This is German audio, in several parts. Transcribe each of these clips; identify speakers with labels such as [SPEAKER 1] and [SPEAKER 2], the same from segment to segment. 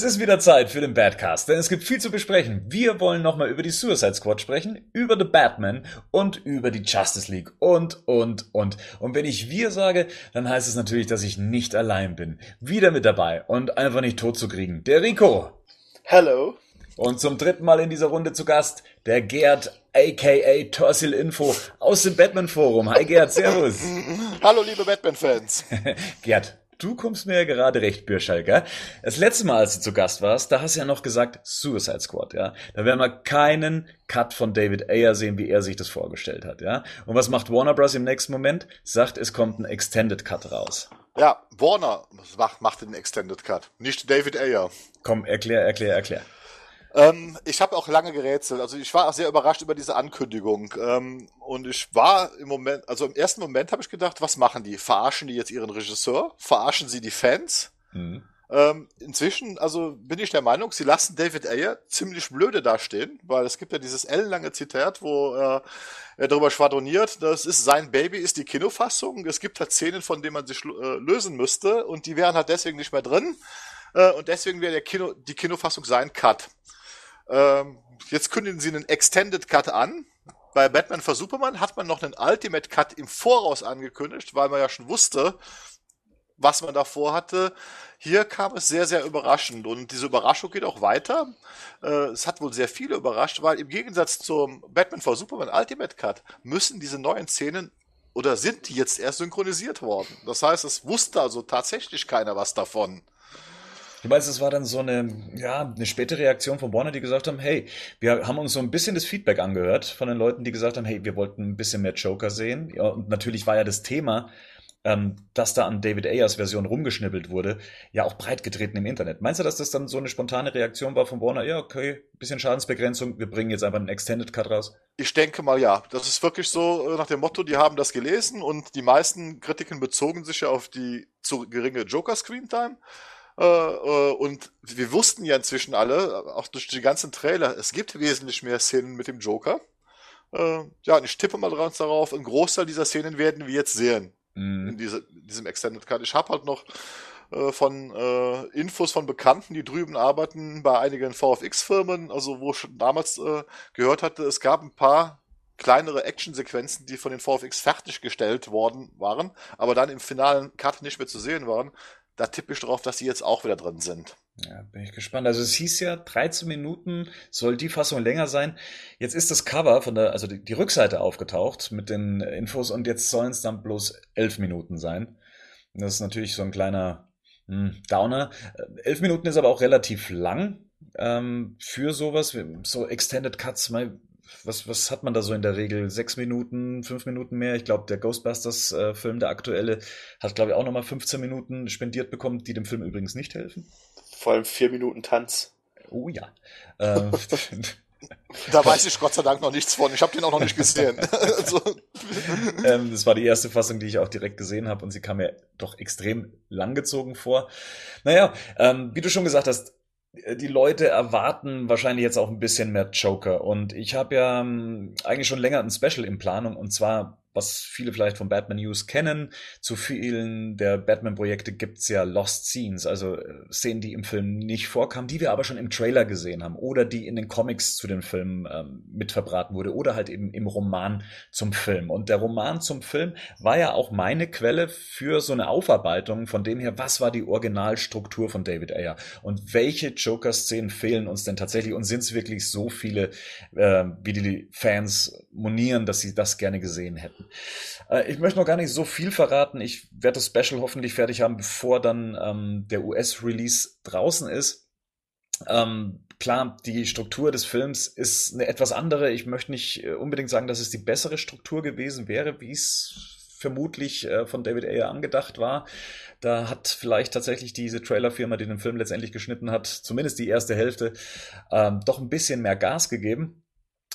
[SPEAKER 1] Es ist wieder Zeit für den Badcast, denn es gibt viel zu besprechen. Wir wollen nochmal über die Suicide Squad sprechen, über The Batman und über die Justice League und, und, und. Und wenn ich wir sage, dann heißt es natürlich, dass ich nicht allein bin. Wieder mit dabei und einfach nicht tot zu kriegen. Der Rico.
[SPEAKER 2] Hello.
[SPEAKER 1] Und zum dritten Mal in dieser Runde zu Gast, der Gerd, aka Torsil Info aus dem Batman Forum. Hi Gerd, servus.
[SPEAKER 2] Hallo liebe Batman-Fans.
[SPEAKER 1] Gerd, Du kommst mir ja gerade recht, Bürschall, gell? Das letzte Mal, als du zu Gast warst, da hast du ja noch gesagt Suicide Squad, ja? Da werden wir keinen Cut von David Ayer sehen, wie er sich das vorgestellt hat, ja? Und was macht Warner Bros. im nächsten Moment? Sagt, es kommt ein Extended Cut raus.
[SPEAKER 2] Ja, Warner macht, macht den Extended Cut, nicht David Ayer.
[SPEAKER 1] Komm, erklär, erklär, erklär.
[SPEAKER 2] Ähm, ich habe auch lange gerätselt. Also ich war auch sehr überrascht über diese Ankündigung. Ähm, und ich war im Moment, also im ersten Moment habe ich gedacht, was machen die? Verarschen die jetzt ihren Regisseur? Verarschen sie die Fans? Mhm. Ähm, inzwischen, also bin ich der Meinung, sie lassen David Ayer ziemlich blöde dastehen, weil es gibt ja dieses ellenlange Zitat, wo äh, er darüber schwadroniert, das ist sein Baby, ist die Kinofassung. Es gibt halt Szenen, von denen man sich äh, lösen müsste und die wären halt deswegen nicht mehr drin. Äh, und deswegen wäre der Kino, die Kinofassung sein Cut. Ähm, jetzt kündigen sie einen Extended Cut an. Bei Batman vs. Superman hat man noch einen Ultimate Cut im Voraus angekündigt, weil man ja schon wusste, was man davor hatte. Hier kam es sehr, sehr überraschend und diese Überraschung geht auch weiter. Äh, es hat wohl sehr viele überrascht, weil im Gegensatz zum Batman vs. Superman Ultimate Cut müssen diese neuen Szenen oder sind die jetzt erst synchronisiert worden. Das heißt, es wusste also tatsächlich keiner was davon.
[SPEAKER 1] Du meinst, es war dann so eine, ja, eine späte Reaktion von Warner, die gesagt haben, hey, wir haben uns so ein bisschen das Feedback angehört von den Leuten, die gesagt haben, hey, wir wollten ein bisschen mehr Joker sehen. Ja, und natürlich war ja das Thema, ähm, dass da an David Ayers Version rumgeschnippelt wurde, ja auch breit getreten im Internet. Meinst du, dass das dann so eine spontane Reaktion war von Warner? Ja, okay, bisschen Schadensbegrenzung, wir bringen jetzt einfach einen Extended Cut raus?
[SPEAKER 2] Ich denke mal ja. Das ist wirklich so äh, nach dem Motto, die haben das gelesen und die meisten Kritiken bezogen sich ja auf die zu geringe Joker Screen Time. Äh, äh, und wir wussten ja inzwischen alle, auch durch die ganzen Trailer, es gibt wesentlich mehr Szenen mit dem Joker. Äh, ja, und ich tippe mal darauf, ein Großteil dieser Szenen werden wir jetzt sehen. Mm. In diese, diesem Extended Cut. Ich habe halt noch von äh, Infos von Bekannten, die drüben arbeiten bei einigen VFX-Firmen, also wo ich schon damals äh, gehört hatte, es gab ein paar kleinere Actionsequenzen, die von den VFX fertiggestellt worden waren, aber dann im finalen Cut nicht mehr zu sehen waren da tippe ich drauf, dass die jetzt auch wieder drin sind.
[SPEAKER 1] Ja, bin ich gespannt. Also es hieß ja, 13 Minuten soll die Fassung länger sein. Jetzt ist das Cover von der, also die, Rückseite aufgetaucht mit den Infos und jetzt sollen es dann bloß 11 Minuten sein. Das ist natürlich so ein kleiner hm, Downer. 11 Minuten ist aber auch relativ lang ähm, für sowas. So Extended Cuts, was, was hat man da so in der Regel? Sechs Minuten, fünf Minuten mehr? Ich glaube, der Ghostbusters-Film, äh, der aktuelle, hat, glaube ich, auch nochmal 15 Minuten spendiert bekommen, die dem Film übrigens nicht helfen.
[SPEAKER 3] Vor allem vier Minuten Tanz.
[SPEAKER 1] Oh ja. Ähm,
[SPEAKER 2] da weiß ich Gott sei Dank noch nichts von. Ich habe den auch noch nicht gesehen. also.
[SPEAKER 1] ähm, das war die erste Fassung, die ich auch direkt gesehen habe und sie kam mir doch extrem langgezogen vor. Naja, ähm, wie du schon gesagt hast, die Leute erwarten wahrscheinlich jetzt auch ein bisschen mehr Joker. Und ich habe ja ähm, eigentlich schon länger ein Special in Planung und zwar was viele vielleicht von Batman News kennen. Zu vielen der Batman-Projekte gibt's ja Lost Scenes, also äh, Szenen, die im Film nicht vorkamen, die wir aber schon im Trailer gesehen haben oder die in den Comics zu den Filmen ähm, mitverbraten wurde oder halt eben im Roman zum Film. Und der Roman zum Film war ja auch meine Quelle für so eine Aufarbeitung von dem her, was war die Originalstruktur von David Ayer und welche Joker-Szenen fehlen uns denn tatsächlich und sind es wirklich so viele, äh, wie die Fans monieren, dass sie das gerne gesehen hätten. Äh, ich möchte noch gar nicht so viel verraten. Ich werde das Special hoffentlich fertig haben, bevor dann ähm, der US-Release draußen ist. Ähm, klar, die Struktur des Films ist eine etwas andere. Ich möchte nicht äh, unbedingt sagen, dass es die bessere Struktur gewesen wäre, wie es vermutlich äh, von David Ayer angedacht war. Da hat vielleicht tatsächlich diese Trailerfirma, die den Film letztendlich geschnitten hat, zumindest die erste Hälfte, ähm, doch ein bisschen mehr Gas gegeben.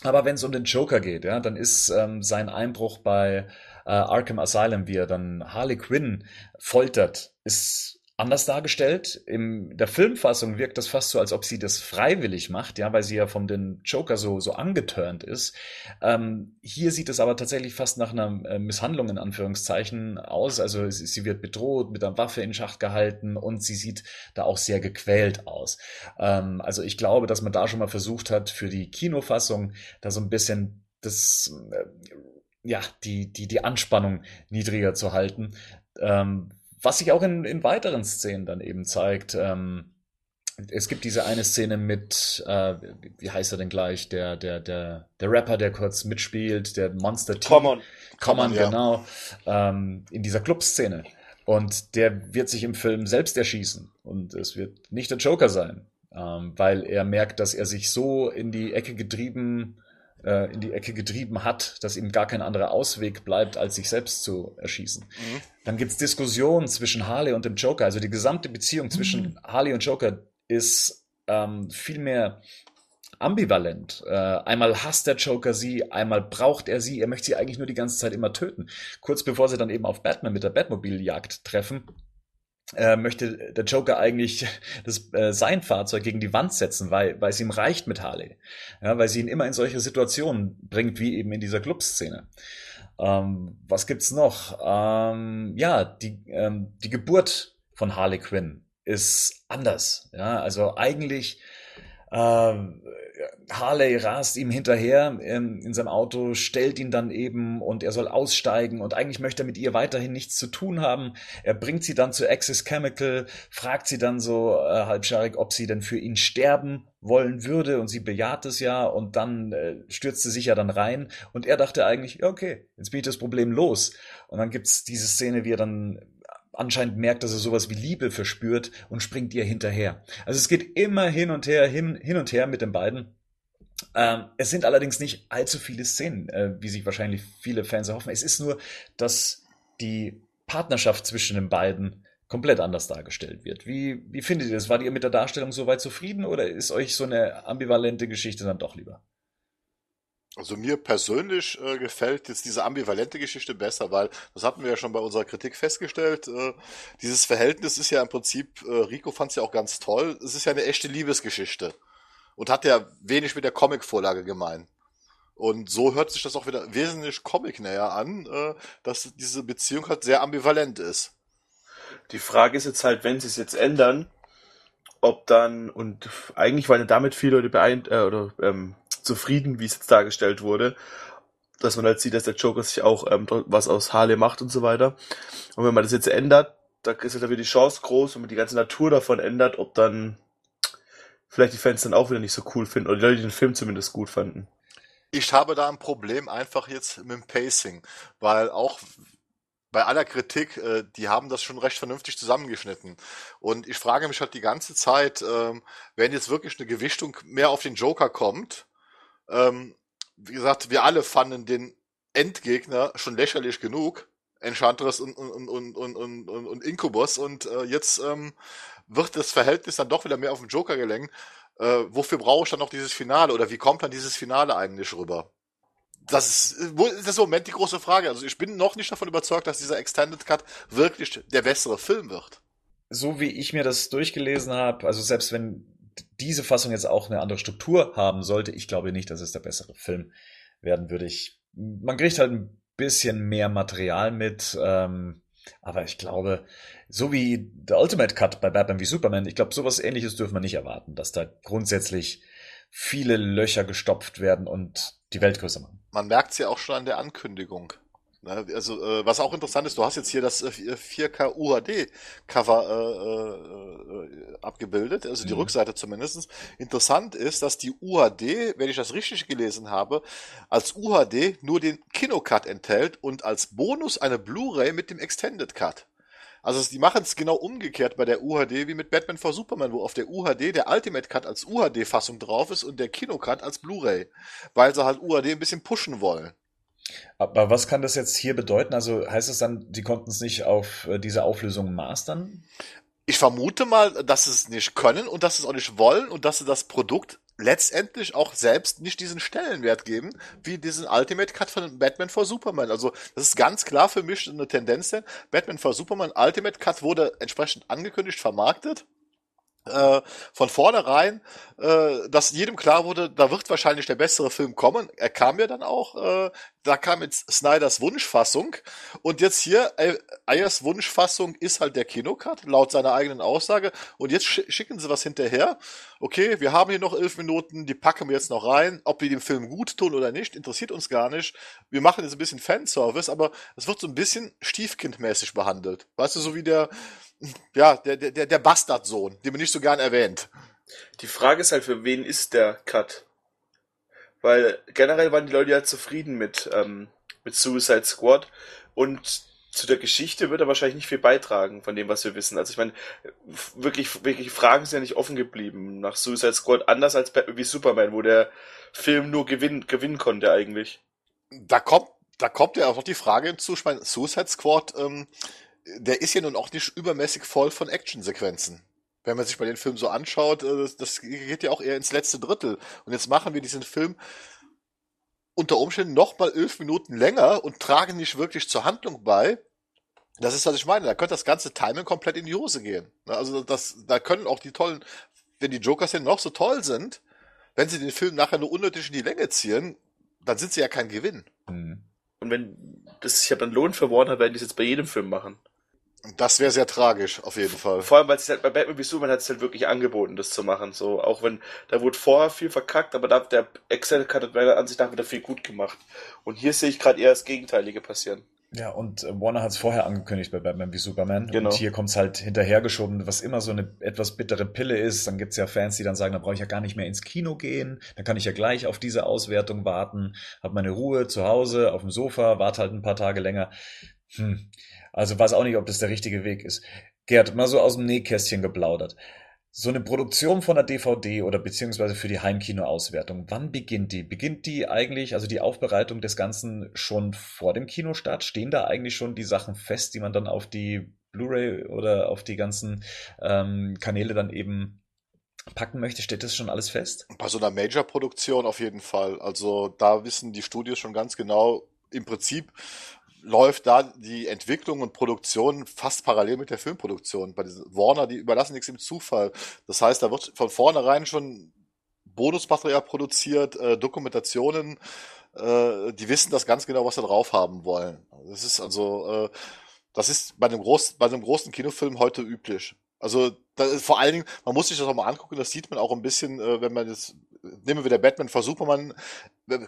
[SPEAKER 1] Aber wenn es um den Joker geht, ja, dann ist ähm, sein Einbruch bei äh, Arkham Asylum, wie er dann Harley Quinn foltert, ist anders dargestellt. In der Filmfassung wirkt das fast so, als ob sie das freiwillig macht, ja, weil sie ja von den Joker so, so angeturnt ist. Ähm, hier sieht es aber tatsächlich fast nach einer äh, Misshandlung in Anführungszeichen aus. Also sie, sie, wird bedroht, mit einer Waffe in Schacht gehalten und sie sieht da auch sehr gequält aus. Ähm, also ich glaube, dass man da schon mal versucht hat, für die Kinofassung da so ein bisschen das, äh, ja, die, die, die Anspannung niedriger zu halten. Ähm, was sich auch in, in weiteren Szenen dann eben zeigt. Ähm, es gibt diese eine Szene mit, äh, wie heißt er denn gleich, der, der, der, der Rapper, der kurz mitspielt, der Monster
[SPEAKER 3] T. Common.
[SPEAKER 1] Common, ja. genau. Ähm, in dieser Clubszene. Und der wird sich im Film selbst erschießen. Und es wird nicht der Joker sein. Ähm, weil er merkt, dass er sich so in die Ecke getrieben äh, in die Ecke getrieben hat, dass ihm gar kein anderer Ausweg bleibt, als sich selbst zu erschießen. Mhm. Dann gibt's Diskussionen zwischen Harley und dem Joker. Also die gesamte Beziehung zwischen mhm. Harley und Joker ist ähm, viel mehr ambivalent. Äh, einmal hasst der Joker sie, einmal braucht er sie, er möchte sie eigentlich nur die ganze Zeit immer töten. Kurz bevor sie dann eben auf Batman mit der Batmobiljagd treffen, äh, möchte der Joker eigentlich das, äh, sein Fahrzeug gegen die Wand setzen, weil, weil es ihm reicht mit Harley. Ja, weil sie ihn immer in solche Situationen bringt, wie eben in dieser Clubszene. Ähm, was gibt's noch? Ähm, ja, die, ähm, die Geburt von Harley Quinn ist anders. Ja, also eigentlich ähm, Harley rast ihm hinterher in, in seinem Auto, stellt ihn dann eben und er soll aussteigen und eigentlich möchte er mit ihr weiterhin nichts zu tun haben. Er bringt sie dann zu Access Chemical, fragt sie dann so äh, halbscharig, ob sie denn für ihn sterben wollen würde und sie bejaht es ja und dann äh, stürzt sie sich ja dann rein und er dachte eigentlich, ja okay, jetzt bin ich das Problem los. Und dann gibt's diese Szene, wie er dann anscheinend merkt, dass er sowas wie Liebe verspürt und springt ihr hinterher. Also es geht immer hin und her, hin, hin und her mit den beiden. Ähm, es sind allerdings nicht allzu viele Szenen, äh, wie sich wahrscheinlich viele Fans erhoffen. Es ist nur, dass die Partnerschaft zwischen den beiden komplett anders dargestellt wird. Wie, wie findet ihr das? War ihr mit der Darstellung soweit zufrieden oder ist euch so eine ambivalente Geschichte dann doch lieber?
[SPEAKER 2] Also mir persönlich äh, gefällt jetzt diese ambivalente Geschichte besser, weil das hatten wir ja schon bei unserer Kritik festgestellt. Äh, dieses Verhältnis ist ja im Prinzip, äh, Rico fand es ja auch ganz toll, es ist ja eine echte Liebesgeschichte und hat ja wenig mit der Comic-Vorlage gemein. Und so hört sich das auch wieder wesentlich comic-näher an, äh, dass diese Beziehung halt sehr ambivalent ist.
[SPEAKER 3] Die Frage ist jetzt halt, wenn sie es jetzt ändern, ob dann, und eigentlich waren ja damit viele Leute beeint, äh, oder ähm, zufrieden, wie es jetzt dargestellt wurde. Dass man halt sieht, dass der Joker sich auch ähm, was aus Harley macht und so weiter. Und wenn man das jetzt ändert, da ist halt wieder die Chance groß, wenn man die ganze Natur davon ändert, ob dann vielleicht die Fans dann auch wieder nicht so cool finden oder die Leute, den Film zumindest gut fanden.
[SPEAKER 2] Ich habe da ein Problem einfach jetzt mit dem Pacing, weil auch bei aller Kritik, äh, die haben das schon recht vernünftig zusammengeschnitten. Und ich frage mich halt die ganze Zeit, ähm, wenn jetzt wirklich eine Gewichtung mehr auf den Joker kommt, ähm, wie gesagt, wir alle fanden den Endgegner schon lächerlich genug. Enchantress und, und, und, und, und, und Incubus und äh, jetzt ähm, wird das Verhältnis dann doch wieder mehr auf den Joker gelenkt. Äh, wofür brauche ich dann noch dieses Finale oder wie kommt dann dieses Finale eigentlich rüber? Das ist, ist das im Moment die große Frage. Also ich bin noch nicht davon überzeugt, dass dieser Extended Cut wirklich der bessere Film wird.
[SPEAKER 1] So wie ich mir das durchgelesen habe, also selbst wenn diese Fassung jetzt auch eine andere Struktur haben sollte, ich glaube nicht, dass es der bessere Film werden würde. Ich, man kriegt halt ein bisschen mehr Material mit, ähm, aber ich glaube, so wie der Ultimate Cut bei Batman wie Superman, ich glaube, sowas ähnliches dürfen wir nicht erwarten, dass da grundsätzlich viele Löcher gestopft werden und die Welt größer machen.
[SPEAKER 2] Man merkt es ja auch schon an der Ankündigung. Ne, also, äh, was auch interessant ist, du hast jetzt hier das 4K äh, UHD-Cover äh, äh, abgebildet, also die mhm. Rückseite zumindest. Interessant ist, dass die UHD, wenn ich das richtig gelesen habe, als UHD nur den Kinocut enthält und als Bonus eine Blu-ray mit dem Extended Cut. Also die machen es genau umgekehrt bei der UHD wie mit Batman vs Superman, wo auf der UHD der Ultimate Cut als UHD-Fassung drauf ist und der Kinocut als Blu-ray, weil sie halt UHD ein bisschen pushen wollen.
[SPEAKER 1] Aber was kann das jetzt hier bedeuten? Also heißt es dann, die konnten es nicht auf äh, diese Auflösung mastern?
[SPEAKER 2] Ich vermute mal, dass sie es nicht können und dass sie es auch nicht wollen und dass sie das Produkt letztendlich auch selbst nicht diesen Stellenwert geben, wie diesen Ultimate Cut von Batman vor Superman. Also das ist ganz klar für mich eine Tendenz, denn Batman vor Superman Ultimate Cut wurde entsprechend angekündigt, vermarktet äh, von vornherein, äh, dass jedem klar wurde, da wird wahrscheinlich der bessere Film kommen. Er kam ja dann auch, äh, da kam jetzt Snyders Wunschfassung und jetzt hier, Ayers Wunschfassung ist halt der Kinocut, laut seiner eigenen Aussage und jetzt sch schicken sie was hinterher. Okay, wir haben hier noch elf Minuten, die packen wir jetzt noch rein. Ob wir dem Film gut tun oder nicht, interessiert uns gar nicht. Wir machen jetzt ein bisschen Fanservice, aber es wird so ein bisschen stiefkindmäßig behandelt. Weißt du, so wie der, ja, der, der, der Bastardsohn, den man nicht so gern erwähnt.
[SPEAKER 3] Die Frage ist halt, für wen ist der Cut? Weil generell waren die Leute ja zufrieden mit, ähm, mit Suicide Squad und zu der Geschichte wird er wahrscheinlich nicht viel beitragen von dem, was wir wissen. Also ich meine, wirklich, wirklich Fragen sind ja nicht offen geblieben nach Suicide Squad, anders als Batman wie Superman, wo der Film nur gewinnen, gewinnen konnte eigentlich.
[SPEAKER 2] Da kommt, da kommt ja auch noch die Frage hinzu, ich meine, Suicide Squad, ähm, der ist ja nun auch nicht übermäßig voll von Actionsequenzen. Wenn man sich mal den Film so anschaut, äh, das, das geht ja auch eher ins letzte Drittel. Und jetzt machen wir diesen Film unter Umständen noch mal elf Minuten länger und tragen nicht wirklich zur Handlung bei. Das ist, was ich meine. Da könnte das ganze Timing komplett in die Hose gehen. Also das, da können auch die tollen, wenn die Joker-Szenen noch so toll sind, wenn sie den Film nachher nur unnötig in die Länge ziehen, dann sind sie ja kein Gewinn.
[SPEAKER 3] Mhm. Und wenn das sich ja dann Lohn für Warner, werden die es jetzt bei jedem Film machen.
[SPEAKER 2] Das wäre sehr tragisch, auf jeden Fall.
[SPEAKER 3] Vor allem, weil es halt bei Batman wie Superman hat es halt wirklich angeboten, das zu machen. So, auch wenn, da wurde vorher viel verkackt, aber da der Excel hat meiner Ansicht nach wieder viel gut gemacht. Und hier sehe ich gerade eher das Gegenteilige passieren.
[SPEAKER 1] Ja, und äh, Warner hat es vorher angekündigt bei Batman wie Superman.
[SPEAKER 3] Genau.
[SPEAKER 1] Und hier kommt es halt hinterhergeschoben, was immer so eine etwas bittere Pille ist. Dann gibt's ja Fans, die dann sagen, da brauche ich ja gar nicht mehr ins Kino gehen. Dann kann ich ja gleich auf diese Auswertung warten, habe meine Ruhe zu Hause auf dem Sofa, warte halt ein paar Tage länger. Hm. Also weiß auch nicht, ob das der richtige Weg ist. Gerd, mal so aus dem Nähkästchen geplaudert. So eine Produktion von der DVD oder beziehungsweise für die Heimkinoauswertung, wann beginnt die? Beginnt die eigentlich, also die Aufbereitung des Ganzen schon vor dem Kinostart? Stehen da eigentlich schon die Sachen fest, die man dann auf die Blu-ray oder auf die ganzen ähm, Kanäle dann eben packen möchte? Steht das schon alles fest?
[SPEAKER 2] Bei so einer Major-Produktion auf jeden Fall. Also da wissen die Studios schon ganz genau, im Prinzip, läuft da die Entwicklung und Produktion fast parallel mit der Filmproduktion. Bei diesen Warner, die überlassen nichts im Zufall. Das heißt, da wird von vornherein schon Bonusmaterial produziert, äh, Dokumentationen, äh, die wissen das ganz genau, was sie drauf haben wollen. Das ist also, äh, das ist bei einem, groß, bei einem großen Kinofilm heute üblich. Also vor allen Dingen, man muss sich das auch mal angucken, das sieht man auch ein bisschen, äh, wenn man jetzt, nehmen wir wieder Batman vor Superman,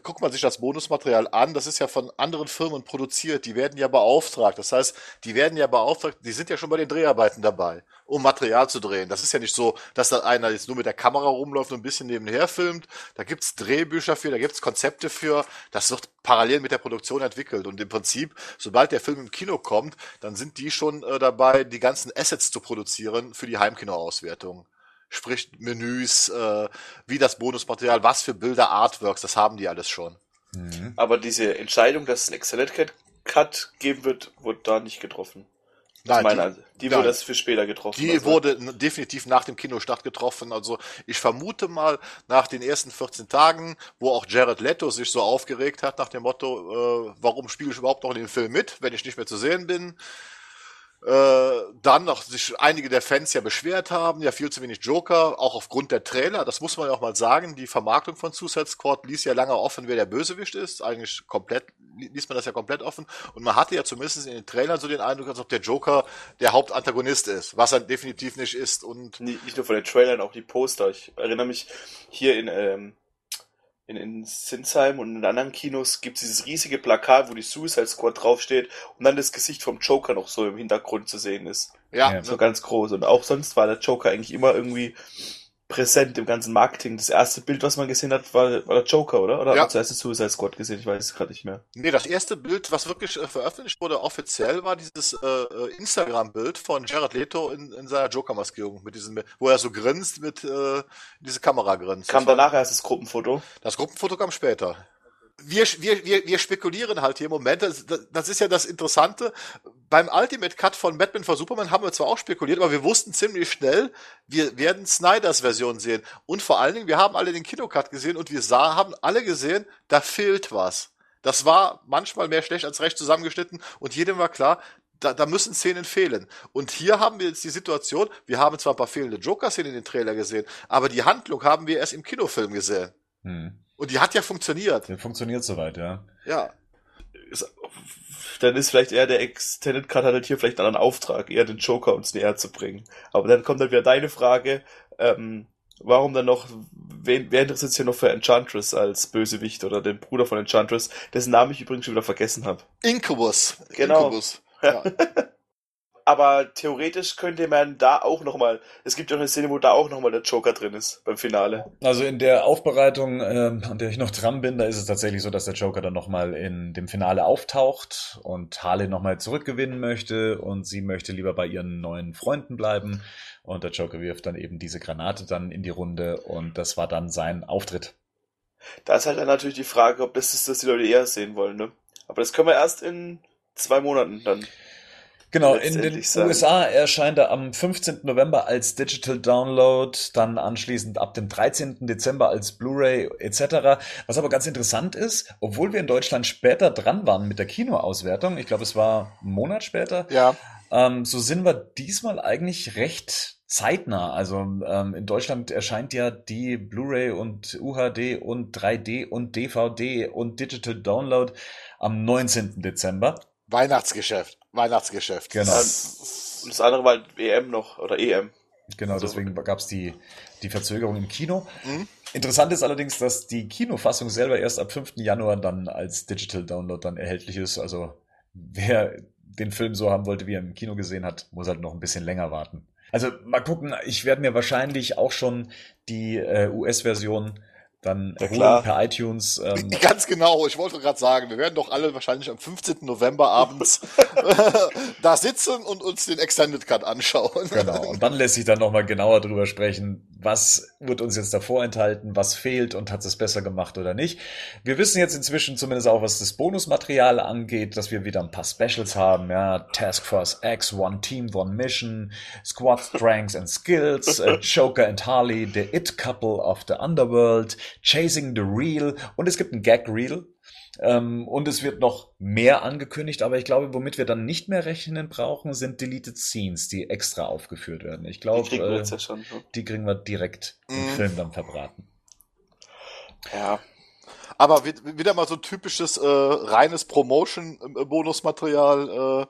[SPEAKER 2] guckt man sich das Bonusmaterial an, das ist ja von anderen Firmen produziert, die werden ja beauftragt. Das heißt, die werden ja beauftragt, die sind ja schon bei den Dreharbeiten dabei, um Material zu drehen. Das ist ja nicht so, dass da einer jetzt nur mit der Kamera rumläuft und ein bisschen nebenher filmt. Da gibt's Drehbücher für, da gibt's Konzepte für. Das wird parallel mit der Produktion entwickelt. Und im Prinzip, sobald der Film im Kino kommt, dann sind die schon äh, dabei, die ganzen Assets zu produzieren für die Heimkinoauswertung sprich Menüs, äh, wie das Bonusmaterial, was für Bilder, Artworks, das haben die alles schon.
[SPEAKER 3] Mhm. Aber diese Entscheidung, dass es einen Excellent Cut geben wird, wurde da nicht getroffen.
[SPEAKER 2] Nein,
[SPEAKER 3] meine, die, die wurde das für später getroffen.
[SPEAKER 2] Die also. wurde definitiv nach dem Kinostart getroffen. Also ich vermute mal nach den ersten 14 Tagen, wo auch Jared Leto sich so aufgeregt hat nach dem Motto, äh, warum spiele ich überhaupt noch in dem Film mit, wenn ich nicht mehr zu sehen bin äh, dann noch sich einige der Fans ja beschwert haben, ja viel zu wenig Joker, auch aufgrund der Trailer, das muss man ja auch mal sagen, die Vermarktung von Suicide Squad ließ ja lange offen, wer der Bösewicht ist, eigentlich komplett, ließ man das ja komplett offen. Und man hatte ja zumindest in den Trailern so den Eindruck, als ob der Joker der Hauptantagonist ist, was er definitiv nicht ist. Und...
[SPEAKER 3] Nicht nur von den Trailern, auch die Poster, ich erinnere mich hier in, ähm in, in Sinsheim und in anderen Kinos gibt es dieses riesige Plakat, wo die Suicide Squad draufsteht und dann das Gesicht vom Joker noch so im Hintergrund zu sehen ist. Ja. So ganz groß. Und auch sonst war der Joker eigentlich immer irgendwie präsent im ganzen Marketing. Das erste Bild, was man gesehen hat, war, war der Joker, oder? Oder ja. hat man zuerst Suicide Squad gesehen? Ich weiß es gerade nicht mehr.
[SPEAKER 2] Nee, das erste Bild, was wirklich äh, veröffentlicht wurde, offiziell, war dieses äh, äh Instagram-Bild von Jared Leto in, in seiner Joker-Maskierung, mit diesem, wo er so grinst, mit äh, diese Kamera grinst.
[SPEAKER 3] Kam danach erst das Gruppenfoto?
[SPEAKER 2] Das Gruppenfoto kam später wir, wir, wir, wir spekulieren halt hier im Moment, das, das ist ja das Interessante, beim Ultimate Cut von Batman vs. Superman haben wir zwar auch spekuliert, aber wir wussten ziemlich schnell, wir werden Snyders Version sehen. Und vor allen Dingen, wir haben alle den Kinocut gesehen und wir sah, haben alle gesehen, da fehlt was. Das war manchmal mehr schlecht als recht zusammengeschnitten und jedem war klar, da, da müssen Szenen fehlen. Und hier haben wir jetzt die Situation, wir haben zwar ein paar fehlende Joker-Szenen in den Trailer gesehen, aber die Handlung haben wir erst im Kinofilm gesehen. Hm. Und die hat ja funktioniert. Die
[SPEAKER 1] funktioniert soweit, ja.
[SPEAKER 2] Ja.
[SPEAKER 3] Dann ist vielleicht eher der Extended Cut hat halt hier vielleicht einen anderen Auftrag, eher den Joker uns näher zu bringen. Aber dann kommt dann wieder deine Frage, ähm, warum dann noch, wen, wer interessiert sich hier noch für Enchantress als Bösewicht oder den Bruder von Enchantress, dessen Namen ich übrigens schon wieder vergessen habe.
[SPEAKER 2] Incubus.
[SPEAKER 3] Genau. Incubus. Ja. Aber theoretisch könnte man da auch nochmal, es gibt ja auch eine Szene, wo da auch nochmal der Joker drin ist beim Finale.
[SPEAKER 1] Also in der Aufbereitung, ähm, an der ich noch dran bin, da ist es tatsächlich so, dass der Joker dann nochmal in dem Finale auftaucht und Harley nochmal zurückgewinnen möchte und sie möchte lieber bei ihren neuen Freunden bleiben und der Joker wirft dann eben diese Granate dann in die Runde und das war dann sein Auftritt.
[SPEAKER 3] Da ist halt dann natürlich die Frage, ob das ist, was die Leute eher sehen wollen, ne? Aber das können wir erst in zwei Monaten dann.
[SPEAKER 1] Genau, in den sagen. USA erscheint er am 15. November als Digital Download, dann anschließend ab dem 13. Dezember als Blu-ray etc. Was aber ganz interessant ist, obwohl wir in Deutschland später dran waren mit der Kinoauswertung, ich glaube es war einen Monat später,
[SPEAKER 2] ja.
[SPEAKER 1] ähm, so sind wir diesmal eigentlich recht zeitnah. Also ähm, in Deutschland erscheint ja die Blu-ray und UHD und 3D und DVD und Digital Download am 19. Dezember.
[SPEAKER 2] Weihnachtsgeschäft. Weihnachtsgeschäft.
[SPEAKER 1] Genau.
[SPEAKER 3] Und das andere war halt EM noch oder EM.
[SPEAKER 1] Genau, also, deswegen gab es die, die Verzögerung im Kino. Mhm. Interessant ist allerdings, dass die Kinofassung selber erst ab 5. Januar dann als Digital Download dann erhältlich ist. Also wer den Film so haben wollte, wie er im Kino gesehen hat, muss halt noch ein bisschen länger warten. Also mal gucken, ich werde mir wahrscheinlich auch schon die äh, US-Version dann
[SPEAKER 2] ja, klar.
[SPEAKER 1] per iTunes.
[SPEAKER 2] Ähm. Ganz genau, ich wollte gerade sagen, wir werden doch alle wahrscheinlich am 15. November abends da sitzen und uns den Extended Cut anschauen.
[SPEAKER 1] Genau, und dann lässt sich dann nochmal genauer drüber sprechen, was wird uns jetzt davor enthalten, was fehlt und hat es besser gemacht oder nicht. Wir wissen jetzt inzwischen zumindest auch, was das Bonusmaterial angeht, dass wir wieder ein paar Specials haben, ja, Task Force X, One Team, One Mission, Squad Strengths and Skills, uh, Joker and Harley, The It Couple of the Underworld, Chasing the Reel und es gibt ein Gag Reel. Ähm, und es wird noch mehr angekündigt, aber ich glaube, womit wir dann nicht mehr rechnen brauchen, sind Deleted Scenes, die extra aufgeführt werden. Ich glaube, die, äh, ja schon, ne? die kriegen wir direkt im mhm. Film dann verbraten.
[SPEAKER 2] Ja. Aber wieder mal so typisches äh, reines Promotion-Bonusmaterial. Äh,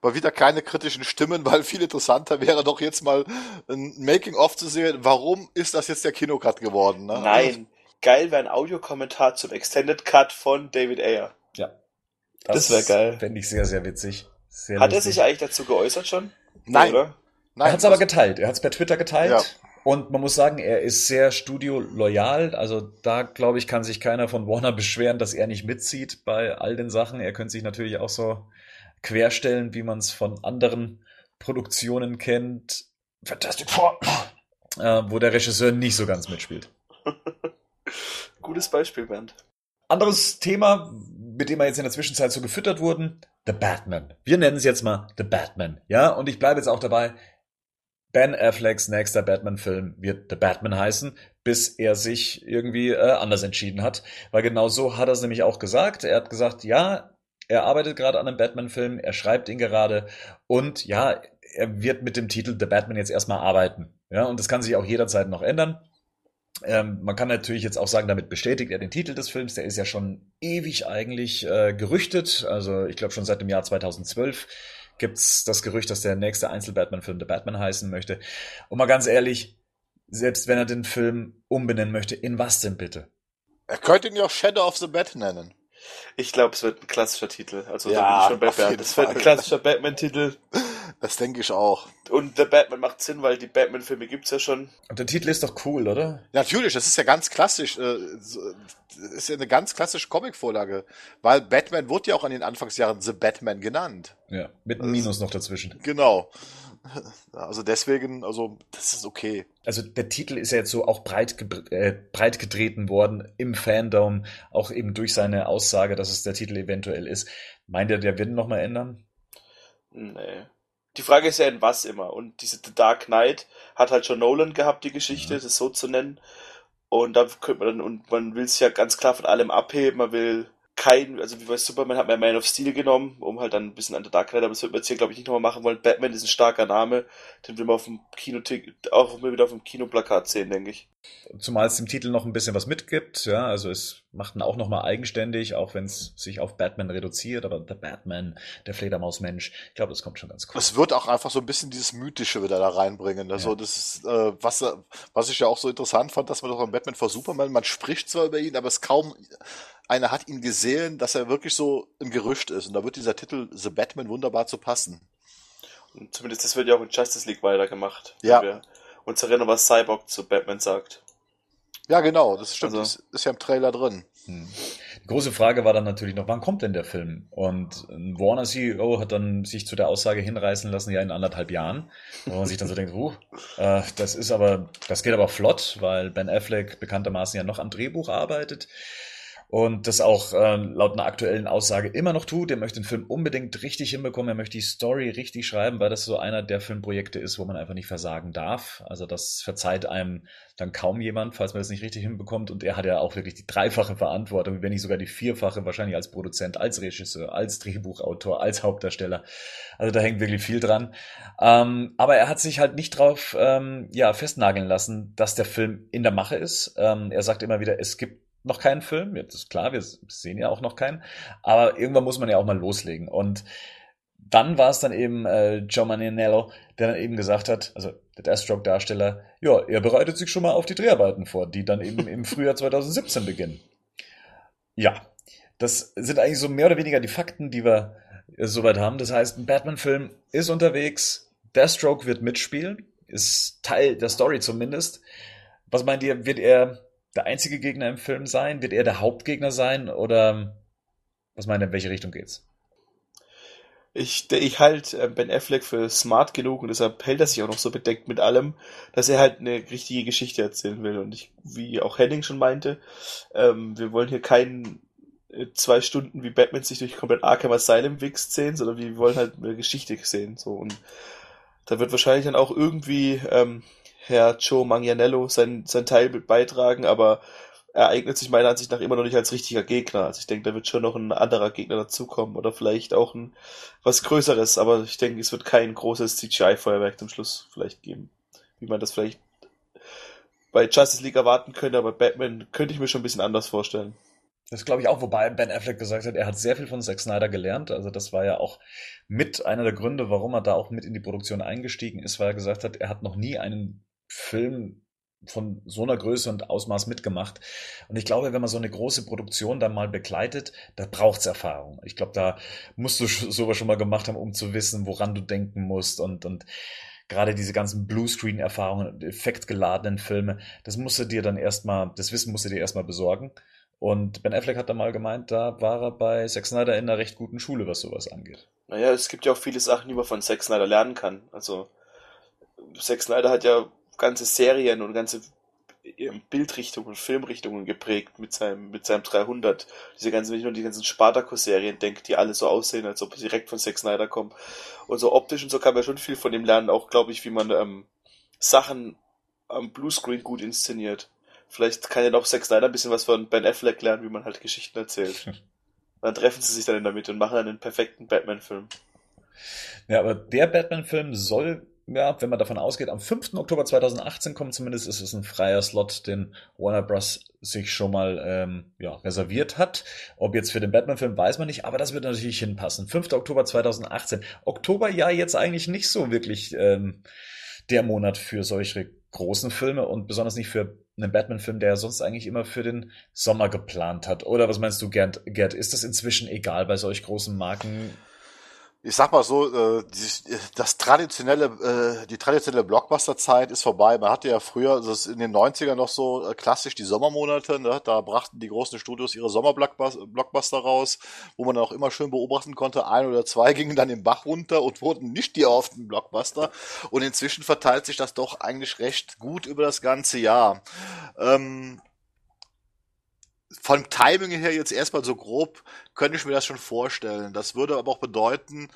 [SPEAKER 2] mal wieder keine kritischen Stimmen, weil viel interessanter wäre doch jetzt mal ein Making-of zu sehen. Warum ist das jetzt der Kinocut geworden? Ne?
[SPEAKER 3] Nein, geil wäre ein Audiokommentar zum Extended Cut von David Ayer.
[SPEAKER 1] Ja. Das, das wäre geil. Fände ich sehr, sehr witzig. Sehr
[SPEAKER 3] hat lustig. er sich eigentlich dazu geäußert schon?
[SPEAKER 2] Nein. Oder?
[SPEAKER 1] Nein, er hat es aber geteilt. Er hat es per Twitter geteilt. Ja. Und man muss sagen, er ist sehr studio-loyal. Also da, glaube ich, kann sich keiner von Warner beschweren, dass er nicht mitzieht bei all den Sachen. Er könnte sich natürlich auch so querstellen, wie man es von anderen Produktionen kennt. Fantastic Four. Äh, wo der Regisseur nicht so ganz mitspielt.
[SPEAKER 3] Gutes Beispiel, Bernd.
[SPEAKER 1] Anderes Thema, mit dem wir jetzt in der Zwischenzeit so gefüttert wurden, The Batman. Wir nennen es jetzt mal The Batman. Ja, und ich bleibe jetzt auch dabei. Ben Afflecks nächster Batman-Film wird The Batman heißen, bis er sich irgendwie äh, anders entschieden hat. Weil genau so hat er es nämlich auch gesagt. Er hat gesagt, ja, er arbeitet gerade an einem Batman-Film, er schreibt ihn gerade und ja, er wird mit dem Titel The Batman jetzt erstmal arbeiten. Ja, und das kann sich auch jederzeit noch ändern. Ähm, man kann natürlich jetzt auch sagen, damit bestätigt er den Titel des Films. Der ist ja schon ewig eigentlich äh, gerüchtet. Also ich glaube schon seit dem Jahr 2012 gibt's das Gerücht, dass der nächste Einzel-Batman-Film The Batman heißen möchte. Und mal ganz ehrlich, selbst wenn er den Film umbenennen möchte, in was denn bitte?
[SPEAKER 2] Er könnte ihn ja auch Shadow of the Bat nennen.
[SPEAKER 3] Ich glaube, es wird ein klassischer Titel. Also
[SPEAKER 2] ja, da bin
[SPEAKER 3] ich schon bei Das wird ein klassischer Batman-Titel.
[SPEAKER 2] Das denke ich auch.
[SPEAKER 3] Und der Batman macht Sinn, weil die Batman-Filme gibt's ja schon.
[SPEAKER 1] Und der Titel ist doch cool, oder?
[SPEAKER 2] Ja, natürlich, das ist ja ganz klassisch. Äh, das ist ja eine ganz klassische Comic-Vorlage. Weil Batman wurde ja auch an den Anfangsjahren The Batman genannt.
[SPEAKER 1] Ja, mit einem Minus noch dazwischen.
[SPEAKER 2] Genau. Also deswegen, also das ist okay.
[SPEAKER 1] Also der Titel ist ja jetzt so auch breit, äh, breit getreten worden im Fandom, auch eben durch seine Aussage, dass es der Titel eventuell ist. Meint er, der wird ihn nochmal ändern?
[SPEAKER 3] Nee. Die Frage ist ja in was immer. Und diese The Dark Knight hat halt schon Nolan gehabt, die Geschichte, mhm. das so zu nennen. Und da könnte man dann, und man will es ja ganz klar von allem abheben, man will kein, also wie bei Superman hat man Man of Steel genommen, um halt dann ein bisschen an der Dark Knight, aber das wird man jetzt hier, glaube ich, nicht nochmal machen wollen. Batman ist ein starker Name, den will man auf dem Kino, auch mal wieder auf dem Kinoplakat sehen, denke ich.
[SPEAKER 1] Zumal es dem Titel noch ein bisschen was mitgibt, ja, also es macht ihn auch nochmal eigenständig, auch wenn es sich auf Batman reduziert, aber der Batman, der Fledermausmensch, ich glaube, das kommt schon ganz cool.
[SPEAKER 2] Es wird auch einfach so ein bisschen dieses Mythische wieder da reinbringen. Also ja. das ist, äh, was, was ich ja auch so interessant fand, dass man doch in Batman vor Superman, man spricht zwar über ihn, aber es kaum einer hat ihn gesehen, dass er wirklich so ein Gerücht ist. Und da wird dieser Titel The Batman wunderbar zu passen.
[SPEAKER 3] Und zumindest das wird ja auch in Justice League weitergemacht.
[SPEAKER 2] Ja. Wir
[SPEAKER 3] uns erinnern, was Cyborg zu Batman sagt.
[SPEAKER 2] Ja, genau, das stimmt. Also, das ist ja im Trailer drin. Hm.
[SPEAKER 1] Die große Frage war dann natürlich noch, wann kommt denn der Film? Und ein Warner CEO hat dann sich zu der Aussage hinreißen lassen, ja in anderthalb Jahren. Wo man sich dann so denkt, uh, das ist aber, das geht aber flott, weil Ben Affleck bekanntermaßen ja noch am Drehbuch arbeitet und das auch äh, laut einer aktuellen Aussage immer noch tut. Er möchte den Film unbedingt richtig hinbekommen, er möchte die Story richtig schreiben, weil das so einer der Filmprojekte ist, wo man einfach nicht versagen darf. Also das verzeiht einem dann kaum jemand, falls man das nicht richtig hinbekommt. Und er hat ja auch wirklich die dreifache Verantwortung, wenn nicht sogar die vierfache, wahrscheinlich als Produzent, als Regisseur, als Drehbuchautor, als Hauptdarsteller. Also da hängt wirklich viel dran. Ähm, aber er hat sich halt nicht drauf ähm, ja, festnageln lassen, dass der Film in der Mache ist. Ähm, er sagt immer wieder, es gibt noch keinen Film. Jetzt ist klar, wir sehen ja auch noch keinen. Aber irgendwann muss man ja auch mal loslegen. Und dann war es dann eben äh, Joe Manganiello, der dann eben gesagt hat, also der Deathstroke-Darsteller, ja, er bereitet sich schon mal auf die Dreharbeiten vor, die dann eben im Frühjahr 2017 beginnen. Ja, das sind eigentlich so mehr oder weniger die Fakten, die wir äh, soweit haben. Das heißt, ein Batman-Film ist unterwegs, Deathstroke wird mitspielen, ist Teil der Story zumindest. Was meint ihr, wird er der einzige Gegner im Film sein? Wird er der Hauptgegner sein? Oder was meint ihr, in welche Richtung geht's?
[SPEAKER 3] Ich, ich halte äh, Ben Affleck für smart genug und deshalb hält er sich auch noch so bedeckt mit allem, dass er halt eine richtige Geschichte erzählen will. Und ich, wie auch Henning schon meinte, ähm, wir wollen hier keinen äh, zwei Stunden wie Batman sich durch komplett Arkham Asylum wichst sehen, sondern wir wollen halt eine Geschichte sehen. So und da wird wahrscheinlich dann auch irgendwie ähm, Herr Joe Manganiello sein, sein Teil beitragen, aber er eignet sich meiner Ansicht nach immer noch nicht als richtiger Gegner. Also ich denke, da wird schon noch ein anderer Gegner dazukommen oder vielleicht auch ein was Größeres, aber ich denke, es wird kein großes CGI-Feuerwerk zum Schluss vielleicht geben, wie man das vielleicht bei Justice League erwarten könnte, aber Batman könnte ich mir schon ein bisschen anders vorstellen.
[SPEAKER 1] Das glaube ich auch, wobei Ben Affleck gesagt hat, er hat sehr viel von Zack Snyder gelernt. Also das war ja auch mit einer der Gründe, warum er da auch mit in die Produktion eingestiegen ist, weil er gesagt hat, er hat noch nie einen Film von so einer Größe und Ausmaß mitgemacht. Und ich glaube, wenn man so eine große Produktion dann mal begleitet, da braucht's Erfahrung. Ich glaube, da musst du sowas schon mal gemacht haben, um zu wissen, woran du denken musst und, und gerade diese ganzen Bluescreen-Erfahrungen, effektgeladenen Filme, das musst du dir dann erstmal, das Wissen musst du dir erstmal besorgen. Und Ben Affleck hat da mal gemeint, da war er bei Zack Snyder in einer recht guten Schule, was sowas angeht.
[SPEAKER 3] Naja, es gibt ja auch viele Sachen, die man von Zack Snyder lernen kann. Also, Zack Snyder hat ja ganze Serien und ganze Bildrichtungen und Filmrichtungen geprägt mit seinem, mit seinem 300. Diese ganzen, wenn ich nur die ganzen Spartacus-Serien denke, die alle so aussehen, als ob sie direkt von Zack Snyder kommen. Und so optisch und so kann man schon viel von ihm lernen, auch glaube ich, wie man ähm, Sachen am Bluescreen gut inszeniert. Vielleicht kann ja noch Zack Snyder ein bisschen was von Ben Affleck lernen, wie man halt Geschichten erzählt. Dann treffen sie sich dann in der Mitte und machen dann einen perfekten Batman-Film.
[SPEAKER 1] Ja, aber der Batman-Film soll ja, wenn man davon ausgeht, am 5. Oktober 2018 kommt zumindest, ist es ein freier Slot, den Warner Bros. sich schon mal ähm, ja, reserviert hat. Ob jetzt für den Batman-Film, weiß man nicht, aber das wird natürlich hinpassen. 5. Oktober 2018. Oktober ja jetzt eigentlich nicht so wirklich ähm, der Monat für solche großen Filme und besonders nicht für einen Batman-Film, der sonst eigentlich immer für den Sommer geplant hat. Oder was meinst du, Gerd? Gerd ist das inzwischen egal bei solch großen Marken?
[SPEAKER 2] Ich sag mal so, äh, die, das traditionelle, äh, die traditionelle Blockbuster-Zeit ist vorbei. Man hatte ja früher, das in den 90ern noch so äh, klassisch die Sommermonate, ne? da brachten die großen Studios ihre Sommerblockbuster raus, wo man auch immer schön beobachten konnte, ein oder zwei gingen dann im Bach runter und wurden nicht die erhofften Blockbuster. Und inzwischen verteilt sich das doch eigentlich recht gut über das ganze Jahr. Ähm, vom Timing her jetzt erstmal so grob könnte ich mir das schon vorstellen. Das würde aber auch bedeuten,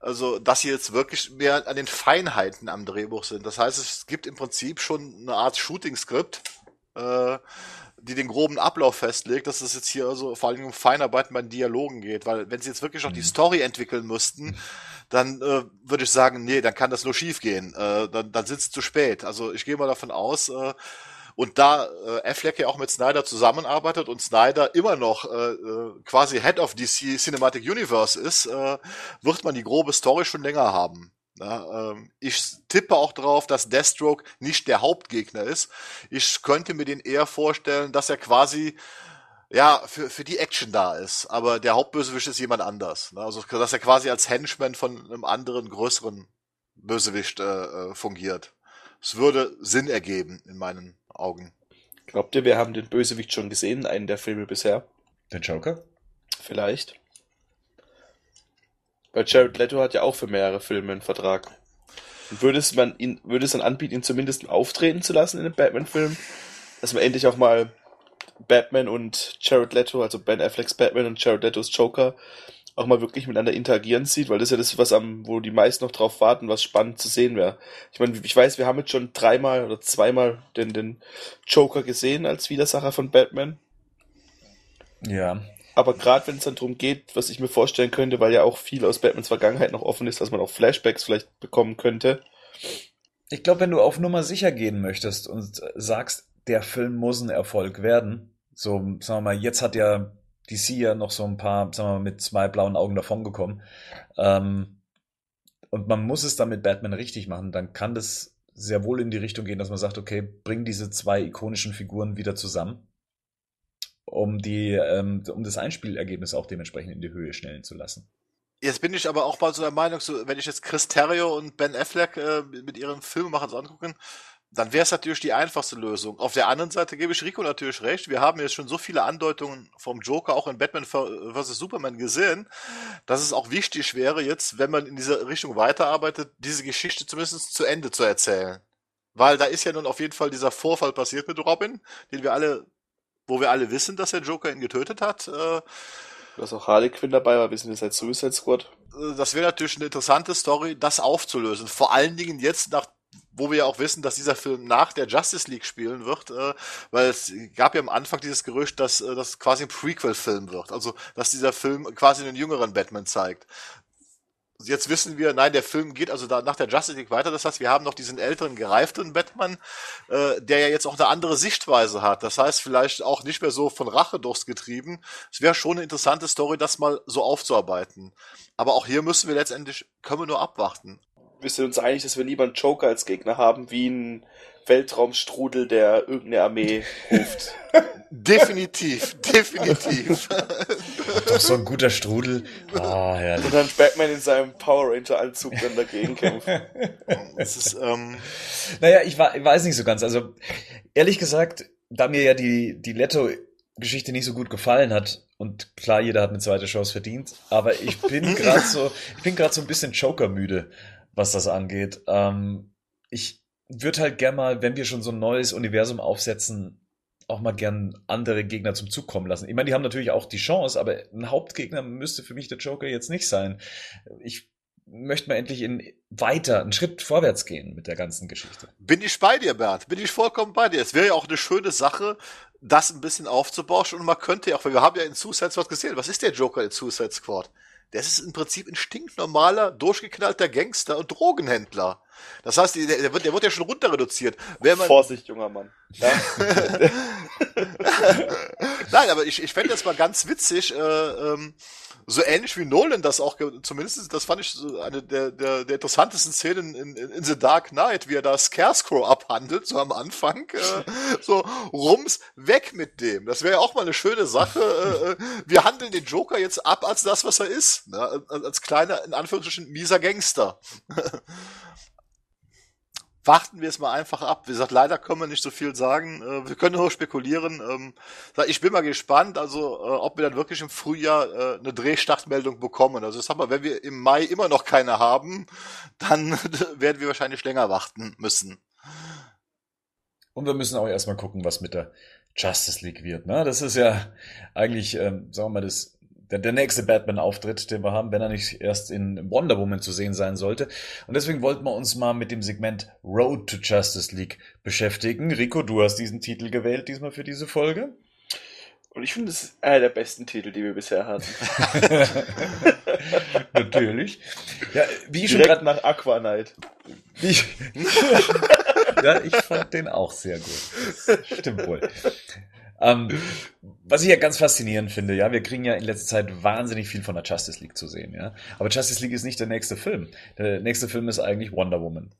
[SPEAKER 2] Also, dass sie jetzt wirklich mehr an den Feinheiten am Drehbuch sind. Das heißt, es gibt im Prinzip schon eine Art Shooting-Skript, äh, die den groben Ablauf festlegt, dass es jetzt hier also vor allem um Feinarbeiten bei den Dialogen geht, weil wenn sie jetzt wirklich noch die mhm. Story entwickeln müssten, dann äh, würde ich sagen, nee, dann kann das nur schief gehen. Äh, dann, dann sitzt zu spät. Also ich gehe mal davon aus, äh, und da äh, Affleck ja auch mit Snyder zusammenarbeitet und Snyder immer noch äh, äh quasi Head of DC Cinematic Universe ist, äh, wird man die grobe Story schon länger haben. Ja, ähm, ich tippe auch darauf, dass Deathstroke nicht der Hauptgegner ist. Ich könnte mir den eher vorstellen, dass er quasi ja, für, für die Action da ist. Aber der Hauptbösewicht ist jemand anders. Ne? Also, dass er quasi als Henchman von einem anderen, größeren Bösewicht äh, äh, fungiert. Es würde Sinn ergeben in meinen Augen.
[SPEAKER 3] Glaubt ihr, wir haben den Bösewicht schon gesehen in einem der Filme bisher?
[SPEAKER 1] Den Joker?
[SPEAKER 3] Vielleicht. Weil Jared Leto hat ja auch für mehrere Filme einen Vertrag. Und würde es man ihn, würde es dann anbieten, ihn zumindest auftreten zu lassen in einem Batman-Film? Dass man endlich auch mal Batman und Jared Leto, also Ben Afflecks Batman und Jared Letos Joker, auch mal wirklich miteinander interagieren sieht, weil das ist ja das, was am, wo die meisten noch drauf warten, was spannend zu sehen wäre. Ich meine, ich weiß, wir haben jetzt schon dreimal oder zweimal den, den Joker gesehen als Widersacher von Batman.
[SPEAKER 1] Ja.
[SPEAKER 3] Aber gerade wenn es dann darum geht, was ich mir vorstellen könnte, weil ja auch viel aus Batmans Vergangenheit noch offen ist, dass man auch Flashbacks vielleicht bekommen könnte.
[SPEAKER 1] Ich glaube, wenn du auf Nummer sicher gehen möchtest und sagst, der Film muss ein Erfolg werden, so, sagen wir mal, jetzt hat ja DC ja noch so ein paar, sagen wir mal, mit zwei blauen Augen davongekommen. Ähm, und man muss es dann mit Batman richtig machen, dann kann das sehr wohl in die Richtung gehen, dass man sagt, okay, bring diese zwei ikonischen Figuren wieder zusammen, um die, ähm, um das Einspielergebnis auch dementsprechend in die Höhe stellen zu lassen.
[SPEAKER 2] Jetzt bin ich aber auch mal so der Meinung, so, wenn ich jetzt Chris Terrio und Ben Affleck äh, mit ihren Filmemachern so angucken, dann wäre es natürlich die einfachste Lösung. Auf der anderen Seite gebe ich Rico natürlich recht. Wir haben jetzt schon so viele Andeutungen vom Joker auch in Batman vs. Superman gesehen, dass es auch wichtig wäre, jetzt, wenn man in dieser Richtung weiterarbeitet, diese Geschichte zumindest zu Ende zu erzählen. Weil da ist ja nun auf jeden Fall dieser Vorfall passiert mit Robin, den wir alle, wo wir alle wissen, dass der Joker ihn getötet hat. Äh,
[SPEAKER 3] Du hast auch Harley Quinn dabei, aber wir sind jetzt halt Suicide Squad.
[SPEAKER 2] Äh, das wäre natürlich eine interessante Story, das aufzulösen. Vor allen Dingen jetzt nach wo wir ja auch wissen, dass dieser Film nach der Justice League spielen wird, äh, weil es gab ja am Anfang dieses Gerücht, dass äh, das quasi ein Prequel-Film wird, also dass dieser Film quasi einen jüngeren Batman zeigt. Jetzt wissen wir, nein, der Film geht also da nach der Justice League weiter. Das heißt, wir haben noch diesen älteren, gereifteren Batman, äh, der ja jetzt auch eine andere Sichtweise hat. Das heißt, vielleicht auch nicht mehr so von Rachedurst getrieben. Es wäre schon eine interessante Story, das mal so aufzuarbeiten. Aber auch hier müssen wir letztendlich, können wir nur abwarten
[SPEAKER 3] wir sind uns einig, dass wir lieber einen Joker als Gegner haben, wie einen Weltraumstrudel, der irgendeine Armee ruft.
[SPEAKER 2] definitiv, definitiv.
[SPEAKER 1] Doch so ein guter Strudel. Ah,
[SPEAKER 3] herrlich. Und dann Batman in seinem Power Ranger Anzug dann dagegen kämpft.
[SPEAKER 1] Es ist, ähm naja, ich, war, ich weiß nicht so ganz. Also, ehrlich gesagt, da mir ja die, die Leto Geschichte nicht so gut gefallen hat und klar, jeder hat eine zweite Chance verdient, aber ich bin gerade so, ich bin gerade so ein bisschen Joker müde was das angeht. Ähm, ich würde halt gern mal, wenn wir schon so ein neues Universum aufsetzen, auch mal gern andere Gegner zum Zug kommen lassen. Ich meine, die haben natürlich auch die Chance, aber ein Hauptgegner müsste für mich der Joker jetzt nicht sein. Ich möchte mal endlich in weiter, einen Schritt vorwärts gehen mit der ganzen Geschichte.
[SPEAKER 2] Bin ich bei dir, Bert. Bin ich vollkommen bei dir. Es wäre ja auch eine schöne Sache, das ein bisschen aufzubauschen und man könnte ja auch, weil wir haben ja in Suicide Squad gesehen, was ist der Joker in Suicide Squad? Das ist im Prinzip ein stinknormaler, durchgeknallter Gangster und Drogenhändler. Das heißt, der, der, wird, der wird ja schon runter reduziert.
[SPEAKER 3] Man Vorsicht, junger Mann. Ja?
[SPEAKER 2] Nein, aber ich, ich fände das mal ganz witzig, äh, ähm, so ähnlich wie Nolan das auch, zumindest das fand ich so eine der, der, der interessantesten Szenen in, in, in The Dark Knight, wie er da Scarecrow abhandelt, so am Anfang, äh, so rums weg mit dem. Das wäre ja auch mal eine schöne Sache. Äh, äh, wir handeln den Joker jetzt ab als das, was er ist, ne? als kleiner, in Anführungsstrichen, mieser Gangster. Warten wir es mal einfach ab. Wie gesagt, leider können wir nicht so viel sagen. Äh, wir können nur spekulieren. Ähm, ich bin mal gespannt, also äh, ob wir dann wirklich im Frühjahr äh, eine Drehstartmeldung bekommen. Also sag mal, wenn wir im Mai immer noch keine haben, dann werden wir wahrscheinlich länger warten müssen.
[SPEAKER 1] Und wir müssen auch erstmal gucken, was mit der Justice League wird. Ne? Das ist ja eigentlich, ähm, sagen wir mal, das der, der nächste Batman-Auftritt, den wir haben, wenn er nicht erst in Wonder Woman zu sehen sein sollte. Und deswegen wollten wir uns mal mit dem Segment Road to Justice League beschäftigen. Rico, du hast diesen Titel gewählt diesmal für diese Folge.
[SPEAKER 3] Und ich finde, es ist einer der besten Titel, die wir bisher hatten.
[SPEAKER 1] Natürlich. Ja, wie ich schon
[SPEAKER 3] Direkt
[SPEAKER 1] gerade
[SPEAKER 3] nach Aqua Knight.
[SPEAKER 1] Wie- ja, ich fand den auch sehr gut. Das stimmt wohl. Ähm, was ich ja ganz faszinierend finde, ja, wir kriegen ja in letzter Zeit wahnsinnig viel von der Justice League zu sehen, ja. Aber Justice League ist nicht der nächste Film. Der nächste Film ist eigentlich Wonder Woman.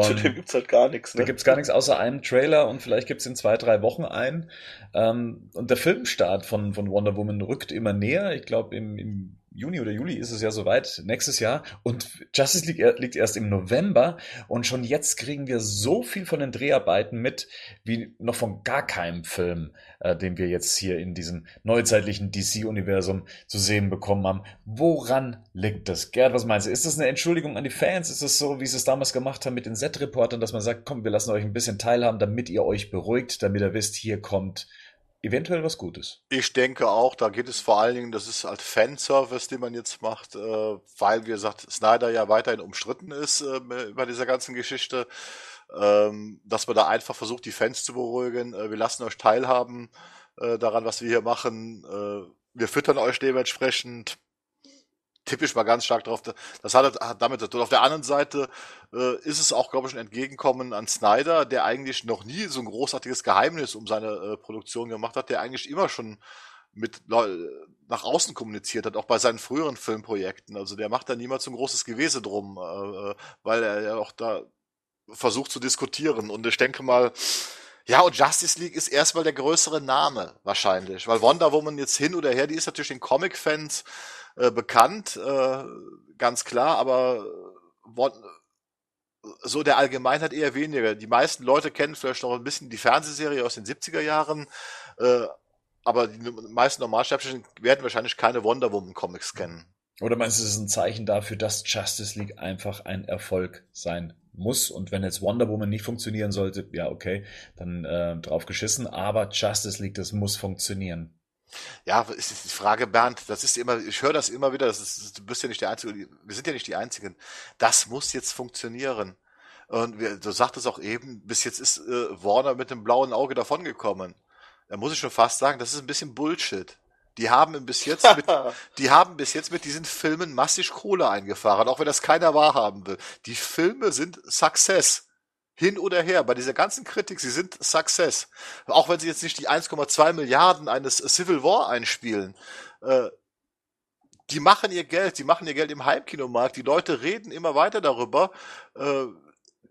[SPEAKER 3] Zu
[SPEAKER 1] Und
[SPEAKER 3] dem gibt's halt gar nichts,
[SPEAKER 1] da
[SPEAKER 3] ne?
[SPEAKER 1] gibt's gar nichts außer einem Trailer und vielleicht gibt's in zwei, drei Wochen einen. Ähm, und der Filmstart von, von Wonder Woman rückt immer näher. Ich glaube, im, im Juni oder Juli ist es ja soweit, nächstes Jahr. Und Justice League er- liegt erst im November. Und schon jetzt kriegen wir so viel von den Dreharbeiten mit, wie noch von gar keinem Film, äh, den wir jetzt hier in diesem neuzeitlichen DC-Universum zu sehen bekommen haben. Woran liegt das? Gerd, was meinst du? Ist das eine Entschuldigung an die Fans? Ist es so, wie sie es damals gemacht haben mit den Set-Reportern, dass man sagt, komm, wir lassen euch ein bisschen teilhaben, damit ihr euch beruhigt, damit ihr wisst, hier kommt eventuell was Gutes.
[SPEAKER 2] Ich denke auch, da geht es vor allen Dingen, das ist halt Fanservice, den man jetzt macht, äh, weil, wie gesagt, Snyder ja weiterhin umstritten ist äh, bei dieser ganzen Geschichte, ähm, dass man da einfach versucht, die Fans zu beruhigen. Äh, wir lassen euch teilhaben daran, was wir hier machen. Wir füttern euch dementsprechend. Tippe ich mal ganz stark drauf. Das hat, hat damit zu tun. Auf der anderen Seite äh, ist es auch, glaube ich, ein Entgegenkommen an Snyder, der eigentlich noch nie so ein großartiges Geheimnis um seine äh, Produktion gemacht hat, der eigentlich immer schon mit nach außen kommuniziert hat, auch bei seinen früheren Filmprojekten. Also der macht da niemals so ein großes Gewese drum, äh, weil er ja auch da versucht zu diskutieren. Und ich denke mal, ja, und Justice League ist erstmal der größere Name wahrscheinlich, weil Wonder Woman jetzt hin oder her, die ist natürlich den Comic-Fans äh, bekannt, äh, ganz klar, aber Won so der Allgemeinheit eher weniger. Die meisten Leute kennen vielleicht noch ein bisschen die Fernsehserie aus den 70er Jahren, äh, aber die meisten Normalsterblichen werden wahrscheinlich keine Wonder Woman Comics kennen.
[SPEAKER 1] Oder meinst du, es ist ein Zeichen dafür, dass Justice League einfach ein Erfolg sein muss? Und wenn jetzt Wonder Woman nicht funktionieren sollte, ja, okay, dann äh, drauf geschissen. Aber Justice League, das muss funktionieren.
[SPEAKER 2] Ja, ist die Frage, Bernd, das ist immer, ich höre das immer wieder, das ist, du bist ja nicht der Einzige, wir sind ja nicht die Einzigen. Das muss jetzt funktionieren. Und wir, du sagtest auch eben, bis jetzt ist äh, Warner mit dem blauen Auge davongekommen. Da muss ich schon fast sagen, das ist ein bisschen Bullshit. Die haben bis jetzt mit, die haben bis jetzt mit diesen Filmen massig Kohle eingefahren, auch wenn das keiner wahrhaben will. Die Filme sind Success. Hin oder her, bei dieser ganzen Kritik, sie sind Success. Auch wenn sie jetzt nicht die 1,2 Milliarden eines Civil War einspielen. Äh, die machen ihr Geld, die machen ihr Geld im Heimkinomarkt. Die Leute reden immer weiter darüber. Äh,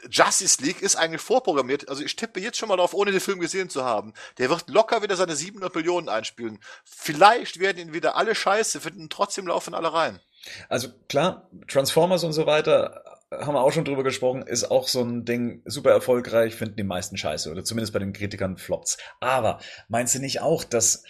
[SPEAKER 2] Justice League ist eigentlich vorprogrammiert. Also ich tippe jetzt schon mal drauf, ohne den Film gesehen zu haben. Der wird locker wieder seine 700 Millionen einspielen. Vielleicht werden ihn wieder alle scheiße finden, trotzdem laufen alle rein.
[SPEAKER 1] Also klar, Transformers und so weiter haben wir auch schon drüber gesprochen, ist auch so ein Ding super erfolgreich, finden die meisten scheiße oder zumindest bei den Kritikern flops. Aber meinst du nicht auch, dass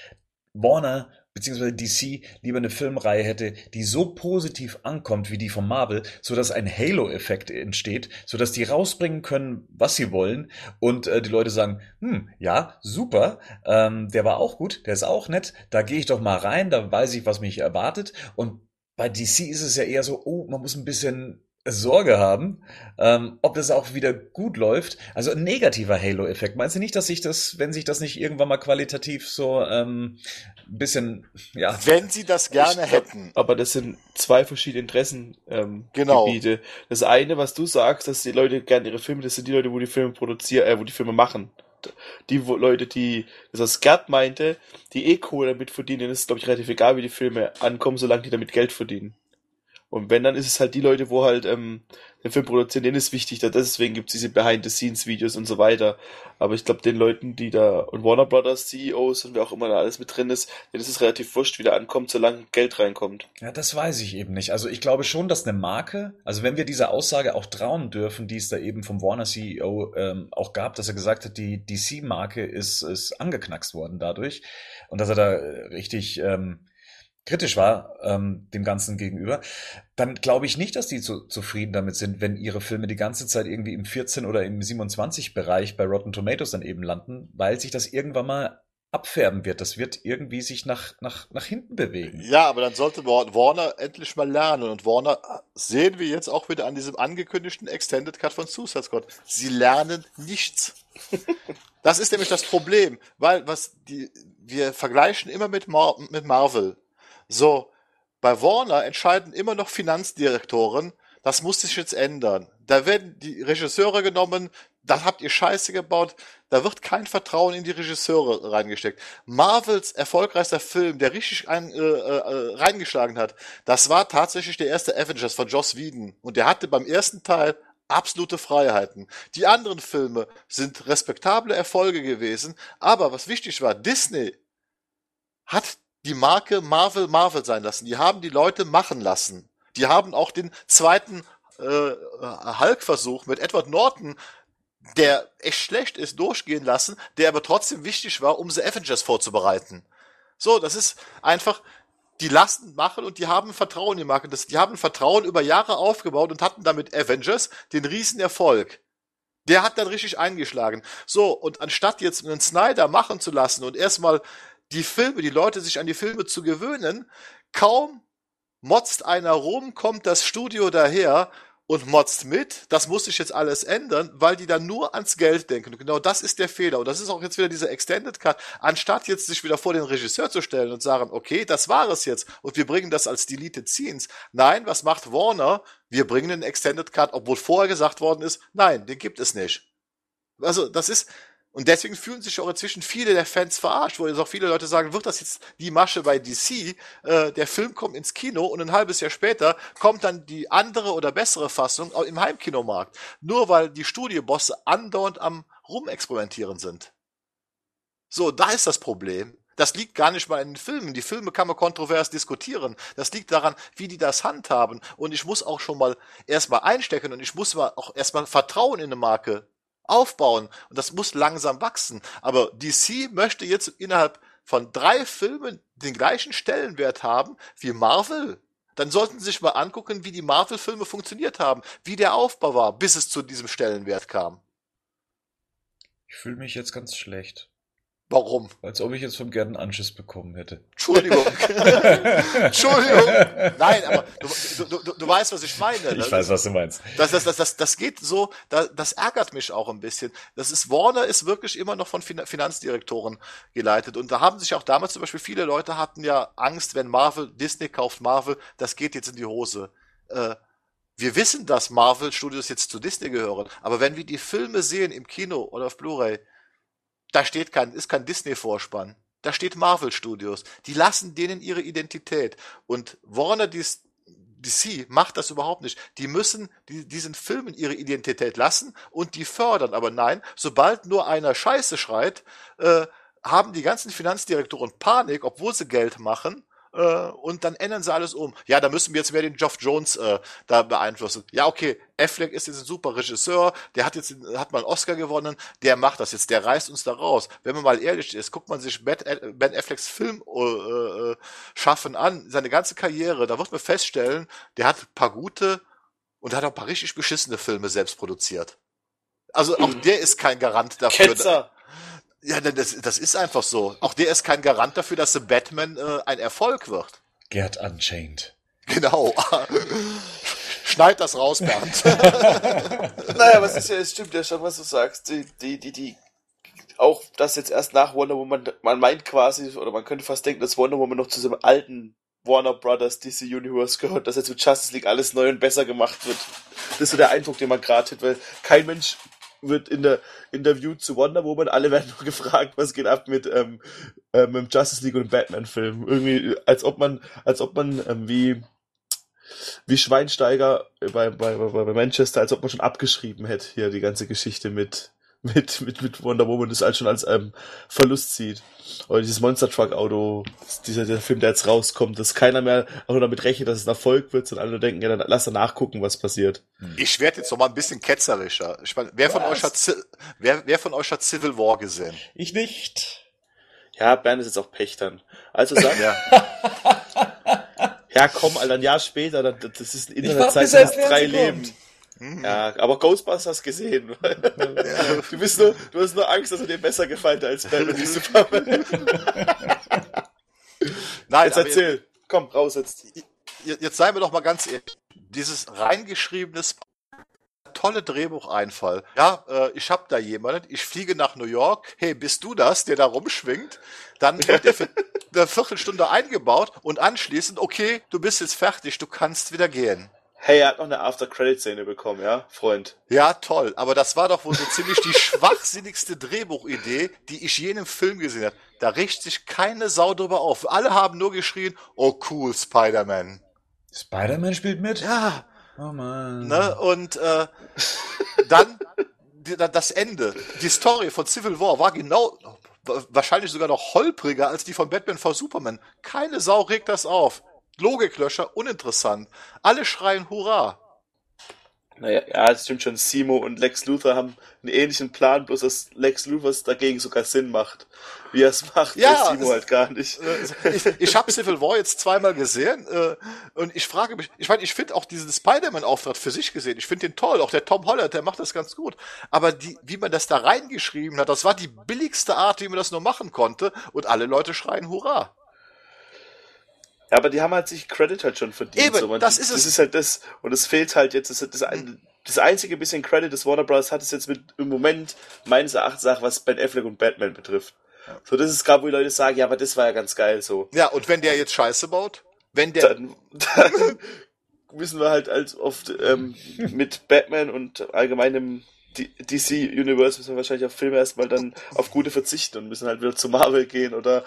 [SPEAKER 1] Warner beziehungsweise DC lieber eine Filmreihe hätte, die so positiv ankommt wie die von Marvel, so dass ein Halo-Effekt entsteht, so dass die rausbringen können, was sie wollen und äh, die Leute sagen, hm, ja, super, ähm, der war auch gut, der ist auch nett, da gehe ich doch mal rein, da weiß ich, was mich erwartet und bei DC ist es ja eher so, oh, man muss ein bisschen Sorge haben, ähm, ob das auch wieder gut läuft. Also ein negativer Halo-Effekt. Meinst du nicht, dass sich das, wenn sich das nicht irgendwann mal qualitativ so ähm, ein bisschen, ja,
[SPEAKER 2] Wenn sie das gerne
[SPEAKER 3] Ich
[SPEAKER 2] hätten.
[SPEAKER 3] Aber das sind zwei verschiedene Interessengebiete. Ähm,
[SPEAKER 2] Genau.
[SPEAKER 3] Gebiete. Das eine, was du sagst, dass die Leute gerne ihre Filme, das sind die Leute, wo die Filme produzieren, äh, wo die Filme machen. Die wo, Leute, die, das was Gerd meinte, die eh Kohle damit verdienen, denen ist es, glaube ich, relativ egal, wie die Filme ankommen, solange die damit Geld verdienen. Und wenn, dann ist es halt die Leute, wo halt ähm, den Film produzieren, denen ist wichtig, da deswegen gibt's diese Behind-the-Scenes-Videos und so weiter. Aber ich glaube, den Leuten, die da, und Warner Brothers CEOs und wer auch immer da alles mit drin ist, denen ist es relativ wurscht, wie da ankommt, solange Geld reinkommt.
[SPEAKER 1] Ja, das weiß ich eben nicht. Also ich glaube schon, dass eine Marke, also wenn wir dieser Aussage auch trauen dürfen, die es da eben vom Warner CEO ähm, auch gab, dass er gesagt hat, die DC-Marke ist, ist angeknackst worden dadurch und dass er da richtig ähm, kritisch war ähm, dem Ganzen gegenüber, dann glaube ich nicht, dass die zu, zufrieden damit sind, wenn ihre Filme die ganze Zeit irgendwie im 14 oder im 27 Bereich bei Rotten Tomatoes dann eben landen, weil sich das irgendwann mal abfärben wird. Das wird irgendwie sich nach, nach, nach hinten bewegen.
[SPEAKER 2] Ja, aber dann sollte Warner endlich mal lernen. Und Warner sehen wir jetzt auch wieder an diesem angekündigten Extended Cut von Suicide Squad. Sie lernen nichts. Das ist nämlich das Problem, weil was die, wir vergleichen immer mit, Mar mit Marvel. So, bei Warner entscheiden immer noch Finanzdirektoren, das muss sich jetzt ändern. Da werden die Regisseure genommen, da habt ihr Scheiße gebaut, da wird kein Vertrauen in die Regisseure reingesteckt. Marvels erfolgreichster Film, der richtig ein, äh, äh, reingeschlagen hat, das war tatsächlich der erste Avengers von Joss Whedon. Und der hatte beim ersten Teil absolute Freiheiten. Die anderen Filme sind respektable Erfolge gewesen, aber was wichtig war, Disney hat die Marke Marvel Marvel sein lassen. Die haben die Leute machen lassen. Die haben auch den zweiten äh, Hulk-Versuch mit Edward Norton, der echt schlecht ist, durchgehen lassen, der aber trotzdem wichtig war, um The Avengers vorzubereiten. So, das ist einfach, die lassen machen und die haben Vertrauen in die Marke. Die haben Vertrauen über Jahre aufgebaut und hatten damit Avengers den Riesenerfolg. Der hat dann richtig eingeschlagen. So, und anstatt jetzt einen Snyder machen zu lassen und erstmal die Filme, die Leute sich an die Filme zu gewöhnen, kaum motzt einer rum, kommt das Studio daher und motzt mit. Das muss sich jetzt alles ändern, weil die dann nur ans Geld denken. Und genau das ist der Fehler. Und das ist auch jetzt wieder dieser Extended Cut. Anstatt jetzt sich wieder vor den Regisseur zu stellen und sagen, okay, das war es jetzt und wir bringen das als Deleted Scenes. Nein, was macht Warner? Wir bringen den Extended Cut, obwohl vorher gesagt worden ist, nein, den gibt es nicht. Also, das ist, und deswegen fühlen sich auch inzwischen viele der Fans verarscht, wo jetzt auch viele Leute sagen, wird das jetzt die Masche bei DC? Äh, der Film kommt ins Kino und ein halbes Jahr später kommt dann die andere oder bessere Fassung im Heimkinomarkt. Nur weil die Studiobosse andauernd am Rumexperimentieren sind. So, da ist das Problem. Das liegt gar nicht mal in den Filmen. Die Filme kann man kontrovers diskutieren. Das liegt daran, wie die das handhaben. Und ich muss auch schon mal erstmal einstecken und ich muss mal auch erstmal Vertrauen in eine Marke aufbauen. Und das muss langsam wachsen. Aber DC möchte jetzt innerhalb von drei Filmen den gleichen Stellenwert haben wie Marvel. Dann sollten Sie sich mal angucken, wie die Marvel-Filme funktioniert haben, wie der Aufbau war, bis es zu diesem Stellenwert kam.
[SPEAKER 1] Ich fühle mich jetzt ganz schlecht.
[SPEAKER 2] Warum?
[SPEAKER 1] Als ob ich jetzt vom Gerd einen Anschiss bekommen hätte.
[SPEAKER 2] Entschuldigung. Entschuldigung. Nein, aber du, du, du, du weißt, was ich meine.
[SPEAKER 1] Ich weiß, was du meinst.
[SPEAKER 2] Das, das, das, das, das geht so, das, das ärgert mich auch ein bisschen. Das ist, Warner ist wirklich immer noch von Finanzdirektoren geleitet. Und da haben sich auch damals zum Beispiel viele Leute hatten ja Angst, wenn Marvel, Disney kauft Marvel, das geht jetzt in die Hose. Äh, wir wissen, dass Marvel Studios jetzt zu Disney gehören. Aber wenn wir die Filme sehen im Kino oder auf Blu-ray, da steht kein, ist kein Disney-Vorspann. Da steht Marvel Studios. Die lassen denen ihre Identität. Und Warner DC macht das überhaupt nicht. Die müssen die, diesen Filmen ihre Identität lassen und die fördern. Aber nein, sobald nur einer Scheiße schreit, äh, haben die ganzen Finanzdirektoren Panik, obwohl sie Geld machen äh, und dann ändern sie alles um. Ja, da müssen wir jetzt mehr den Geoff Jones äh, da beeinflussen. Ja, okay, Affleck ist jetzt ein super Regisseur, der hat jetzt hat mal einen Oscar gewonnen, der macht das jetzt, der reißt uns da raus. Wenn man mal ehrlich ist, guckt man sich Ben, äh, ben Afflecks Film äh, äh, schaffen an, seine ganze Karriere, da wird man feststellen, der hat ein paar gute und hat auch ein paar richtig beschissene Filme selbst produziert. Also auch mhm. der ist kein Garant dafür. Ketzer. Ja, das, das ist einfach so. Auch der ist kein Garant dafür, dass The Batman äh, ein Erfolg wird.
[SPEAKER 1] Gerd Unchained.
[SPEAKER 2] Genau. Schneid das raus, Bernd.
[SPEAKER 3] naja, was ist ja, es stimmt ja schon, was du sagst. Die, die, die, die, auch das jetzt erst nach Wonder Woman, man meint quasi, oder man könnte fast denken, dass Wonder Woman noch zu diesem alten Warner Brothers DC Universe gehört, dass jetzt mit Justice League alles neu und besser gemacht wird. Das ist so der Eindruck, den man gerade hat, weil kein Mensch wird in der Interview zu Wonder Woman, alle werden nur gefragt, was geht ab mit, ähm, äh, mit dem Justice League und Batman-Film. Irgendwie, als ob man, als ob man ähm, wie wie Schweinsteiger bei, bei, bei Manchester, als ob man schon abgeschrieben hätte, hier die ganze Geschichte mit, mit, mit, mit Wonder Woman das als schon als ähm, Verlust sieht. Oder dieses Monster Truck Auto, dieser, dieser Film, der jetzt rauskommt, dass keiner mehr auch nur damit rechnet, dass es ein Erfolg wird, sondern alle denken, ja, dann lass da nachgucken, was passiert.
[SPEAKER 2] Hm. Ich werde jetzt noch mal ein bisschen ketzerischer. Ich meine, wer von euch hat, wer, wer von euch hat Civil War gesehen?
[SPEAKER 1] Ich nicht.
[SPEAKER 3] Ja, Bernd ist jetzt auch Pächtern. Also sag, ja. ja, komm, Alter, ein Jahr später, das ist in der Zeit drei Leben.
[SPEAKER 2] Mhm.
[SPEAKER 3] Ja, aber Ghostbusters gesehen. du, bist nur, du hast nur Angst, dass er dir besser gefällt als Batman wie Superman.
[SPEAKER 2] Nein,
[SPEAKER 3] Jetzt erzähl. Komm, raus jetzt.
[SPEAKER 2] jetzt, jetzt seien wir doch mal ganz ehrlich. Dieses reingeschriebene Sp- tolle Drehbucheinfall. Ja, äh, ich hab da jemanden, ich fliege nach New York. Hey, bist du das, der da rumschwingt? Dann wird der für eine Viertelstunde eingebaut und anschließend, okay, du bist jetzt fertig, du kannst wieder gehen.
[SPEAKER 3] Hey, er hat noch eine After-Credit-Szene bekommen, ja, Freund.
[SPEAKER 2] Ja, toll. Aber das war doch wohl so ziemlich die schwachsinnigste Drehbuchidee, die ich je in einem Film gesehen habe. Da richtet sich keine Sau drüber auf. Alle haben nur geschrien, oh cool, Spider-Man.
[SPEAKER 1] Spider-Man spielt mit?
[SPEAKER 2] Ja,
[SPEAKER 1] Oh man.
[SPEAKER 2] ne? Und äh, dann das Ende. Die Story von Civil War war genau, wahrscheinlich sogar noch holpriger als die von Batman v Superman. Keine Sau regt das auf. Logiklöscher, uninteressant. Alle schreien Hurra.
[SPEAKER 3] Naja, ja, das stimmt schon. Simo und Lex Luthor haben einen ähnlichen Plan, bloß dass Lex Luthors dagegen sogar Sinn macht. Wie er es macht,
[SPEAKER 2] Ja,
[SPEAKER 3] weiß Simo
[SPEAKER 2] das-
[SPEAKER 3] halt gar nicht.
[SPEAKER 2] Äh, ich ich habe Civil War jetzt zweimal gesehen äh, und ich frage mich, ich meine, ich finde auch diesen Spider-Man-Auftritt für sich gesehen, ich finde den toll, auch der Tom Holland, der macht das ganz gut. Aber die, wie man das da reingeschrieben hat, das war die billigste Art, wie man das nur machen konnte und alle Leute schreien Hurra.
[SPEAKER 3] Ja, aber die haben halt sich Credit halt schon verdient.
[SPEAKER 2] Eben,
[SPEAKER 3] so. Man,
[SPEAKER 2] das ist
[SPEAKER 3] das
[SPEAKER 2] es.
[SPEAKER 3] ist halt das. Und es fehlt halt jetzt, das, das, ein, das einzige bisschen Credit, das Warner Bros. hat, ist jetzt mit im Moment meines Erachtens auch, was Ben Affleck und Batman betrifft. So, das ist gerade, wo die Leute sagen, ja, aber das war ja ganz geil so.
[SPEAKER 2] Ja, und wenn der jetzt Scheiße baut, wenn der,
[SPEAKER 3] Dann, dann müssen wir halt als oft ähm, mit Batman und allgemeinem DC Universe müssen wir wahrscheinlich auf Filme erstmal dann auf gute verzichten und müssen halt wieder zu Marvel gehen oder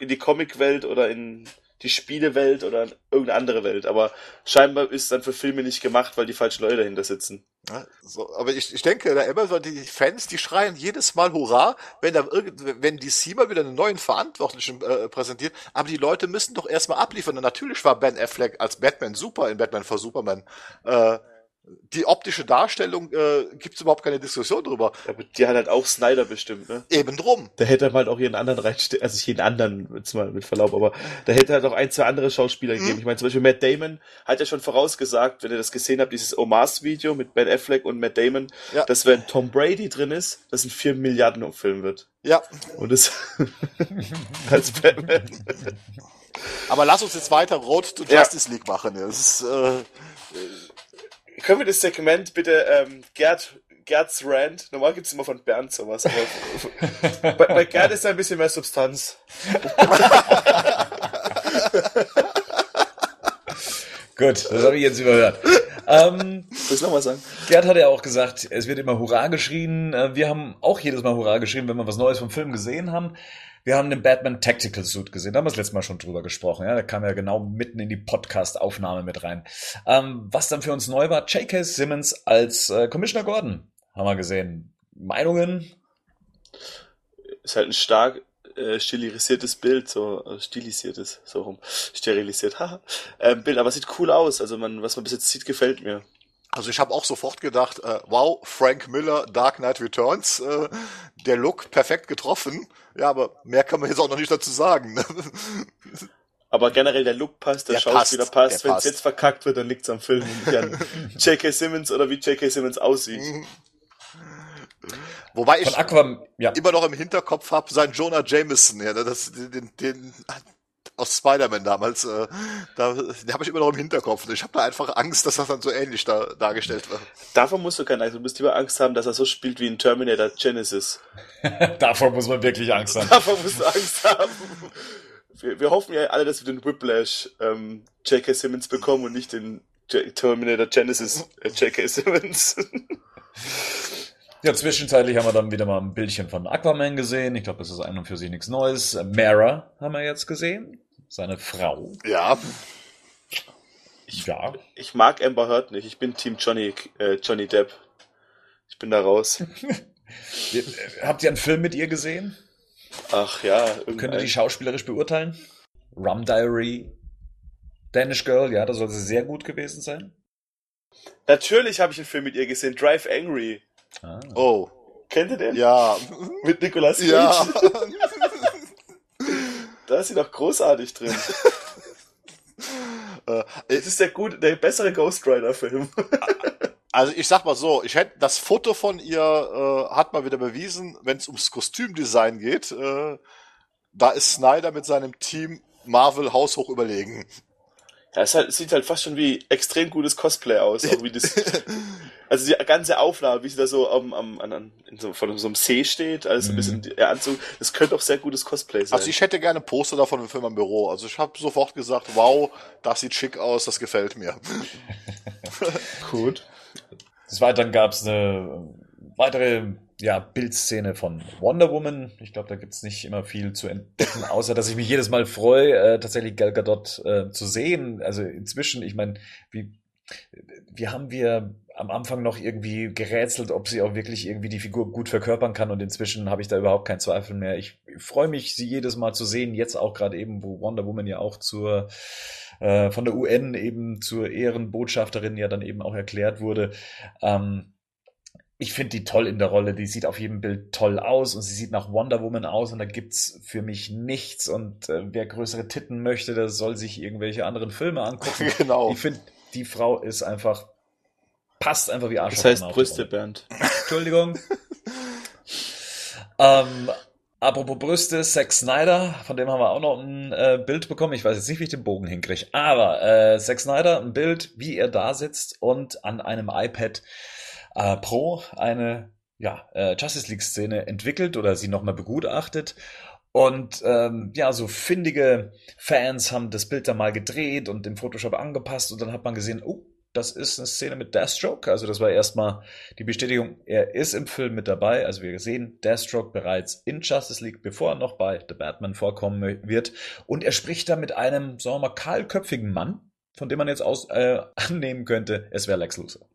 [SPEAKER 3] in die Comic-Welt oder in die Spielewelt oder in irgendeine andere Welt. Aber scheinbar ist es dann für Filme nicht gemacht, weil die falschen Leute dahinter sitzen.
[SPEAKER 2] Ja, so, aber ich, ich denke, da immer so die Fans, die schreien jedes Mal Hurra, wenn da irgend, wenn DC mal wieder einen neuen Verantwortlichen äh, präsentiert. Aber die Leute müssen doch erstmal abliefern. Und natürlich war Ben Affleck als Batman super in Batman vor Superman. Äh, die optische Darstellung äh, gibt's überhaupt keine Diskussion drüber.
[SPEAKER 3] Aber die hat halt auch Snyder bestimmt, ne?
[SPEAKER 2] Eben drum.
[SPEAKER 3] Da hätte er halt auch jeden anderen reinstellen, also nicht jeden anderen, jetzt mal mit Verlaub, aber da hätte halt auch ein, zwei andere Schauspieler gegeben. Ich meine, zum Beispiel Matt Damon hat ja schon vorausgesagt, wenn ihr das gesehen habt, dieses Omas-Video mit Ben Affleck und Matt Damon,
[SPEAKER 2] Ja.
[SPEAKER 3] dass wenn Tom Brady drin ist, das ein 4 Milliarden Film wird.
[SPEAKER 2] Ja.
[SPEAKER 3] Und das als Batman.
[SPEAKER 2] Aber lass uns jetzt weiter Road to
[SPEAKER 3] Ja.
[SPEAKER 2] Justice League machen. Das ist, äh,
[SPEAKER 3] Können wir das Segment bitte ähm, Gerd Gerds Rant, normal gibt's immer von Bernd sowas, aber bei, bei Gerd ist da ein bisschen mehr Substanz.
[SPEAKER 1] Gut, das habe ich jetzt überhört. ähm,
[SPEAKER 3] Willst du noch mal sagen?
[SPEAKER 1] Gerd hat ja auch gesagt, es wird immer Hurra geschrien. Äh, Wir haben auch jedes Mal Hurra geschrien, wenn wir was Neues vom Film gesehen haben. Wir haben den Batman Tactical Suit gesehen. Da haben wir das letzte Mal schon drüber gesprochen. Ja, der kam ja genau mitten in die Podcast-Aufnahme mit rein. Ähm, was dann für uns neu war, J.K. Simmons als äh, Commissioner Gordon. Haben wir gesehen. Meinungen?
[SPEAKER 3] ist halt ein stark äh, stilisiertes Bild, so äh, stilisiertes, so rum, sterilisiert, haha, ähm, Bild, aber sieht cool aus. Also man, was man bis jetzt sieht, gefällt mir.
[SPEAKER 2] Also ich habe auch sofort gedacht, äh, wow, Frank Miller, Dark Knight Returns, äh, der Look perfekt getroffen. Ja, aber mehr kann man jetzt auch noch nicht dazu sagen. Ne?
[SPEAKER 3] Aber generell der Look passt, der,
[SPEAKER 2] Der
[SPEAKER 3] Schauspieler
[SPEAKER 2] passt,
[SPEAKER 3] passt. Wenn es jetzt verkackt wird, dann liegt's am Film und nicht an J.K. Simmons oder wie J.K. Simmons aussieht.
[SPEAKER 2] Wobei ich
[SPEAKER 1] Von Aqua, ja.
[SPEAKER 2] immer noch im Hinterkopf habe, sein Jonah Jameson, ja, das, den, den aus Spider-Man damals, äh, da, den habe ich immer noch im Hinterkopf. Ich habe da einfach Angst, dass das dann so ähnlich da, dargestellt wird.
[SPEAKER 3] Davon musst du keine Angst, du musst lieber Angst haben, dass er so spielt wie in Terminator Genesis.
[SPEAKER 1] Davor muss man wirklich Angst haben.
[SPEAKER 3] Davon musst du Angst haben. Wir, wir hoffen ja alle, dass wir den Whiplash ähm, J.K. Simmons bekommen und nicht den J Terminator Genesis äh, J.K. Simmons.
[SPEAKER 1] Ja, zwischenzeitlich haben wir dann wieder mal ein Bildchen von Aquaman gesehen. Ich glaube, das ist ein und für sich nichts Neues. Mara haben wir jetzt gesehen. Seine Frau.
[SPEAKER 2] Ja,
[SPEAKER 1] Ja.
[SPEAKER 3] Ich mag Amber Heard nicht. Ich bin Team Johnny, äh, Johnny Depp. Ich bin da raus.
[SPEAKER 1] Äh, Habt ihr einen Film mit ihr gesehen?
[SPEAKER 3] Ach ja,
[SPEAKER 1] Könnt ihr
[SPEAKER 3] irgendein,
[SPEAKER 1] die schauspielerisch beurteilen? Rum Diary, Danish Girl, ja, das soll sie sehr gut gewesen sein.
[SPEAKER 3] Natürlich habe ich einen Film mit ihr gesehen, Drive Angry.
[SPEAKER 1] Ah.
[SPEAKER 2] oh,
[SPEAKER 3] Kennt ihr den?
[SPEAKER 2] ja,
[SPEAKER 3] Mit Nicolas Cage.
[SPEAKER 2] ja.
[SPEAKER 3] Da ist sie doch großartig drin.
[SPEAKER 2] äh,
[SPEAKER 3] Es ist der gut, der bessere Ghost Rider Film.
[SPEAKER 2] Also ich sag mal so, ich hätte das Foto von ihr äh, hat mal wieder bewiesen, wenn es ums Kostümdesign geht, äh, da ist Snyder mit seinem Team Marvel haushoch überlegen.
[SPEAKER 3] Ja, es, halt, es sieht halt fast schon wie extrem gutes Cosplay aus. Auch wie das, also die ganze Aufnahme, wie sie da so am, am, an, in so, von so einem See steht, also ein bisschen der Anzug, das könnte auch sehr gutes Cosplay sein.
[SPEAKER 2] Also ich hätte gerne Poster davon im Film im Büro. Also ich habe sofort gesagt, wow, das sieht schick aus, das gefällt mir.
[SPEAKER 3] Gut.
[SPEAKER 1] Des Weiteren gab es eine weitere ja, Bildszene von Wonder Woman. Ich glaube, da gibt's nicht immer viel zu entdecken, außer dass ich mich jedes Mal freue, äh, tatsächlich Gal Gadot äh, zu sehen. Also inzwischen, ich meine, wie, wie haben wir am Anfang noch irgendwie gerätselt, ob sie auch wirklich irgendwie die Figur gut verkörpern kann und inzwischen habe ich da überhaupt keinen Zweifel mehr. Ich freue mich, sie jedes Mal zu sehen, jetzt auch gerade eben, wo Wonder Woman ja auch zur äh, von der UN eben zur Ehrenbotschafterin ja dann eben auch erklärt wurde. Ähm, ich finde die toll in der Rolle. Die sieht auf jedem Bild toll aus und sie sieht nach Wonder Woman aus und da gibt's für mich nichts. Und äh, wer größere Titten möchte, der soll sich irgendwelche anderen Filme angucken.
[SPEAKER 2] genau.
[SPEAKER 1] Ich finde, die Frau ist einfach, passt einfach wie Arsch.
[SPEAKER 3] Das heißt Brüste, Bernd.
[SPEAKER 1] Entschuldigung. ähm, apropos Brüste, Zack Snyder, von dem haben wir auch noch ein äh, Bild bekommen. Ich weiß jetzt nicht, wie ich den Bogen hinkriege, aber äh, Zack Snyder, ein Bild, wie er da sitzt und an einem iPad äh, Pro eine ja, äh, Justice League-Szene entwickelt oder sie nochmal begutachtet. Und ähm, ja, so findige Fans haben das Bild dann mal gedreht und im Photoshop angepasst und dann hat man gesehen, oh, das ist eine Szene mit Deathstroke. Also das war erstmal die Bestätigung, er ist im Film mit dabei. Also wir sehen Deathstroke bereits in Justice League, bevor er noch bei The Batman vorkommen wird. Und er spricht da mit einem, sagen wir mal, kahlköpfigen Mann, von dem man jetzt aus äh, annehmen könnte, es wäre Lex Luthor.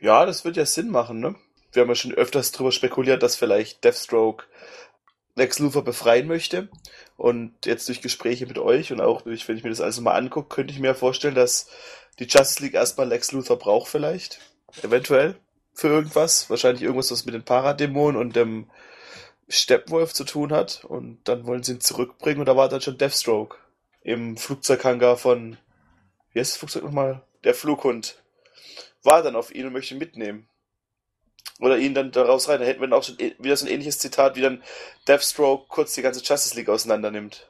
[SPEAKER 3] Ja, das wird ja Sinn machen, ne? Wir haben ja schon öfters darüber spekuliert, dass vielleicht Deathstroke Lex Luthor befreien möchte. Und jetzt durch Gespräche mit euch und auch durch, wenn ich mir das alles mal angucke, könnte ich mir vorstellen, dass die Justice League erstmal Lex Luthor braucht vielleicht. Eventuell. Für irgendwas. Wahrscheinlich irgendwas, was mit den Paradämonen und dem Steppenwolf zu tun hat. Und dann wollen sie ihn zurückbringen und da war dann schon Deathstroke. Im Flugzeughangar von, wie heißt das Flugzeug nochmal? Der Flughund war dann auf ihn und möchte ihn mitnehmen. Oder ihn dann daraus rein. Da hätten wir dann auch schon wieder so ein ähnliches Zitat, wie dann Deathstroke kurz die ganze Justice League auseinander nimmt.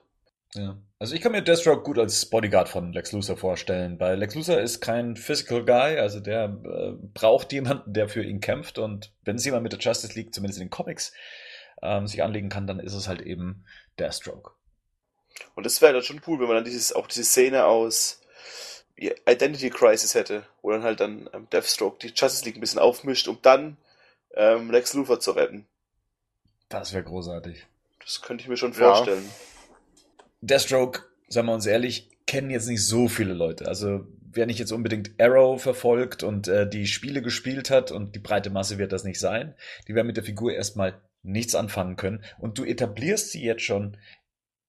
[SPEAKER 1] Ja. Also ich kann mir Deathstroke gut als Bodyguard von Lex Luthor vorstellen, weil Lex Luthor ist kein Physical Guy, also der äh, braucht jemanden, der für ihn kämpft und wenn es jemand mit der Justice League, zumindest in den Comics, ähm, sich anlegen kann, dann ist es halt eben Deathstroke.
[SPEAKER 3] Und das wäre dann schon cool, wenn man dann dieses, auch diese Szene aus Identity Crisis hätte, wo dann halt dann ähm, Deathstroke die Justice League ein bisschen aufmischt, um dann ähm, Lex Luthor zu retten.
[SPEAKER 1] Das wäre großartig.
[SPEAKER 3] Das könnte ich mir schon vorstellen. Ja.
[SPEAKER 1] Deathstroke, sagen wir uns ehrlich, kennen jetzt nicht so viele Leute. Also wer nicht jetzt unbedingt Arrow verfolgt und äh, die Spiele gespielt hat und die breite Masse wird das nicht sein, die werden mit der Figur erstmal nichts anfangen können. Und du etablierst sie jetzt schon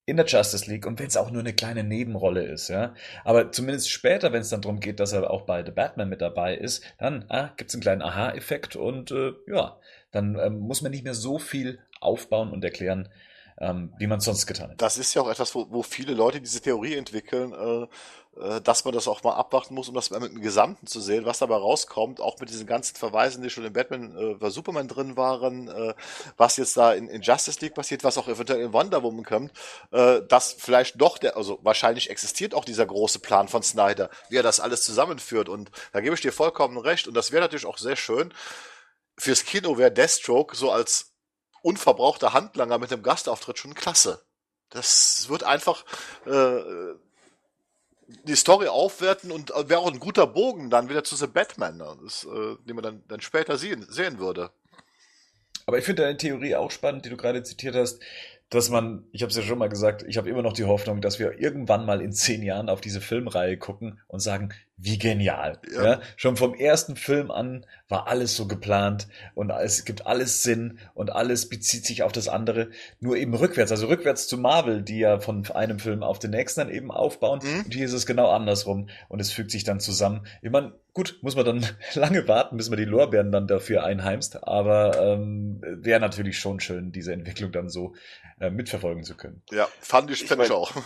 [SPEAKER 1] in der Justice League und wenn es auch nur eine kleine Nebenrolle ist, ja. Aber zumindest später, wenn es dann darum geht, dass er auch bei The Batman mit dabei ist, dann ah, gibt es einen kleinen Aha-Effekt und äh, ja, dann ähm, muss man nicht mehr so viel aufbauen und erklären, ähm, wie man sonst getan hat.
[SPEAKER 2] Das ist ja auch etwas, wo, wo viele Leute diese Theorie entwickeln, äh, äh, dass man das auch mal abwarten muss, um das mit dem Gesamten zu sehen, was dabei rauskommt, auch mit diesen ganzen Verweisen, die schon in Batman äh, Superman drin waren, äh, was jetzt da in, in Justice League passiert, was auch eventuell in Wonder Woman kommt, äh, dass vielleicht doch der, also wahrscheinlich existiert auch dieser große Plan von Snyder, wie er das alles zusammenführt und da gebe ich dir vollkommen recht und das wäre natürlich auch sehr schön. Fürs Kino wäre Deathstroke so als unverbrauchter Handlanger mit einem Gastauftritt schon klasse. Das wird einfach äh, die Story aufwerten und wäre auch ein guter Bogen dann wieder zu The Batman, ne? das, äh, den man dann, dann später sehen, sehen würde.
[SPEAKER 1] Aber ich finde deine Theorie auch spannend, die du gerade zitiert hast, dass man, ich habe es ja schon mal gesagt, ich habe immer noch die Hoffnung, dass wir irgendwann mal in zehn Jahren auf diese Filmreihe gucken und sagen, wie genial. Ja. ja. Schon vom ersten Film an war alles so geplant und es gibt alles Sinn und alles bezieht sich auf das andere, nur eben rückwärts, also rückwärts zu Marvel, die ja von einem Film auf den nächsten dann eben aufbauen mhm. und hier ist es genau andersrum und es fügt sich dann zusammen. Ich meine, gut, muss man dann lange warten, bis man die Lorbeeren dann dafür einheimst, aber ähm, wäre natürlich schon schön, diese Entwicklung dann so äh, mitverfolgen zu können.
[SPEAKER 2] Ja, fand ich, ich, fand ich auch.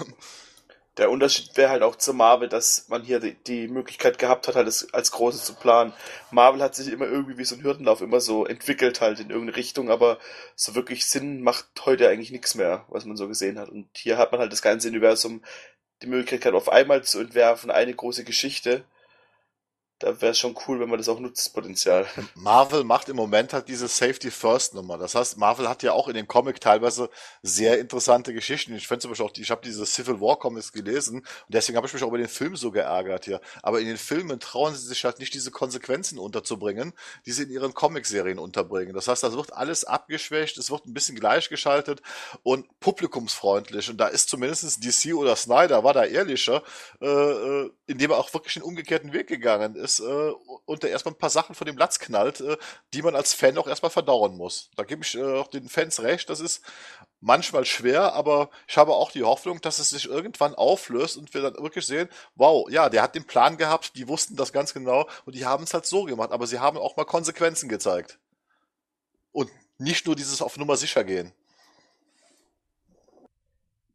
[SPEAKER 3] Der Unterschied wäre halt auch zu Marvel, dass man hier die, die Möglichkeit gehabt hat, halt es als Großes zu planen. Marvel hat sich immer irgendwie wie so ein Hürdenlauf immer so entwickelt halt in irgendeine Richtung, aber so wirklich Sinn macht heute eigentlich nichts mehr, was man so gesehen hat. Und hier hat man halt das ganze Universum die Möglichkeit auf einmal zu entwerfen, eine große Geschichte da wäre es schon cool, wenn man das auch nutzt, das Potenzial.
[SPEAKER 2] Marvel macht im Moment halt diese Safety First Nummer. Das heißt, Marvel hat ja auch in dem Comic teilweise sehr interessante Geschichten. Ich finde zum Beispiel auch, ich habe diese Civil War Comics gelesen und deswegen habe ich mich auch über den Film so geärgert hier. Aber in den Filmen trauen sie sich halt nicht diese Konsequenzen unterzubringen, die sie in ihren Comic-Serien unterbringen. Das heißt, das wird alles abgeschwächt, es wird ein bisschen gleichgeschaltet und publikumsfreundlich. Und da ist zumindest DC oder Snyder, war da ehrlicher, äh, äh indem er auch wirklich den umgekehrten Weg gegangen ist ist äh, und der erstmal ein paar Sachen von dem Platz knallt, äh, die man als Fan auch erstmal verdauern muss. Da gebe ich äh, auch den Fans recht, das ist manchmal schwer, aber ich habe auch die Hoffnung, dass es sich irgendwann auflöst und wir dann wirklich sehen, wow, ja, der hat den Plan gehabt, die wussten das ganz genau und die haben es halt so gemacht, aber sie haben auch mal Konsequenzen gezeigt. Und nicht nur dieses auf Nummer sicher gehen.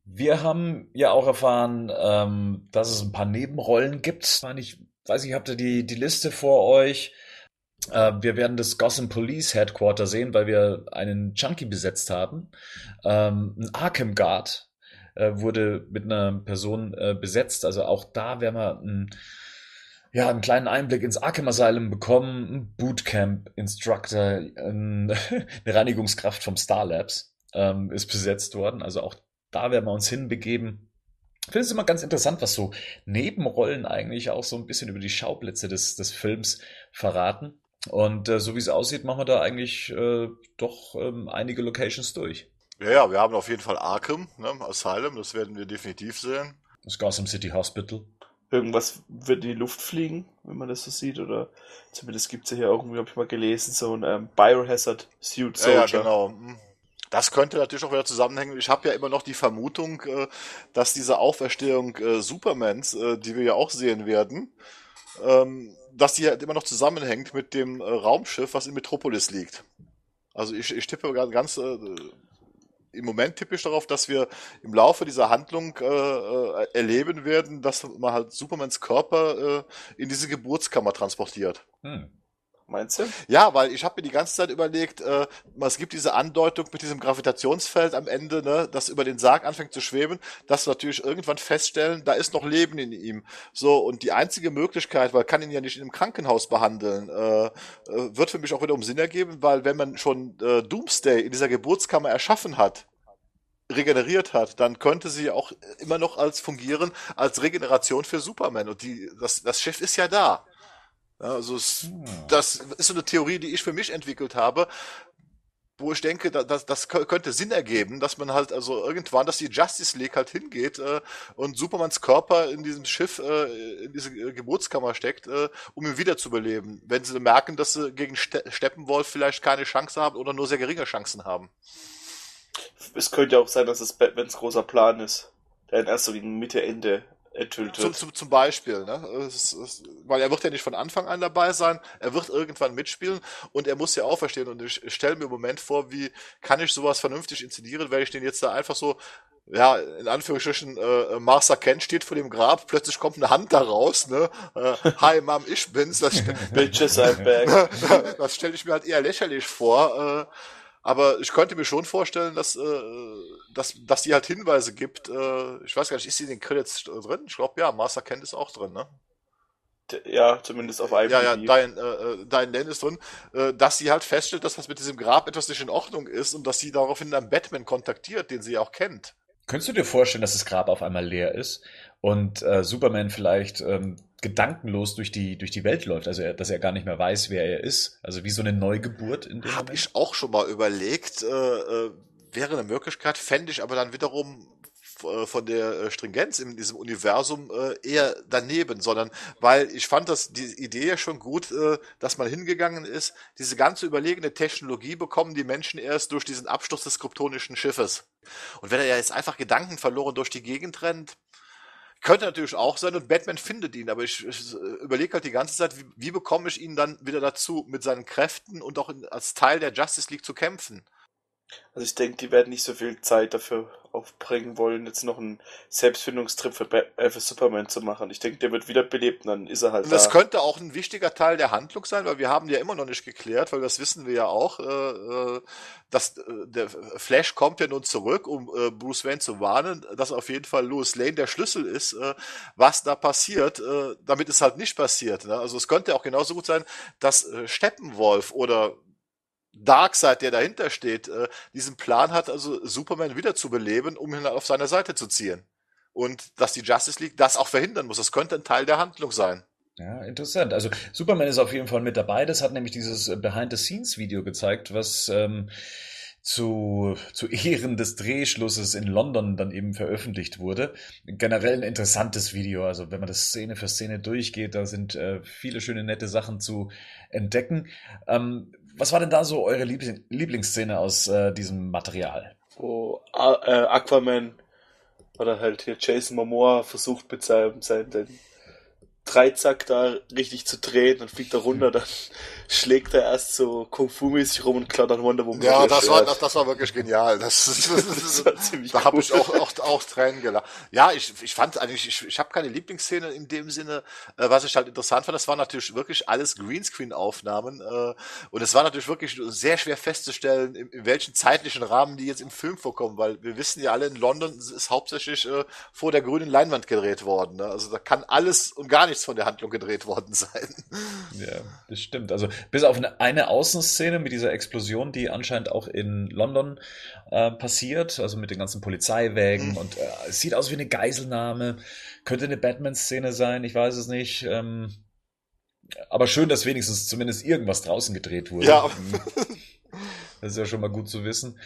[SPEAKER 1] Wir haben ja auch erfahren, ähm, dass es ein paar Nebenrollen gibt. Ich weiß nicht, habt ihr die, die Liste vor euch? Äh, wir werden das Gotham Police Headquarter sehen, weil wir einen Junkie besetzt haben. Ähm, ein Arkham Guard äh, wurde mit einer Person äh, besetzt. Also auch da werden wir ein, ja, einen kleinen Einblick ins Arkham Asylum bekommen. Ein Bootcamp Instructor, ein, eine Reinigungskraft vom Star Labs ähm, ist besetzt worden. Also auch da werden wir uns hinbegeben. Ich finde es immer ganz interessant, was so Nebenrollen eigentlich auch so ein bisschen über die Schauplätze des, des Films verraten. Und äh, so wie es aussieht, machen wir da eigentlich äh, doch ähm, einige Locations durch.
[SPEAKER 2] Ja, ja, wir haben auf jeden Fall Arkham, ne, Asylum, das werden wir definitiv sehen.
[SPEAKER 1] Das Gotham City Hospital.
[SPEAKER 3] Irgendwas wird in die Luft fliegen, wenn man das so sieht, oder zumindest gibt es ja hier irgendwie, habe ich mal gelesen, so ein ähm, Biohazard Suit
[SPEAKER 2] Soldier. Ja, ja, genau. Das könnte natürlich auch wieder zusammenhängen. Ich habe ja immer noch die Vermutung, äh, dass diese Auferstehung äh, Supermans, äh, die wir ja auch sehen werden, ähm, dass die halt immer noch zusammenhängt mit dem Raumschiff, was in Metropolis liegt. Also ich, ich tippe ganz im Moment tippe ich darauf, dass wir im Laufe dieser Handlung äh, erleben werden, dass man halt Supermans Körper äh, in diese Geburtskammer transportiert. Hm.
[SPEAKER 3] Meinst du?
[SPEAKER 2] Ja, weil ich habe mir die ganze Zeit überlegt, äh, es gibt diese Andeutung mit diesem Gravitationsfeld am Ende, ne, das über den Sarg anfängt zu schweben, dass wir natürlich irgendwann feststellen, da ist noch Leben in ihm. So, und die einzige Möglichkeit, weil kann ihn ja nicht in einem Krankenhaus behandeln, äh, äh, wird für mich auch wieder um Sinn ergeben, weil wenn man schon äh, Doomsday in dieser Geburtskammer erschaffen hat, regeneriert hat, dann könnte sie auch immer noch als fungieren als Regeneration für Superman. Und die, das, das Schiff ist ja da. Ja, also es, hm. das ist so eine Theorie, die ich für mich entwickelt habe, wo ich denke, das, das könnte Sinn ergeben, dass man halt also irgendwann, dass die Justice League halt hingeht äh, und Supermans Körper in diesem Schiff äh, in diese Geburtskammer steckt, äh, um ihn wiederzubeleben, wenn sie merken, dass sie gegen Ste Steppenwolf vielleicht keine Chance haben oder nur sehr geringe Chancen haben.
[SPEAKER 3] Es könnte auch sein, dass es Batmans großer Plan ist, der in erster Linie Mitte, Ende enthüllt
[SPEAKER 2] wird. Zum, zum, zum Beispiel, ne? Es, es, weil er wird ja nicht von Anfang an dabei sein, er wird irgendwann mitspielen und er muss ja auch verstehen. Und ich stelle mir im Moment vor, wie kann ich sowas vernünftig inszenieren, wenn ich den jetzt da einfach so ja, in Anführungsstrichen, äh, Master Kent steht vor dem Grab, plötzlich kommt eine Hand da raus, ne? Äh, Hi Mom, ich bin's. Das,
[SPEAKER 3] Bitches, I'm back.
[SPEAKER 2] das stelle ich mir halt eher lächerlich vor. Äh, aber ich könnte mir schon vorstellen, dass, äh, dass, dass die halt Hinweise gibt. Äh, ich weiß gar nicht, ist die in den Credits drin? Ich glaube, ja, Master Kent ist auch drin, ne?
[SPEAKER 3] Ja, zumindest auf einem.
[SPEAKER 2] Ja, ja, dein, äh, dein Len ist drin, äh, dass sie halt feststellt, dass das mit diesem Grab etwas nicht in Ordnung ist und dass sie daraufhin dann Batman kontaktiert, den sie ja auch kennt.
[SPEAKER 1] Könntest du dir vorstellen, dass das Grab auf einmal leer ist und äh, Superman vielleicht ähm, gedankenlos durch die, durch die Welt läuft, also er, dass er gar nicht mehr weiß, wer er ist. Also wie so eine Neugeburt in dem
[SPEAKER 2] Hab Moment. ich auch schon mal überlegt, äh, äh, wäre eine Möglichkeit, fände ich aber dann wiederum äh, von der äh, Stringenz in diesem Universum äh, eher daneben, sondern weil ich fand das die Idee ja schon gut, äh, dass man hingegangen ist, diese ganze überlegene Technologie bekommen die Menschen erst durch diesen Absturz des kryptonischen Schiffes. Und wenn er ja jetzt einfach Gedanken verloren durch die Gegend rennt, könnte natürlich auch sein und Batman findet ihn, aber ich, ich überlege halt die ganze Zeit, wie, wie, bekomme ich ihn dann wieder dazu, mit seinen Kräften und auch in, als Teil der Justice League zu kämpfen?
[SPEAKER 3] Also ich denke, die werden nicht so viel Zeit dafür aufbringen wollen, jetzt noch einen Selbstfindungstrip für, äh, für Superman zu machen. Ich denke, der wird wieder belebt und dann ist er halt
[SPEAKER 2] und das da. könnte auch ein wichtiger Teil der Handlung sein, weil wir haben ja immer noch nicht geklärt, weil das wissen wir ja auch, äh, äh dass äh, der Flash kommt ja nun zurück, um äh, Bruce Wayne zu warnen, dass auf jeden Fall Louis Lane der Schlüssel ist, äh, was da passiert, äh, damit es halt nicht passiert. Ne? Also es könnte auch genauso gut sein, dass äh, Steppenwolf oder Darkseid, der dahinter steht, äh, diesen Plan hat, also Superman wiederzubeleben, um ihn auf seine Seite zu ziehen. Und dass die Justice League das auch verhindern muss. Das könnte ein Teil der Handlung sein.
[SPEAKER 1] Ja, interessant. Also Superman ist auf jeden Fall mit dabei. Das hat nämlich dieses Behind-the-Scenes-Video gezeigt, was ähm, zu, zu Ehren des Drehschlusses in London dann eben veröffentlicht wurde. Generell ein interessantes Video. Also wenn man das Szene für Szene durchgeht, da sind äh, viele schöne, nette Sachen zu entdecken. Ähm, was war denn da so eure Liebling Lieblingsszene aus äh, diesem Material?
[SPEAKER 3] Wo äh, Aquaman oder halt hier Jason Momoa versucht mit seinem, seinem Dreizack da richtig zu drehen, dann fliegt er runter, dann schlägt er erst so Kung-Fu-mäßig rum und klaut dann Wonder Woman.
[SPEAKER 2] Ja, das war, das, das war wirklich genial. Das, das, das war ziemlich da habe ich auch, auch, auch Tränen gelacht. Ja, ich, ich fand eigentlich, ich, ich habe keine Lieblingsszene in dem Sinne. Äh, was ich halt interessant fand, das war natürlich wirklich alles Greenscreen-Aufnahmen. Äh, und es war natürlich wirklich sehr schwer festzustellen, in, in welchen zeitlichen Rahmen die jetzt im Film vorkommen, weil wir wissen ja alle, in London ist hauptsächlich äh, vor der grünen Leinwand gedreht worden. Ne? Also da kann alles und gar nichts von der Handlung gedreht worden sein.
[SPEAKER 1] Ja, das stimmt. Also bis auf eine, eine Außenszene mit dieser Explosion, die anscheinend auch in London äh, passiert, also mit den ganzen Polizeiwägen mhm. und äh, es sieht aus wie eine Geiselnahme. Könnte eine Batman-Szene sein, ich weiß es nicht. Ähm, aber schön, dass wenigstens zumindest irgendwas draußen gedreht wurde. Ja. Das ist ja schon mal gut zu wissen.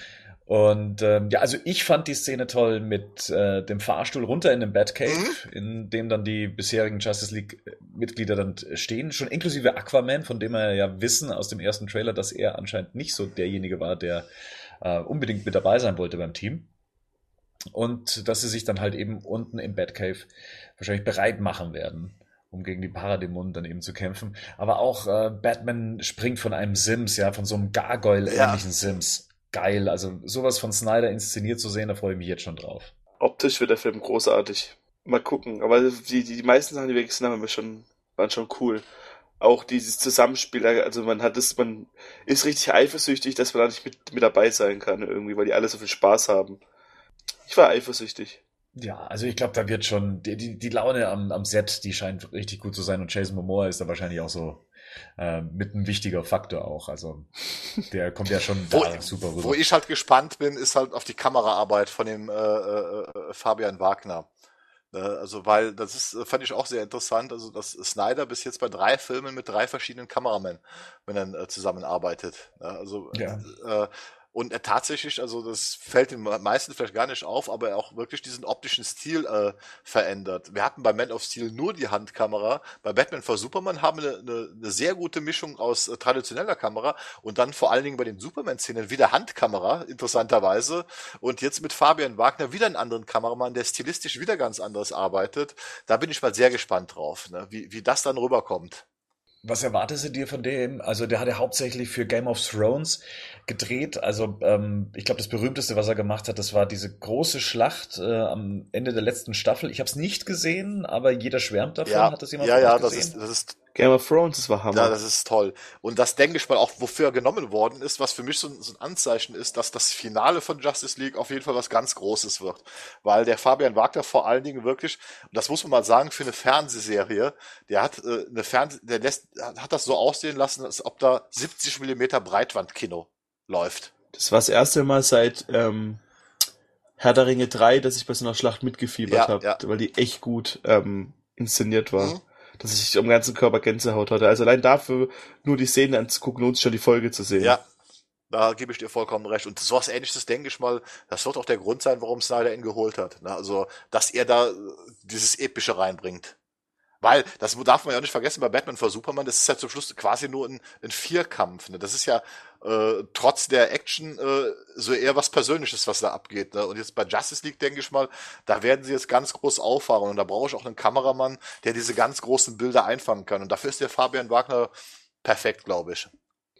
[SPEAKER 1] Und ähm, ja, also ich fand die Szene toll mit äh, dem Fahrstuhl runter in den Batcave, mhm. in dem dann die bisherigen Justice League-Mitglieder dann stehen, schon inklusive Aquaman, von dem wir ja wissen aus dem ersten Trailer, dass er anscheinend nicht so derjenige war, der äh, unbedingt mit dabei sein wollte beim Team. Und dass sie sich dann halt eben unten im Batcave wahrscheinlich bereit machen werden, um gegen die Paradämonen dann eben zu kämpfen. Aber auch äh, Batman springt von einem Sims, ja, von so einem Gargoyle-ähnlichen ja. Sims geil. Also sowas von Snyder inszeniert zu sehen, da freue ich mich jetzt schon drauf.
[SPEAKER 3] Optisch wird der Film großartig. Mal gucken. Aber die, die, die meisten Sachen, die wir gesehen haben, schon, waren schon cool. Auch dieses Zusammenspiel, also man hat es, man ist richtig eifersüchtig, dass man da nicht mit, mit dabei sein kann irgendwie, weil die alle so viel Spaß haben. Ich war eifersüchtig.
[SPEAKER 1] Ja, also ich glaube, da wird schon, die, die, die Laune am, am Set, die scheint richtig gut zu sein und Jason Momoa ist da wahrscheinlich auch so äh, mit ein wichtiger Faktor auch. Also der kommt ja schon
[SPEAKER 2] wo,
[SPEAKER 1] da super
[SPEAKER 2] rüber. Wo ich halt gespannt bin, ist halt auf die Kameraarbeit von dem äh, äh, Fabian Wagner. Ne, also, weil das ist, fand ich auch sehr interessant, also dass Snyder bis jetzt bei drei Filmen mit drei verschiedenen Kameramännern er äh, zusammenarbeitet. Ne, also ja. äh, und er tatsächlich, also das fällt den meisten vielleicht gar nicht auf, aber er auch wirklich diesen optischen Stil äh, verändert. Wir hatten bei Man of Steel nur die Handkamera. Bei Batman vs Superman haben wir eine, eine, eine sehr gute Mischung aus äh, traditioneller Kamera und dann vor allen Dingen bei den Superman-Szenen wieder Handkamera, interessanterweise. Und jetzt mit Fabian Wagner wieder einen anderen Kameramann, der stilistisch wieder ganz anders arbeitet. Da bin ich mal sehr gespannt drauf, ne? wie, wie das dann rüberkommt.
[SPEAKER 1] Was erwartest du dir von dem? Also der hat ja hauptsächlich für Game of Thrones gedreht. Also ähm, ich glaube, das berühmteste, was er gemacht hat, das war diese große Schlacht äh, am Ende der letzten Staffel. Ich habe es nicht gesehen, aber jeder schwärmt davon.
[SPEAKER 2] Ja,
[SPEAKER 1] hat
[SPEAKER 2] das jemand ja, ja, das ist, das ist
[SPEAKER 3] Game of Thrones, das war Hammer.
[SPEAKER 2] Ja, das ist toll. Und das denke ich mal auch, wofür er genommen worden ist, was für mich so ein, so ein, Anzeichen ist, dass das Finale von Justice League auf jeden Fall was ganz Großes wird. Weil der Fabian Wagner vor allen Dingen wirklich, und das muss man mal sagen, für eine Fernsehserie, der hat äh, eine Fernseh, der lässt, hat das so aussehen lassen, als ob da 70 Millimeter Breitwandkino läuft.
[SPEAKER 3] Das war das erste Mal seit ähm, Herr der Ringe 3, dass ich bei so einer Schlacht mitgefiebert ja, habe, ja. weil die echt gut ähm, inszeniert war. Mhm dass ich am ganzen Körper Gänsehaut hatte. Also allein dafür nur die Szene anzugucken, lohnt sich schon die Folge zu sehen.
[SPEAKER 2] Ja, da gebe ich dir vollkommen recht. Und sowas ähnliches denke ich mal, das wird auch der Grund sein, warum Snyder ihn geholt hat. Also, dass er da dieses Epische reinbringt. Weil, das darf man ja nicht vergessen, bei Batman vor Superman, das ist ja zum Schluss quasi nur ein, ein Vierkampf. Ne? Das ist ja äh, trotz der Action äh, so eher was Persönliches, was da abgeht. Ne? Und jetzt bei Justice League, denke ich mal, da werden sie jetzt ganz groß auffahren. Und da brauche ich auch einen Kameramann, der diese ganz großen Bilder einfangen kann. Und dafür ist der Fabian Wagner perfekt, glaube ich.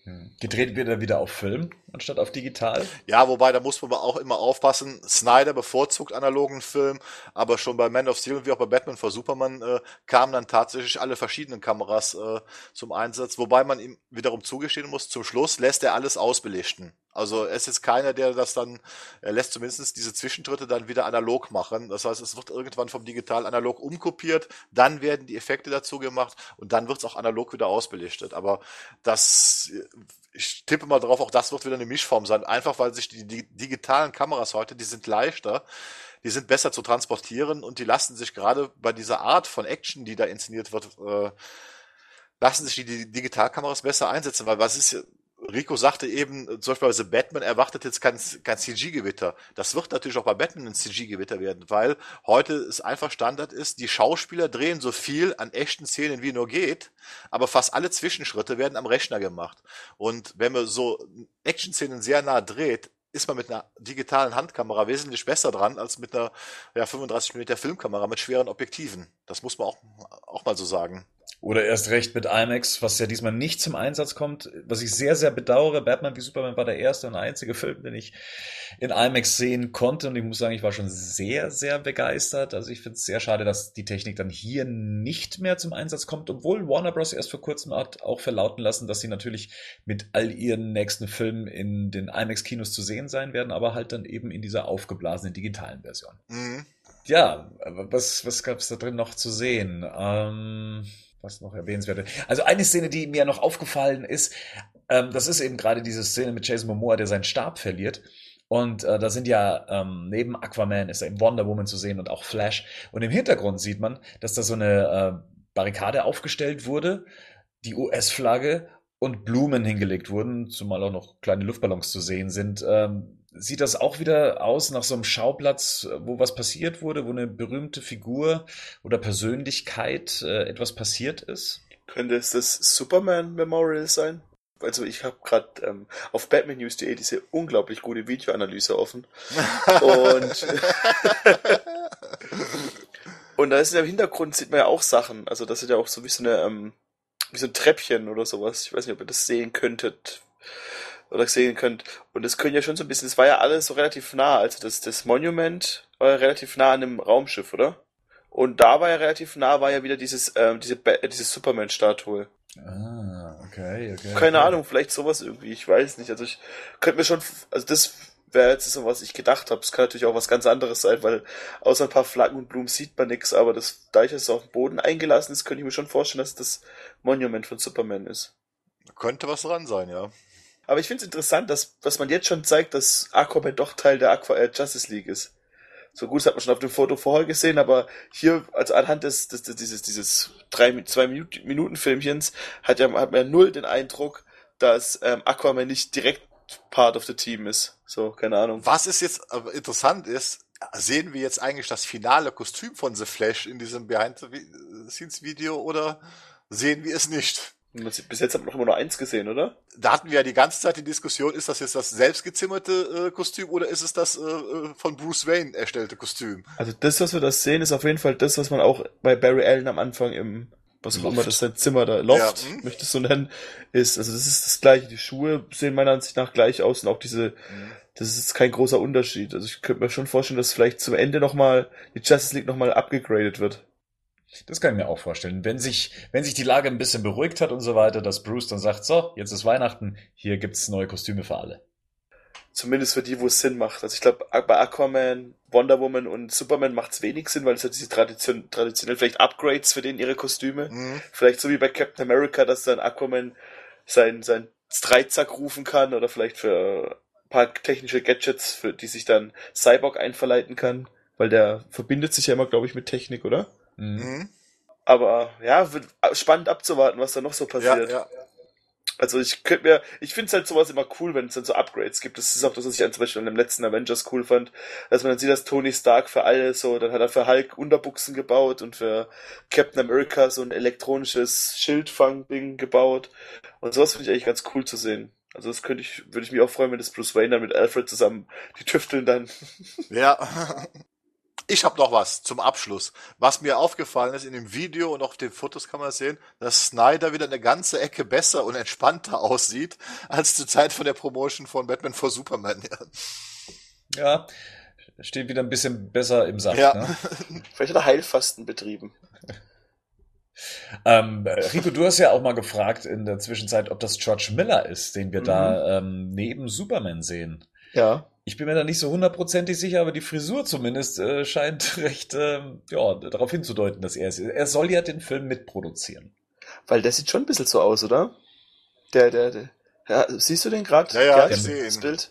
[SPEAKER 1] Hm. Gedreht wird er wieder auf Film anstatt auf digital.
[SPEAKER 2] Ja, wobei, da muss man auch immer aufpassen. Snyder bevorzugt analogen Film, aber schon bei Man of Steel wie auch bei Batman vor Superman äh, kamen dann tatsächlich alle verschiedenen Kameras äh, zum Einsatz, wobei man ihm wiederum zugestehen muss, zum Schluss lässt er alles ausbelichten. Also es ist keiner, der das dann, er lässt zumindest diese Zwischentritte dann wieder analog machen. Das heißt, es wird irgendwann vom digital analog umkopiert, dann werden die Effekte dazu gemacht und dann wird es auch analog wieder ausbelichtet. Aber das, ich tippe mal drauf, auch das wird wieder eine Mischform sein. Einfach weil sich die, die digitalen Kameras heute, die sind leichter, die sind besser zu transportieren und die lassen sich gerade bei dieser Art von Action, die da inszeniert wird, äh, lassen sich die, die Digitalkameras besser einsetzen, weil was ist Rico sagte eben, zum Beispiel Batman erwartet jetzt kein, kein CG-Gewitter. Das wird natürlich auch bei Batman ein CG-Gewitter werden, weil heute es einfach Standard ist, die Schauspieler drehen so viel an echten Szenen wie nur geht, aber fast alle Zwischenschritte werden am Rechner gemacht. Und wenn man so Action-Szenen sehr nah dreht, ist man mit einer digitalen Handkamera wesentlich besser dran als mit einer ja, 35 mm Filmkamera mit schweren Objektiven. Das muss man auch, auch mal so sagen.
[SPEAKER 1] Oder erst recht mit IMAX, was ja diesmal nicht zum Einsatz kommt, was ich sehr, sehr bedauere. Batman wie Superman war der erste und einzige Film, den ich in IMAX sehen konnte. Und ich muss sagen, ich war schon sehr, sehr begeistert. Also ich finde es sehr schade, dass die Technik dann hier nicht mehr zum Einsatz kommt, obwohl Warner Bros. erst vor kurzem hat auch verlauten lassen, dass sie natürlich mit all ihren nächsten Filmen in den IMAX-Kinos zu sehen sein werden, aber halt dann eben in dieser aufgeblasenen digitalen Version. Mhm. Ja, was, was gab es da drin noch zu sehen? Ähm was noch erwähnenswert Also eine Szene, die mir noch aufgefallen ist, ähm, das ist eben gerade diese Szene mit Jason Momoa, der seinen Stab verliert. Und äh, da sind ja ähm, neben Aquaman ist eben Wonder Woman zu sehen und auch Flash. Und im Hintergrund sieht man, dass da so eine äh, Barrikade aufgestellt wurde, die US-Flagge und Blumen hingelegt wurden, zumal auch noch kleine Luftballons zu sehen sind. Ähm, sieht das auch wieder aus nach so einem Schauplatz, wo was passiert wurde, wo eine berühmte Figur oder Persönlichkeit äh, etwas passiert ist?
[SPEAKER 3] Könnte es das Superman Memorial sein? Also ich habe gerade ähm, auf batmannews.de diese unglaublich gute Videoanalyse offen. und und da ist im Hintergrund sieht man ja auch Sachen. Also das ist ja auch so wie so eine ähm, wie so ein Treppchen oder sowas. Ich weiß nicht, ob ihr das sehen könntet oder sehen könnt. Und das können ja schon so ein bisschen, das war ja alles so relativ nah. Also das, das Monument war ja relativ nah an einem Raumschiff, oder? Und da war ja relativ nah, war ja wieder dieses, ähm, diese, diese Superman-Statue.
[SPEAKER 1] Ah, okay, okay.
[SPEAKER 3] Keine
[SPEAKER 1] okay.
[SPEAKER 3] Ahnung, vielleicht sowas irgendwie, ich weiß nicht. Also ich könnte mir schon, also das wäre jetzt so, was ich gedacht habe. Es kann natürlich auch was ganz anderes sein, weil außer ein paar Flaggen und Blumen sieht man nichts, aber das, da ich es auf dem Boden eingelassen ist, könnte ich mir schon vorstellen, dass das Monument von Superman ist.
[SPEAKER 2] Könnte was dran sein, ja.
[SPEAKER 3] Aber ich finde es interessant, dass, dass man jetzt schon zeigt, dass Aquaman doch Teil der Aqua äh, Justice League ist. So gut, das hat man schon auf dem Foto vorher gesehen, aber hier, also anhand des, des, des dieses, dieses drei, zwei Minuten, Minuten Filmchens, hat ja, hat man null den Eindruck, dass ähm, Aquaman nicht direkt Part of the Team ist. So, keine Ahnung.
[SPEAKER 2] Was ist jetzt aber interessant ist, sehen wir jetzt eigentlich das finale Kostüm von The Flash in diesem Behind-the-Scenes-Video oder sehen wir es nicht?
[SPEAKER 3] Bis jetzt haben wir noch immer nur eins gesehen, oder?
[SPEAKER 2] Da hatten wir ja die ganze Zeit die Diskussion, ist das jetzt das selbstgezimmerte äh, Kostüm oder ist es das äh, äh, von Bruce Wayne erstellte Kostüm?
[SPEAKER 3] Also das, was wir da sehen, ist auf jeden Fall das, was man auch bei Barry Allen am Anfang im, was auch immer das sein Zimmer da, Loft, ja, hm. möchtest du nennen, ist. Also das ist das gleiche. Die Schuhe sehen meiner Ansicht nach gleich aus und auch diese, mhm. das ist kein großer Unterschied. Also ich könnte mir schon vorstellen, dass vielleicht zum Ende nochmal die Justice League nochmal abgegradet wird.
[SPEAKER 1] Das kann ich mir auch vorstellen. Wenn sich, wenn sich die Lage ein bisschen beruhigt hat und so weiter, dass Bruce dann sagt, so, jetzt ist Weihnachten, hier gibt's neue Kostüme für alle.
[SPEAKER 3] Zumindest für die, wo es Sinn macht. Also ich glaube, bei Aquaman, Wonder Woman und Superman macht's wenig Sinn, weil es hat diese Tradition, traditionell vielleicht Upgrades für den ihre Kostüme. Mhm. Vielleicht so wie bei Captain America, dass dann Aquaman sein, sein Dreizack rufen kann oder vielleicht für ein paar technische Gadgets, für die sich dann Cyborg einverleiten kann. Weil der verbindet sich ja immer, glaube ich, mit Technik, oder? Mhm. mhm. Aber ja, wird spannend abzuwarten, was da noch so passiert. Ja, ja. Also ich könnte mir, ich finde es halt sowas immer cool, wenn es dann so Upgrades gibt. Das ist auch das, was ich zum Beispiel an dem letzten Avengers cool fand, dass man dann sieht, dass Tony Stark für alle so, dann hat er für Hulk Unterbuchsen gebaut und für Captain America so ein elektronisches Schildfang-Ding gebaut. Und sowas finde ich eigentlich ganz cool zu sehen. Also das könnte ich, würde ich mich auch freuen, wenn das Bruce Wayne dann mit Alfred zusammen, die tüfteln dann.
[SPEAKER 2] Ja. Ich habe noch was zum Abschluss. Was mir aufgefallen ist in dem Video und auf den Fotos kann man sehen, dass Snyder wieder eine ganze Ecke besser und entspannter aussieht als zur Zeit von der Promotion von Batman vor Superman.
[SPEAKER 1] Ja, steht wieder ein bisschen besser im Saft.
[SPEAKER 3] Ja.
[SPEAKER 1] Ne?
[SPEAKER 3] Vielleicht hat er Heilfasten betrieben.
[SPEAKER 1] Ähm, Rico, du hast ja auch mal gefragt in der Zwischenzeit, ob das George Miller ist, den wir
[SPEAKER 3] Mhm.
[SPEAKER 1] da ähm, neben Superman sehen.
[SPEAKER 3] Ja.
[SPEAKER 1] Ich bin mir da nicht so hundertprozentig sicher, aber die Frisur zumindest äh, scheint recht ähm, ja, darauf hinzudeuten, dass er es ist. Er soll ja den Film mitproduzieren.
[SPEAKER 3] Weil der sieht schon ein bisschen so aus, oder? Der, der, der. Ja, siehst du den gerade?
[SPEAKER 2] Ja, ja,
[SPEAKER 1] ich
[SPEAKER 2] sehe ihn.
[SPEAKER 3] Bild.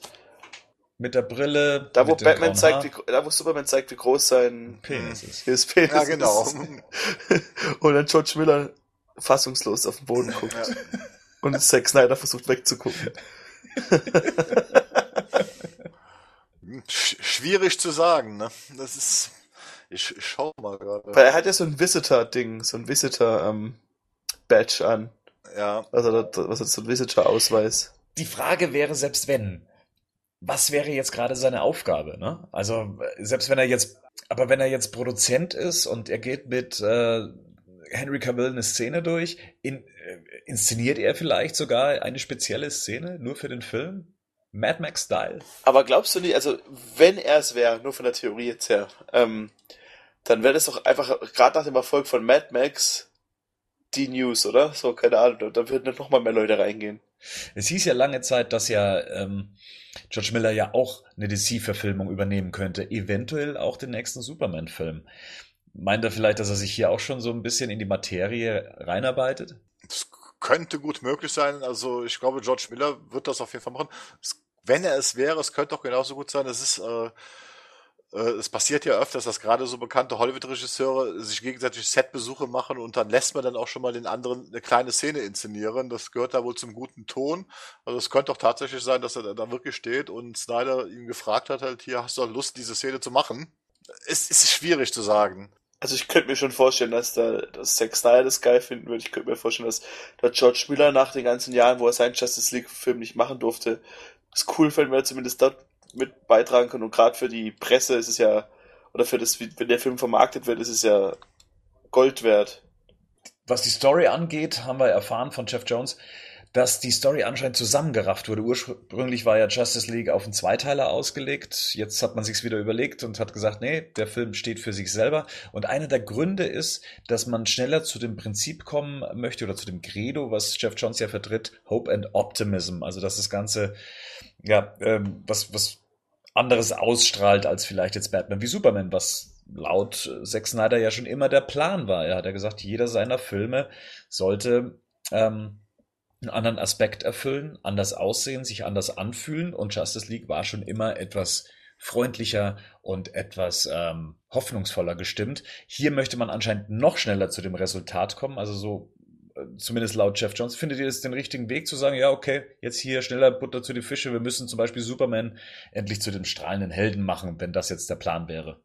[SPEAKER 1] Mit der Brille.
[SPEAKER 3] Da wo Batman zeigt, wie, da wo Superman zeigt, wie groß sein
[SPEAKER 1] Penis ist.
[SPEAKER 3] hier ist Penis
[SPEAKER 2] Ja, genau.
[SPEAKER 3] ist. Und dann George Miller fassungslos auf den Boden guckt.
[SPEAKER 2] Ja.
[SPEAKER 3] Und Zack Snyder versucht wegzugucken.
[SPEAKER 2] Sch schwierig zu sagen, ne? Das ist. Ich, ich schau mal gerade.
[SPEAKER 3] Weil er hat ja so ein Visitor-Ding, so ein Visitor-Badge an.
[SPEAKER 2] Ja.
[SPEAKER 3] Also, was ist so ein Visitor-Ausweis?
[SPEAKER 1] Die Frage wäre, selbst wenn, was wäre jetzt gerade seine Aufgabe? Ne? Also, selbst wenn er jetzt, aber wenn er jetzt Produzent ist und er geht mit äh, Henry Cavill eine Szene durch, in, äh, inszeniert er vielleicht sogar eine spezielle Szene nur für den Film? Mad Max-Style?
[SPEAKER 3] Aber glaubst du nicht, also wenn er es wäre, nur von der Theorie jetzt her, ähm, dann wäre das doch einfach, gerade nach dem Erfolg von Mad Max, die News, oder? So, keine Ahnung, da würden dann noch mal mehr Leute reingehen.
[SPEAKER 1] Es hieß ja lange Zeit, dass ja ähm, George Miller ja auch eine DC-Verfilmung übernehmen könnte, eventuell auch den nächsten Superman-Film. Meint er vielleicht, dass er sich hier auch schon so ein bisschen in die Materie reinarbeitet?
[SPEAKER 2] Das könnte gut möglich sein. Also ich glaube, George Miller wird das auf jeden Fall machen. Es, wenn er es wäre, es könnte auch genauso gut sein. Es ist, äh, äh, es passiert ja öfters, dass gerade so bekannte Hollywood-Regisseure sich gegenseitig Setbesuche machen und dann lässt man dann auch schon mal den anderen eine kleine Szene inszenieren. Das gehört da wohl zum guten Ton. Also es könnte auch tatsächlich sein, dass er da- wirklich steht und Snyder ihn gefragt hat, halt hier, hast du Lust, diese Szene zu machen? Es ist schwierig zu sagen.
[SPEAKER 3] Also ich könnte mir schon vorstellen, dass der dass Zack Snyder das geil finden würde. Ich könnte mir vorstellen, dass der George Miller nach den ganzen Jahren, wo er seinen Justice League-Film nicht machen durfte, es cool fände, wenn er zumindest dort mit beitragen kann. Und gerade für die Presse ist es ja, oder für das, wenn der Film vermarktet wird, ist es ja Gold wert.
[SPEAKER 1] Was die Story angeht, haben wir erfahren von Jeff Jones, dass die Story anscheinend zusammengerafft wurde. Ursprünglich war ja Justice League auf einen Zweiteiler ausgelegt. Jetzt hat man sich's wieder überlegt und hat gesagt, nee, der Film steht für sich selber. Und einer der Gründe ist, dass man schneller zu dem Prinzip kommen möchte oder zu dem Credo, was Jeff Jones ja vertritt, Hope and Optimism. Also dass das Ganze, ja, ähm, was, was anderes ausstrahlt als vielleicht jetzt Batman wie Superman, was laut äh, Zack Snyder ja schon immer der Plan war. Er hat ja gesagt, jeder seiner Filme sollte ähm, einen anderen Aspekt erfüllen, anders aussehen, sich anders anfühlen und Justice League war schon immer etwas freundlicher und etwas ähm, hoffnungsvoller gestimmt. Hier möchte man anscheinend noch schneller zu dem Resultat kommen, also so äh, zumindest laut Jeff Jones. Findet ihr es den richtigen Weg zu sagen, ja, okay, jetzt hier schneller Butter zu die Fische, wir müssen zum Beispiel Superman endlich zu dem strahlenden Helden machen, wenn das jetzt der Plan wäre?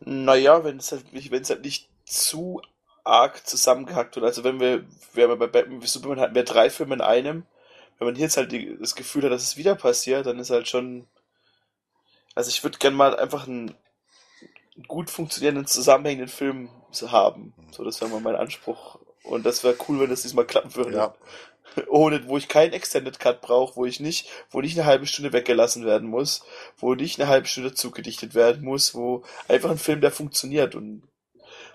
[SPEAKER 3] Naja, wenn es halt nicht, wenn es halt nicht zu arg zusammengehackt wird. Also wenn wir, wir haben ja bei Batman wie Superman hatten wir drei Filme in einem. Wenn man hier jetzt halt die, das Gefühl hat, dass es wieder passiert, dann ist halt schon. Also ich würde gern mal einfach einen, einen gut funktionierenden, zusammenhängenden Film haben. So, das wäre mal mein Anspruch. Und das wäre cool, wenn das diesmal klappen würde.
[SPEAKER 2] Ja.
[SPEAKER 3] Ohne, wo ich keinen Extended Cut brauche, wo ich nicht, wo nicht eine halbe Stunde weggelassen werden muss, wo nicht eine halbe Stunde zugedichtet werden muss, wo einfach ein Film, der funktioniert und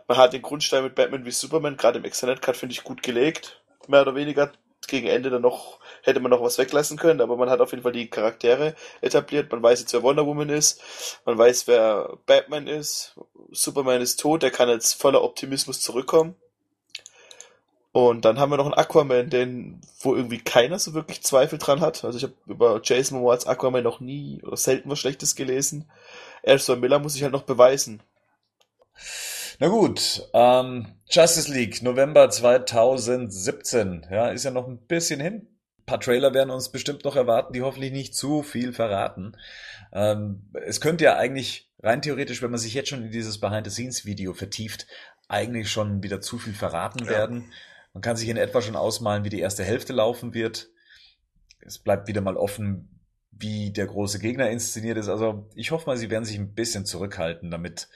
[SPEAKER 3] man hat den Grundstein mit Batman wie Superman, gerade im Extended Cut, finde ich, gut gelegt. Mehr oder weniger. Gegen Ende dann noch, hätte man noch was weglassen können, aber man hat auf jeden Fall die Charaktere etabliert. Man weiß jetzt, wer Wonder Woman ist. Man weiß, wer Batman ist. Superman ist tot, der kann jetzt voller Optimismus zurückkommen. Und dann haben wir noch einen Aquaman, den, wo irgendwie keiner so wirklich Zweifel dran hat. Also ich habe über Jason Momoa als Aquaman noch nie oder selten was Schlechtes gelesen. Ezra Miller muss sich halt noch beweisen.
[SPEAKER 1] Na gut, ähm, Justice League, November 2017. Ja, ist ja noch ein bisschen hin. Ein paar Trailer werden uns bestimmt noch erwarten, die hoffentlich nicht zu viel verraten. Ähm, es könnte ja eigentlich rein theoretisch, wenn man sich jetzt schon in dieses Behind-the-Scenes-Video vertieft, eigentlich schon wieder zu viel verraten
[SPEAKER 2] Ja.
[SPEAKER 1] werden. Man kann sich in etwa schon ausmalen, wie die erste Hälfte laufen wird. Es bleibt wieder mal offen, wie der große Gegner inszeniert ist. Also ich hoffe mal, sie werden sich ein bisschen zurückhalten, damit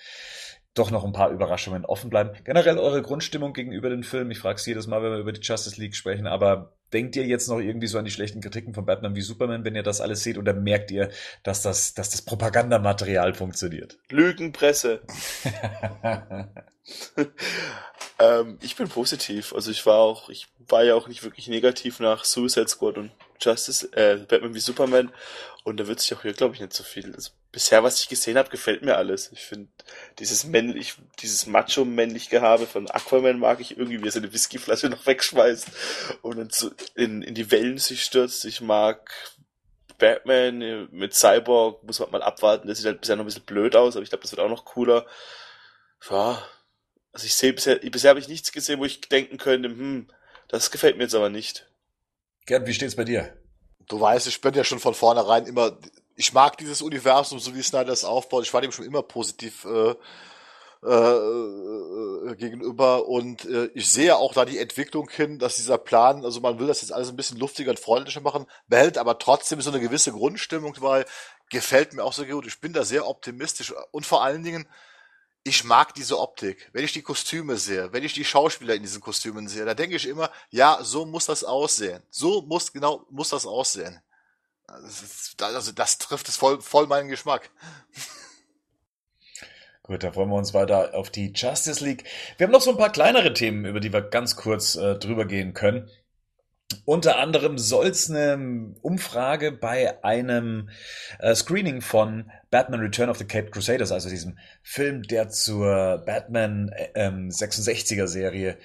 [SPEAKER 1] doch noch ein paar Überraschungen offen bleiben. Generell eure Grundstimmung gegenüber dem Film. Ich frage es jedes Mal, wenn wir über die Justice League sprechen, aber denkt ihr jetzt noch irgendwie so an die schlechten Kritiken von Batman wie Superman, wenn ihr das alles seht, oder merkt ihr, dass das, dass das Propagandamaterial funktioniert?
[SPEAKER 3] Lügenpresse. ähm, ich bin positiv. Also ich war auch, ich war ja auch nicht wirklich negativ nach Suicide Squad und Justice, äh, Batman wie Superman. Und da wird sich auch hier, glaube ich, nicht so viel. Also bisher, was ich gesehen habe, gefällt mir alles. Ich finde dieses männlich, dieses macho-männlich Gehabe von Aquaman mag ich irgendwie, wie er seine Whiskyflasche noch wegschmeißt und dann so in, in die Wellen sich stürzt. Ich mag Batman mit Cyborg, muss man mal abwarten. Der sieht halt bisher noch ein bisschen blöd aus, aber ich glaube, das wird auch noch cooler. Ja, also ich sehe bisher, bisher habe ich nichts gesehen, wo ich denken könnte, hm, das gefällt mir jetzt aber nicht.
[SPEAKER 1] Gerd, wie steht's bei dir?
[SPEAKER 2] Du weißt, ich bin ja schon von vornherein immer, ich mag dieses Universum, so wie Snyder es aufbaut. Ich war dem schon immer positiv äh, äh, äh, gegenüber und äh, ich sehe auch da die Entwicklung hin, dass dieser Plan, also man will das jetzt alles ein bisschen luftiger und freundlicher machen, behält aber trotzdem so eine gewisse Grundstimmung weil gefällt mir auch so gut. Ich bin da sehr optimistisch und vor allen Dingen, ich mag diese Optik. Wenn ich die Kostüme sehe, wenn ich die Schauspieler in diesen Kostümen sehe, da denke ich immer, ja, so muss das aussehen. So muss genau muss das aussehen. Also das trifft es voll, voll meinen Geschmack.
[SPEAKER 1] Gut, da freuen wir uns weiter auf die Justice League. Wir haben noch so ein paar kleinere Themen, über die wir ganz kurz äh, drüber gehen können. Unter anderem soll es eine Umfrage bei einem äh, Screening von Batman Return of the Cape Crusaders, also diesem Film, der zur Batman äh, 66er ähm, Serie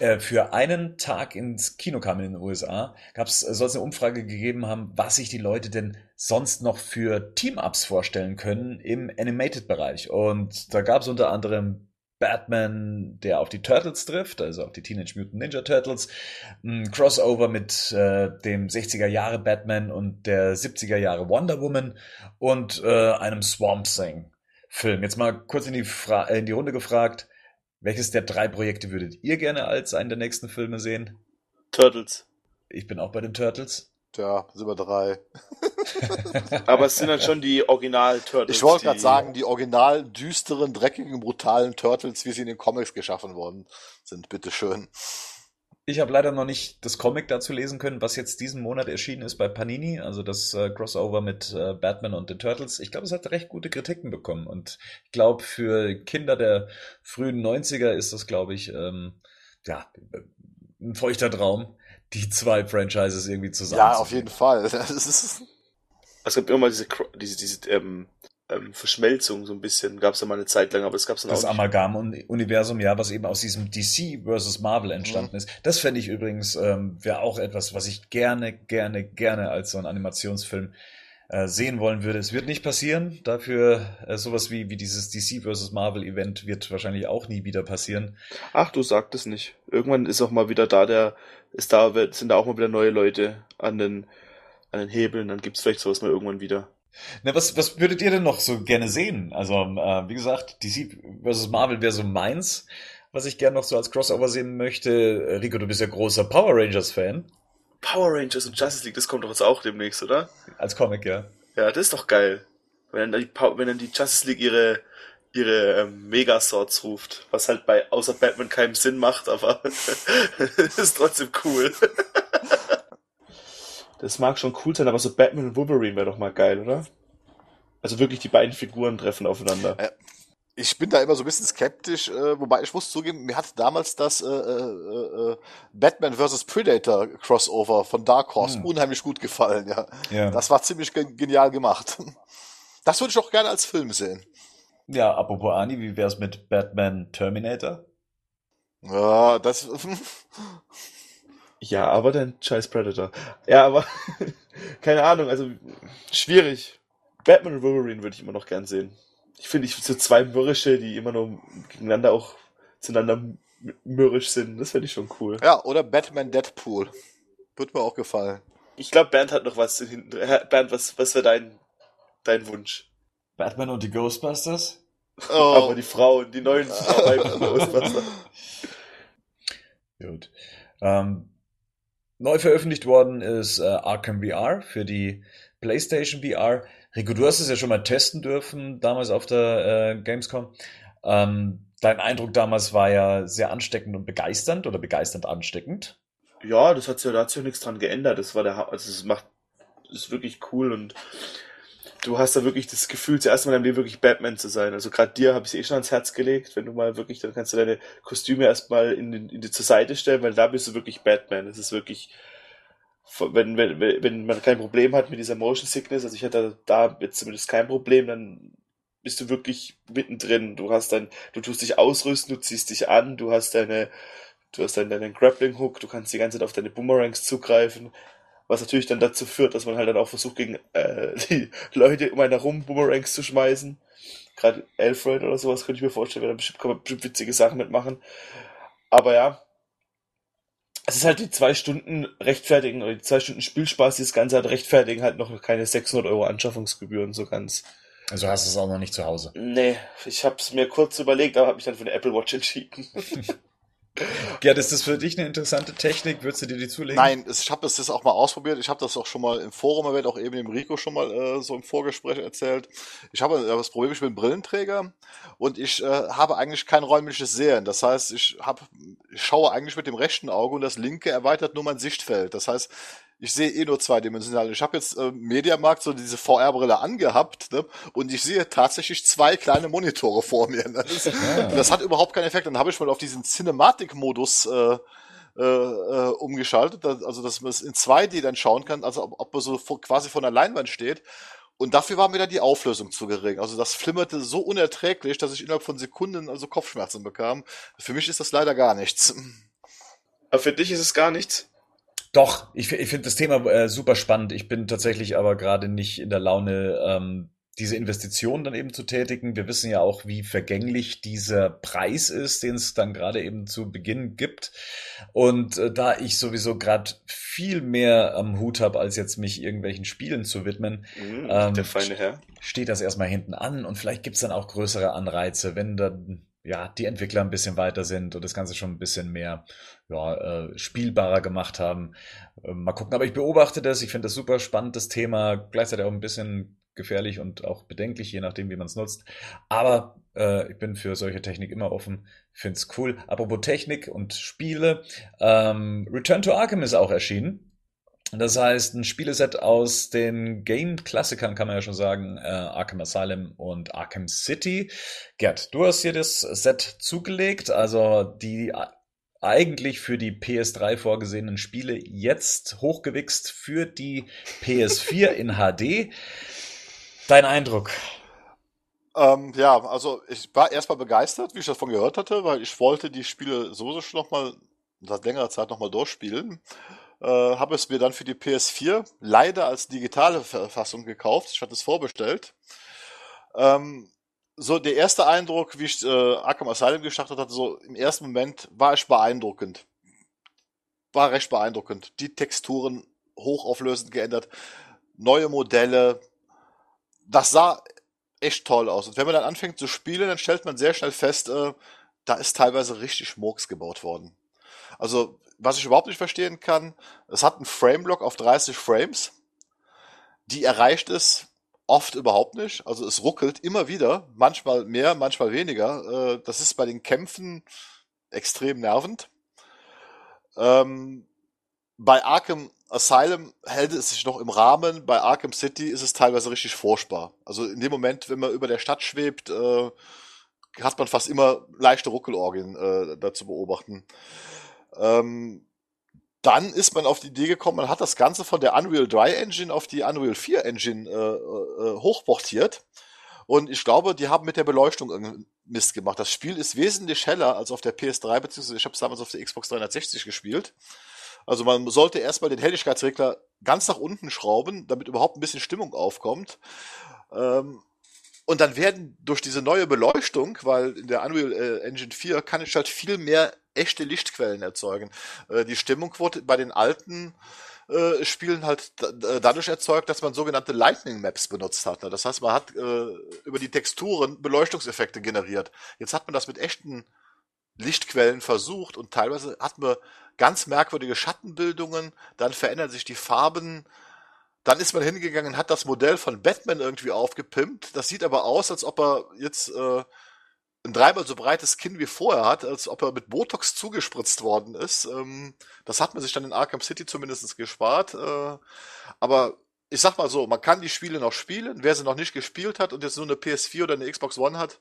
[SPEAKER 1] äh, für einen Tag ins Kino kam in den USA, gab's, äh, soll es eine Umfrage gegeben haben, was sich die Leute denn sonst noch für Team-Ups vorstellen können im Animated-Bereich. Und da gab es unter anderem Batman, der auf die Turtles trifft, also auf die Teenage Mutant Ninja Turtles, ein Crossover mit äh, dem 60er Jahre Batman und der 70er Jahre Wonder Woman und äh, einem Swamp Thing Film. Jetzt mal kurz in die, Fra in die Runde gefragt, welches der drei Projekte würdet ihr gerne als einen der nächsten Filme sehen?
[SPEAKER 3] Turtles.
[SPEAKER 1] Ich bin auch bei den Turtles.
[SPEAKER 2] Tja, sind wir drei.
[SPEAKER 3] Aber es sind dann schon die Original-Turtles.
[SPEAKER 2] Ich wollte gerade sagen, die original düsteren, dreckigen, brutalen Turtles, wie sie in den Comics geschaffen worden sind. Bitteschön.
[SPEAKER 1] Ich habe leider noch nicht das Comic dazu lesen können, was jetzt diesen Monat erschienen ist bei Panini, also das äh, Crossover mit äh, Batman und den Turtles. Ich glaube, es hat recht gute Kritiken bekommen und ich glaube, für Kinder der frühen 90er ist das, glaube ich, ähm, ja, ein feuchter Traum, die zwei Franchises irgendwie zusammen.
[SPEAKER 2] Ja, auf jeden Fall.
[SPEAKER 3] Es gibt immer diese, diese, diese ähm, ähm, Verschmelzung so ein bisschen, gab es ja mal eine Zeit lang, aber es gab es dann
[SPEAKER 1] das
[SPEAKER 3] auch
[SPEAKER 1] Das Amalgam-Universum, ja, was eben aus diesem DC versus Marvel entstanden mhm. ist. Das fände ich übrigens, ähm, wäre auch etwas, was ich gerne, gerne, gerne als so ein Animationsfilm äh, sehen wollen würde. Es wird nicht passieren. Dafür äh, sowas wie, wie dieses DC versus Marvel Event wird wahrscheinlich auch nie wieder passieren.
[SPEAKER 3] Ach, du sagst es nicht. Irgendwann ist auch mal wieder da, der ist da, sind da auch mal wieder neue Leute an den, an den Hebeln, dann gibt's vielleicht sowas mal irgendwann wieder.
[SPEAKER 1] Na, was, was würdet ihr denn noch so gerne sehen? Also, äh, wie gesagt, DC vs. Marvel wäre so meins, was ich gerne noch so als Crossover sehen möchte. Rico, du bist ja großer Power Rangers-Fan.
[SPEAKER 3] Power Rangers und Justice League, das kommt doch jetzt auch demnächst, oder?
[SPEAKER 1] Als Comic, ja.
[SPEAKER 3] Ja, das ist doch geil. Wenn dann die, wenn dann die Justice League ihre, ihre ähm, Megaswords ruft, was halt bei außer Batman keinen Sinn macht, aber ist trotzdem cool. Das mag schon cool sein, aber so Batman und Wolverine wäre doch mal geil, oder? Also wirklich die beiden Figuren treffen aufeinander.
[SPEAKER 2] Ja, ich bin da immer so ein bisschen skeptisch, äh, wobei ich muss zugeben, mir hat damals das äh, äh, äh Batman vs. Predator Crossover von Dark Horse hm. unheimlich gut gefallen, ja. ja. Das war ziemlich genial gemacht. Das würde ich auch gerne als Film sehen.
[SPEAKER 1] Ja, apropos Ani, wie wär's mit Batman Terminator?
[SPEAKER 2] Ja, das.
[SPEAKER 3] Ja, aber dein scheiß Predator. Ja, aber keine Ahnung, also schwierig. Batman und Wolverine würde ich immer noch gern sehen. Ich finde, ich so zwei Mürrische, die immer nur gegeneinander auch zueinander mürrisch sind, das finde ich schon cool.
[SPEAKER 2] Ja, oder Batman Deadpool. Würde mir auch gefallen.
[SPEAKER 3] Ich glaube, Bernd hat noch was hinten. Bernd, was, was wäre dein, dein Wunsch?
[SPEAKER 1] Batman und die Ghostbusters?
[SPEAKER 3] Oh. Aber die Frauen, die neuen Ghostbusters.
[SPEAKER 1] Gut. Ähm, neu veröffentlicht worden ist äh, Arkham VR für die PlayStation VR. Rico, du hast es ja schon mal testen dürfen, damals auf der äh, Gamescom. Ähm, dein Eindruck damals war ja sehr ansteckend und begeisternd oder begeisternd ansteckend.
[SPEAKER 3] Ja, das hat sich ja nichts dran geändert. Das war der, also es macht, ist wirklich cool und du hast da wirklich das Gefühl, zuerst mal in deinem Leben wirklich Batman zu sein. Also gerade dir habe ich es eh schon ans Herz gelegt, wenn du mal wirklich, dann kannst du deine Kostüme erstmal in, in, in die zur Seite stellen, weil da bist du wirklich Batman. Das ist wirklich, wenn, wenn, wenn man kein Problem hat mit dieser Motion Sickness, also ich hatte da jetzt zumindest kein Problem, dann bist du wirklich mittendrin. Du hast dann, du tust dich ausrüsten, du ziehst dich an, du hast deine, du hast dann deinen Grappling Hook, du kannst die ganze Zeit auf deine Boomerangs zugreifen, was natürlich dann dazu führt, dass man halt dann auch versucht, gegen äh, die Leute um einen herum Boomerangs zu schmeißen. Gerade Alfred oder sowas könnte ich mir vorstellen, weil da bestimmt, kann man bestimmt witzige Sachen mitmachen. Aber ja, es ist halt die zwei Stunden rechtfertigen oder die zwei Stunden Spielspaß, die das Ganze hat rechtfertigen halt noch keine 600 Euro Anschaffungsgebühren so ganz.
[SPEAKER 1] Also hast du es auch noch nicht zu Hause?
[SPEAKER 3] Nee, ich habe es mir kurz überlegt, aber habe mich dann für eine Apple Watch entschieden.
[SPEAKER 1] Gerd, ist das für dich eine interessante Technik? Würdest du dir die zulegen?
[SPEAKER 2] Nein, ich habe das jetzt auch mal ausprobiert. Ich habe das auch schon mal im Forum erwähnt, auch eben dem Rico schon mal äh, so im Vorgespräch erzählt. Ich habe das Problem, ich bin Brillenträger und ich äh, habe eigentlich kein räumliches Sehen. Das heißt, ich, hab, ich schaue eigentlich mit dem rechten Auge und das linke erweitert nur mein Sichtfeld. Das heißt, ich sehe eh nur zweidimensional. Ich habe jetzt äh, Mediamarkt so diese VR-Brille angehabt ne? und ich sehe tatsächlich zwei kleine Monitore vor mir. Ne? Das, ja. das hat überhaupt keinen Effekt. Dann habe ich mal auf diesen Cinematic-Modus äh, äh, äh, umgeschaltet, also dass man es in 2D dann schauen kann, also ob, ob man so vor, quasi von der Leinwand steht. Und dafür war mir dann die Auflösung zu gering. Also das flimmerte so unerträglich, dass ich innerhalb von Sekunden also Kopfschmerzen bekam. Für mich ist das leider gar nichts.
[SPEAKER 3] Aber für dich ist es gar nichts?
[SPEAKER 1] Doch, ich, ich finde das Thema äh, super spannend. Ich bin tatsächlich aber gerade nicht in der Laune, ähm, diese Investition dann eben zu tätigen. Wir wissen ja auch, wie vergänglich dieser Preis ist, den es dann gerade eben zu Beginn gibt. Und äh, da ich sowieso gerade viel mehr am Hut habe, als jetzt mich irgendwelchen Spielen zu widmen,
[SPEAKER 3] mhm, ähm, der feine Herr.
[SPEAKER 1] steht das erstmal hinten an und vielleicht gibt's dann auch größere Anreize, wenn dann ja, die Entwickler ein bisschen weiter sind und das Ganze schon ein bisschen mehr ja, äh, spielbarer gemacht haben. Äh, mal gucken, aber ich beobachte das, ich finde das super spannend, das Thema, gleichzeitig auch ein bisschen gefährlich und auch bedenklich, je nachdem, wie man es nutzt. Aber äh, ich bin für solche Technik immer offen, finde es cool. Apropos Technik und Spiele, ähm, Return to Arkham ist auch erschienen. Das heißt, ein Spieleset aus den Game-Klassikern kann man ja schon sagen, äh, Arkham Asylum und Arkham City. Gerd, du hast hier das Set zugelegt, also die eigentlich für die PS3 vorgesehenen Spiele jetzt hochgewichst für die PS4 in HD. Dein Eindruck?
[SPEAKER 2] Ähm, ja, also ich war erstmal begeistert, wie ich davon gehört hatte, weil ich wollte die Spiele sowieso schon nochmal seit längerer Zeit nochmal durchspielen äh, habe es mir dann für die PS4 leider als digitale Verfassung gekauft. Ich hatte es vorbestellt. Ähm, so der erste Eindruck, wie ich äh, Arkham Asylum gestartet hatte, so im ersten Moment war ich beeindruckend. War recht beeindruckend. Die Texturen hochauflösend geändert, neue Modelle. Das sah echt toll aus. Und wenn man dann anfängt zu spielen, dann stellt man sehr schnell fest, äh, da ist teilweise richtig Murks gebaut worden. Also was ich überhaupt nicht verstehen kann, es hat einen Framelock auf 30 Frames. Die erreicht es oft überhaupt nicht. Also es ruckelt immer wieder, manchmal mehr, manchmal weniger. Äh, das ist bei den Kämpfen extrem nervend. Ähm, bei Arkham Asylum hält es sich noch im Rahmen, bei Arkham City ist es teilweise richtig furchtbar. Also in dem Moment, wenn man über der Stadt schwebt, äh, hat man fast immer leichte Ruckelorgien äh, da zu beobachten. Ähm, dann ist man auf die Idee gekommen, man hat das Ganze von der Unreal 3 Engine auf die Unreal 4 Engine äh, äh, hochportiert. Und ich glaube, die haben mit der Beleuchtung irgendwie Mist gemacht. Das Spiel ist wesentlich heller als auf der PS3, beziehungsweise ich habe es damals auf der Xbox 360 gespielt. Also man sollte erstmal den Helligkeitsregler ganz nach unten schrauben, damit überhaupt ein bisschen Stimmung aufkommt. Ähm, und dann werden durch diese neue Beleuchtung, weil in der Unreal äh, Engine 4 kann ich halt viel mehr echte Lichtquellen erzeugen. Äh, die Stimmung wurde bei den alten äh, Spielen halt dadurch erzeugt, dass man sogenannte Lightning Maps benutzt hat. Ne? Das heißt, man hat äh, über die Texturen Beleuchtungseffekte generiert. Jetzt hat man das mit echten Lichtquellen versucht und teilweise hat man ganz merkwürdige Schattenbildungen, dann verändern sich die Farben, dann ist man hingegangen, hat das Modell von Batman irgendwie aufgepimpt. Das sieht aber aus, als ob er jetzt äh, ein dreimal so breites Kinn wie vorher hat, als ob er mit Botox zugespritzt worden ist. Ähm, das hat man sich dann in Arkham City zumindest gespart. Äh, aber ich sag mal so, man kann die Spiele noch spielen. Wer sie noch nicht gespielt hat und jetzt nur eine PS4 oder eine Xbox One hat,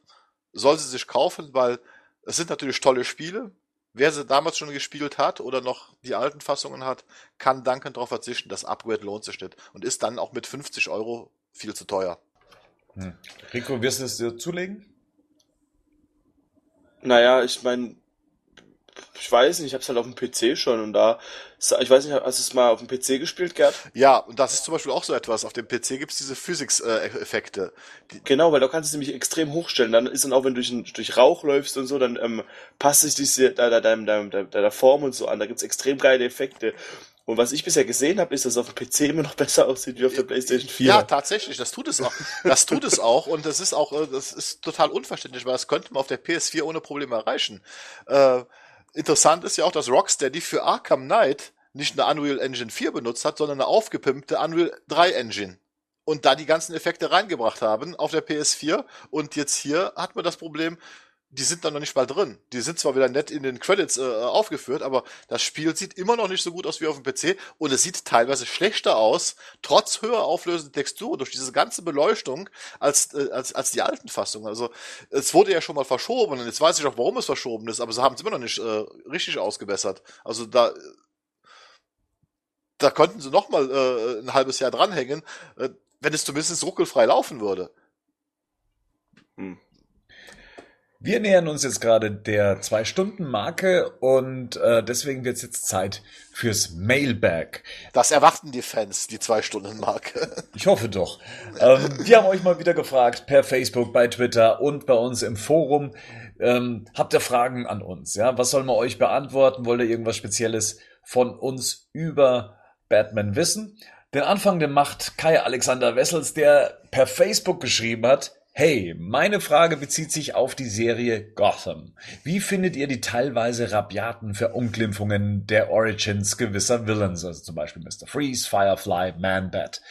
[SPEAKER 2] soll sie sich kaufen, weil es sind natürlich tolle Spiele. Wer sie damals schon gespielt hat oder noch die alten Fassungen hat, kann dankend darauf verzichten. Das Upgrade lohnt sich nicht und ist dann auch mit 50 Euro viel zu teuer.
[SPEAKER 1] Hm. Rico, wirst du es dir zulegen?
[SPEAKER 3] Naja, ich meine, ich weiß nicht, ich hab's halt auf dem PC schon und da, ich weiß nicht, hast du es mal auf dem PC gespielt, Gerd?
[SPEAKER 2] Ja, und das ist zum Beispiel auch so etwas. Auf dem PC gibt's diese Physics-Effekte.
[SPEAKER 3] Genau, weil da kannst du es nämlich extrem hochstellen. Dann ist dann auch, wenn du durch, durch Rauch läufst und so, dann ähm, passt sich diese deiner, deiner, deiner, deiner Form und so an. Da gibt's extrem geile Effekte. Und was ich bisher gesehen habe, ist, dass es auf dem PC immer noch besser aussieht wie auf der PlayStation 4.
[SPEAKER 2] Ja, tatsächlich, das tut es auch. Das tut es auch und das ist auch, äh, das ist total unverständlich, weil das könnte man auf der PS4 ohne Probleme erreichen. Äh, interessant ist ja auch, dass Rocksteady für Arkham Knight nicht eine Unreal Engine 4 benutzt hat, sondern eine aufgepimpte Unreal 3 Engine. Und da die ganzen Effekte reingebracht haben auf der PS4. Und jetzt hier hat man das Problem, die sind dann noch nicht mal drin. Die sind zwar wieder nett in den Credits äh, aufgeführt, aber das Spiel sieht immer noch nicht so gut aus wie auf dem PC und es sieht teilweise schlechter aus, trotz höher auflösender Textur, durch diese ganze Beleuchtung, als, äh, als, als die alten Fassungen. Also es wurde ja schon mal verschoben und jetzt weiß ich auch, warum es verschoben ist, aber sie haben es immer noch nicht äh, richtig ausgebessert. Also da da könnten sie noch mal äh, ein halbes Jahr dranhängen, äh, wenn es zumindest ruckelfrei laufen würde.
[SPEAKER 1] Hm. Wir nähern uns jetzt gerade der Zwei-Stunden-Marke und äh, deswegen wird es jetzt Zeit fürs Mailbag.
[SPEAKER 2] Das erwarten die Fans, die Zwei-Stunden-Marke.
[SPEAKER 1] Ich hoffe doch. ähm, wir haben euch mal wieder gefragt per Facebook, bei Twitter und bei uns im Forum. Ähm, habt ihr Fragen an uns? Ja, was sollen wir euch beantworten? Wollt ihr irgendwas Spezielles von uns über Batman wissen? Den Anfang, den macht Kai Alexander Wessels, der per Facebook geschrieben hat, Hey, meine Frage bezieht sich auf die Serie Gotham. Wie findet ihr die teilweise rabiaten Verunglimpfungen der Origins gewisser Villains, also zum Beispiel Mr. Freeze, Firefly, Man-Bat?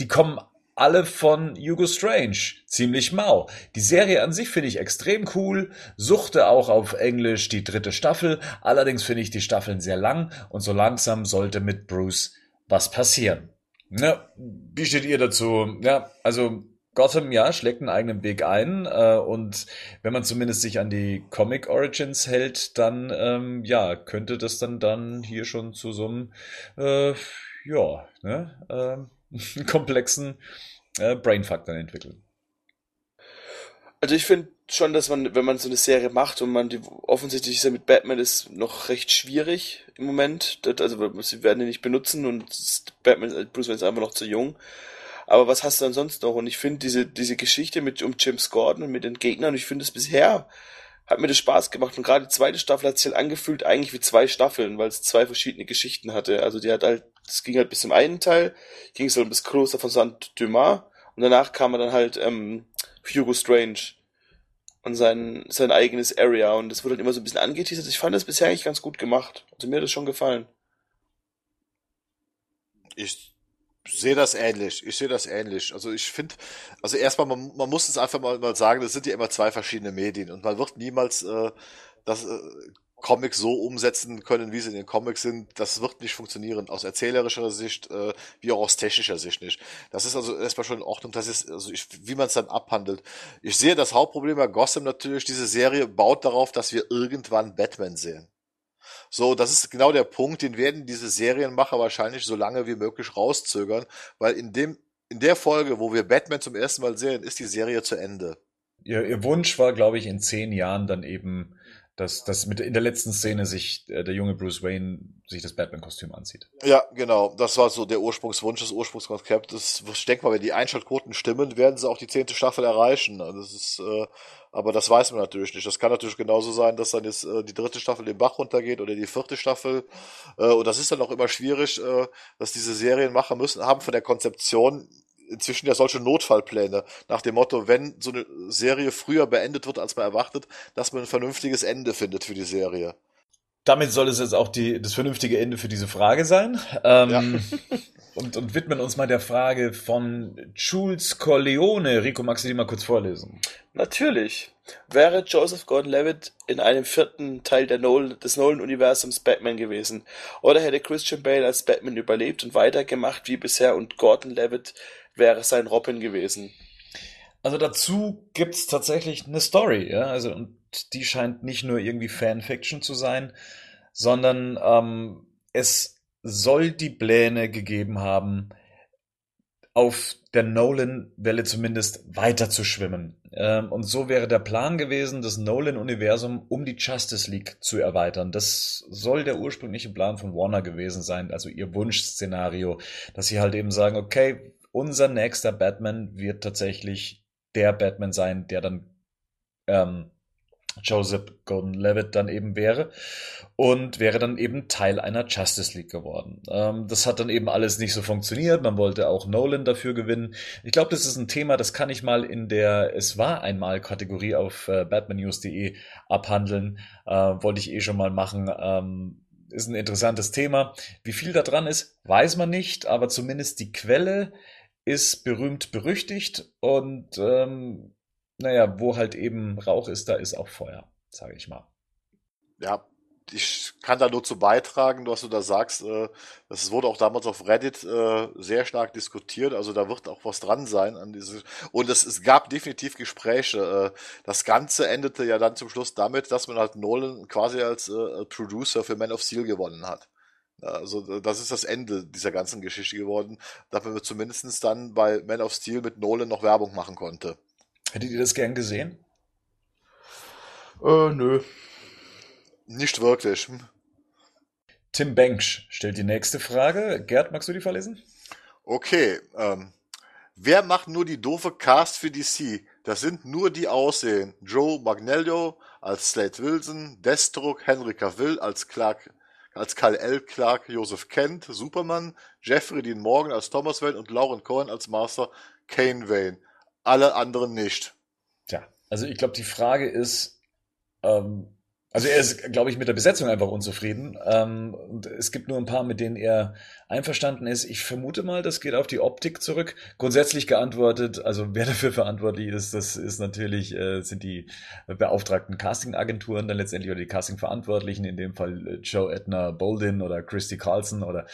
[SPEAKER 1] Die kommen alle von Hugo Strange. Ziemlich mau. Die Serie an sich finde ich extrem cool, suchte auch auf Englisch die dritte Staffel, allerdings finde ich die Staffeln sehr lang und so langsam sollte mit Bruce was passieren. Na, wie steht ihr dazu? Ja, also Gotham, ja, schlägt einen eigenen Weg ein äh, und wenn man zumindest sich an die Comic Origins hält, dann ähm, ja, könnte das dann dann hier schon zu so einem äh, ja, ne, äh, komplexen äh, Brainfuck dann entwickeln.
[SPEAKER 3] Also ich finde schon, dass man, wenn man so eine Serie macht und man die offensichtlich ist ja mit Batman ist noch recht schwierig im Moment. Das, also sie werden ihn nicht benutzen und Batman, Bruce Wayne ist einfach noch zu jung. Aber was hast du dann sonst noch? Und ich finde diese, diese Geschichte mit um James Gordon und mit den Gegnern, ich finde es bisher hat mir das Spaß gemacht. Und gerade die zweite Staffel hat sich halt angefühlt eigentlich wie zwei Staffeln, weil es zwei verschiedene Geschichten hatte. Also die hat halt, das ging halt bis zum einen Teil, ging es halt bis Kloster von Saint Dumas und danach kam er dann halt ähm, Hugo Strange und sein, sein eigenes Area und das wurde halt immer so ein bisschen angeteasert. Ich fand das bisher eigentlich ganz gut gemacht. Also mir hat das schon gefallen.
[SPEAKER 2] Ich sehe das ähnlich. Ich sehe das ähnlich. Also ich finde, also erstmal, man, man muss es einfach mal, mal sagen, das sind ja immer zwei verschiedene Medien und man wird niemals äh, das äh, Comic so umsetzen können, wie sie in den Comics sind. Das wird nicht funktionieren, aus erzählerischer Sicht, äh, wie auch aus technischer Sicht nicht. Das ist also erstmal schon in Ordnung, das ist, also ich, wie man es dann abhandelt. Ich sehe das Hauptproblem bei Gotham natürlich, diese Serie baut darauf, dass wir irgendwann Batman sehen. So, das ist genau der Punkt, den werden diese Serienmacher wahrscheinlich so lange wie möglich rauszögern, weil in dem, in der Folge, wo wir Batman zum ersten Mal sehen, ist die Serie zu Ende.
[SPEAKER 1] Ihr, ihr Wunsch war, glaube ich, in zehn Jahren dann eben, dass, dass mit in der letzten Szene sich äh, der junge Bruce Wayne sich das Batman-Kostüm anzieht.
[SPEAKER 2] Ja, genau. Das war so der Ursprungswunsch, das Ursprungskonzept. Das, ich denke mal, wenn die Einschaltquoten stimmen, werden sie auch die zehnte Staffel erreichen. Also das ist, äh, aber das weiß man natürlich nicht. Das kann natürlich genauso sein, dass dann jetzt äh, die dritte Staffel den Bach runtergeht oder die vierte Staffel. Äh, und das ist dann auch immer schwierig, äh, dass diese Serien machen müssen, haben von der Konzeption inzwischen ja solche Notfallpläne nach dem Motto, wenn so eine Serie früher beendet wird, als man erwartet, dass man ein vernünftiges Ende findet für die Serie.
[SPEAKER 1] Damit soll es jetzt auch die, das vernünftige Ende für diese Frage sein. Ähm, ja. und, und widmen uns mal der Frage von Jules Corleone. Rico, magst du die mal kurz vorlesen?
[SPEAKER 3] Natürlich. Wäre Joseph Gordon-Levitt in einem vierten Teil der Nolan, des Nolan-Universums Batman gewesen? Oder hätte Christian Bale als Batman überlebt und weitergemacht wie bisher und Gordon-Levitt wäre sein Robin gewesen?
[SPEAKER 1] Also dazu gibt's tatsächlich eine Story, ja. Also und die scheint nicht nur irgendwie Fanfiction zu sein, sondern ähm, es soll die Pläne gegeben haben, auf der Nolan-Welle zumindest weiter zu schwimmen. Ähm, und so wäre der Plan gewesen, das Nolan-Universum um die Justice League zu erweitern. Das soll der ursprüngliche Plan von Warner gewesen sein, also ihr Wunschszenario, dass sie halt eben sagen, okay, unser nächster Batman wird tatsächlich der Batman sein, der dann ähm, Joseph Gordon-Levitt dann eben wäre und wäre dann eben Teil einer Justice League geworden. Ähm, das hat dann eben alles nicht so funktioniert. Man wollte auch Nolan dafür gewinnen. Ich glaube, das ist ein Thema, das kann ich mal in der Es war einmal Kategorie auf äh, batmannews.de abhandeln. Äh, wollte ich eh schon mal machen. Ähm, ist ein interessantes Thema. Wie viel da dran ist, weiß man nicht, aber zumindest die Quelle ist berühmt berüchtigt und ähm, naja, wo halt eben Rauch ist, da ist auch Feuer, sage ich mal.
[SPEAKER 2] Ja, ich kann da nur zu beitragen, was du da sagst. Äh, das wurde auch damals auf Reddit äh, sehr stark diskutiert. Also da wird auch was dran sein an diese. Und es, es gab definitiv Gespräche. Äh, das Ganze endete ja dann zum Schluss damit, dass man halt Nolan quasi als Producer für Man of Steel gewonnen hat. Also das ist das Ende dieser ganzen Geschichte geworden, dass man zumindest dann bei Man of Steel mit Nolan noch Werbung machen konnte.
[SPEAKER 1] Hättet ihr das gern gesehen?
[SPEAKER 3] Äh, nö.
[SPEAKER 2] Nicht wirklich.
[SPEAKER 1] Tim Bench stellt die nächste Frage. Gerd, magst du die vorlesen?
[SPEAKER 2] Okay. Ähm, wer macht nur die doofe Cast für DC? Das sind nur die Aussehen. Joe Magnello als Slade Wilson, Deathstroke, Henry Cavill als Clark, als Kyle L. Clark, Joseph Kent, Superman, Jeffrey Dean Morgan als Thomas Wayne und Lauren Cohen als Master Kane Wayne alle anderen nicht.
[SPEAKER 1] Tja, also ich glaube, die Frage ist, ähm, also er ist, glaube ich, mit der Besetzung einfach unzufrieden. Ähm, und es gibt nur ein paar, mit denen er einverstanden ist. Ich vermute mal, das geht auf die Optik zurück. Grundsätzlich geantwortet, also wer dafür verantwortlich ist, das ist natürlich, äh, sind die beauftragten Castingagenturen dann letztendlich oder die Castingverantwortlichen, in dem Fall äh, Joe Edna Bolden oder Christy Carlson oder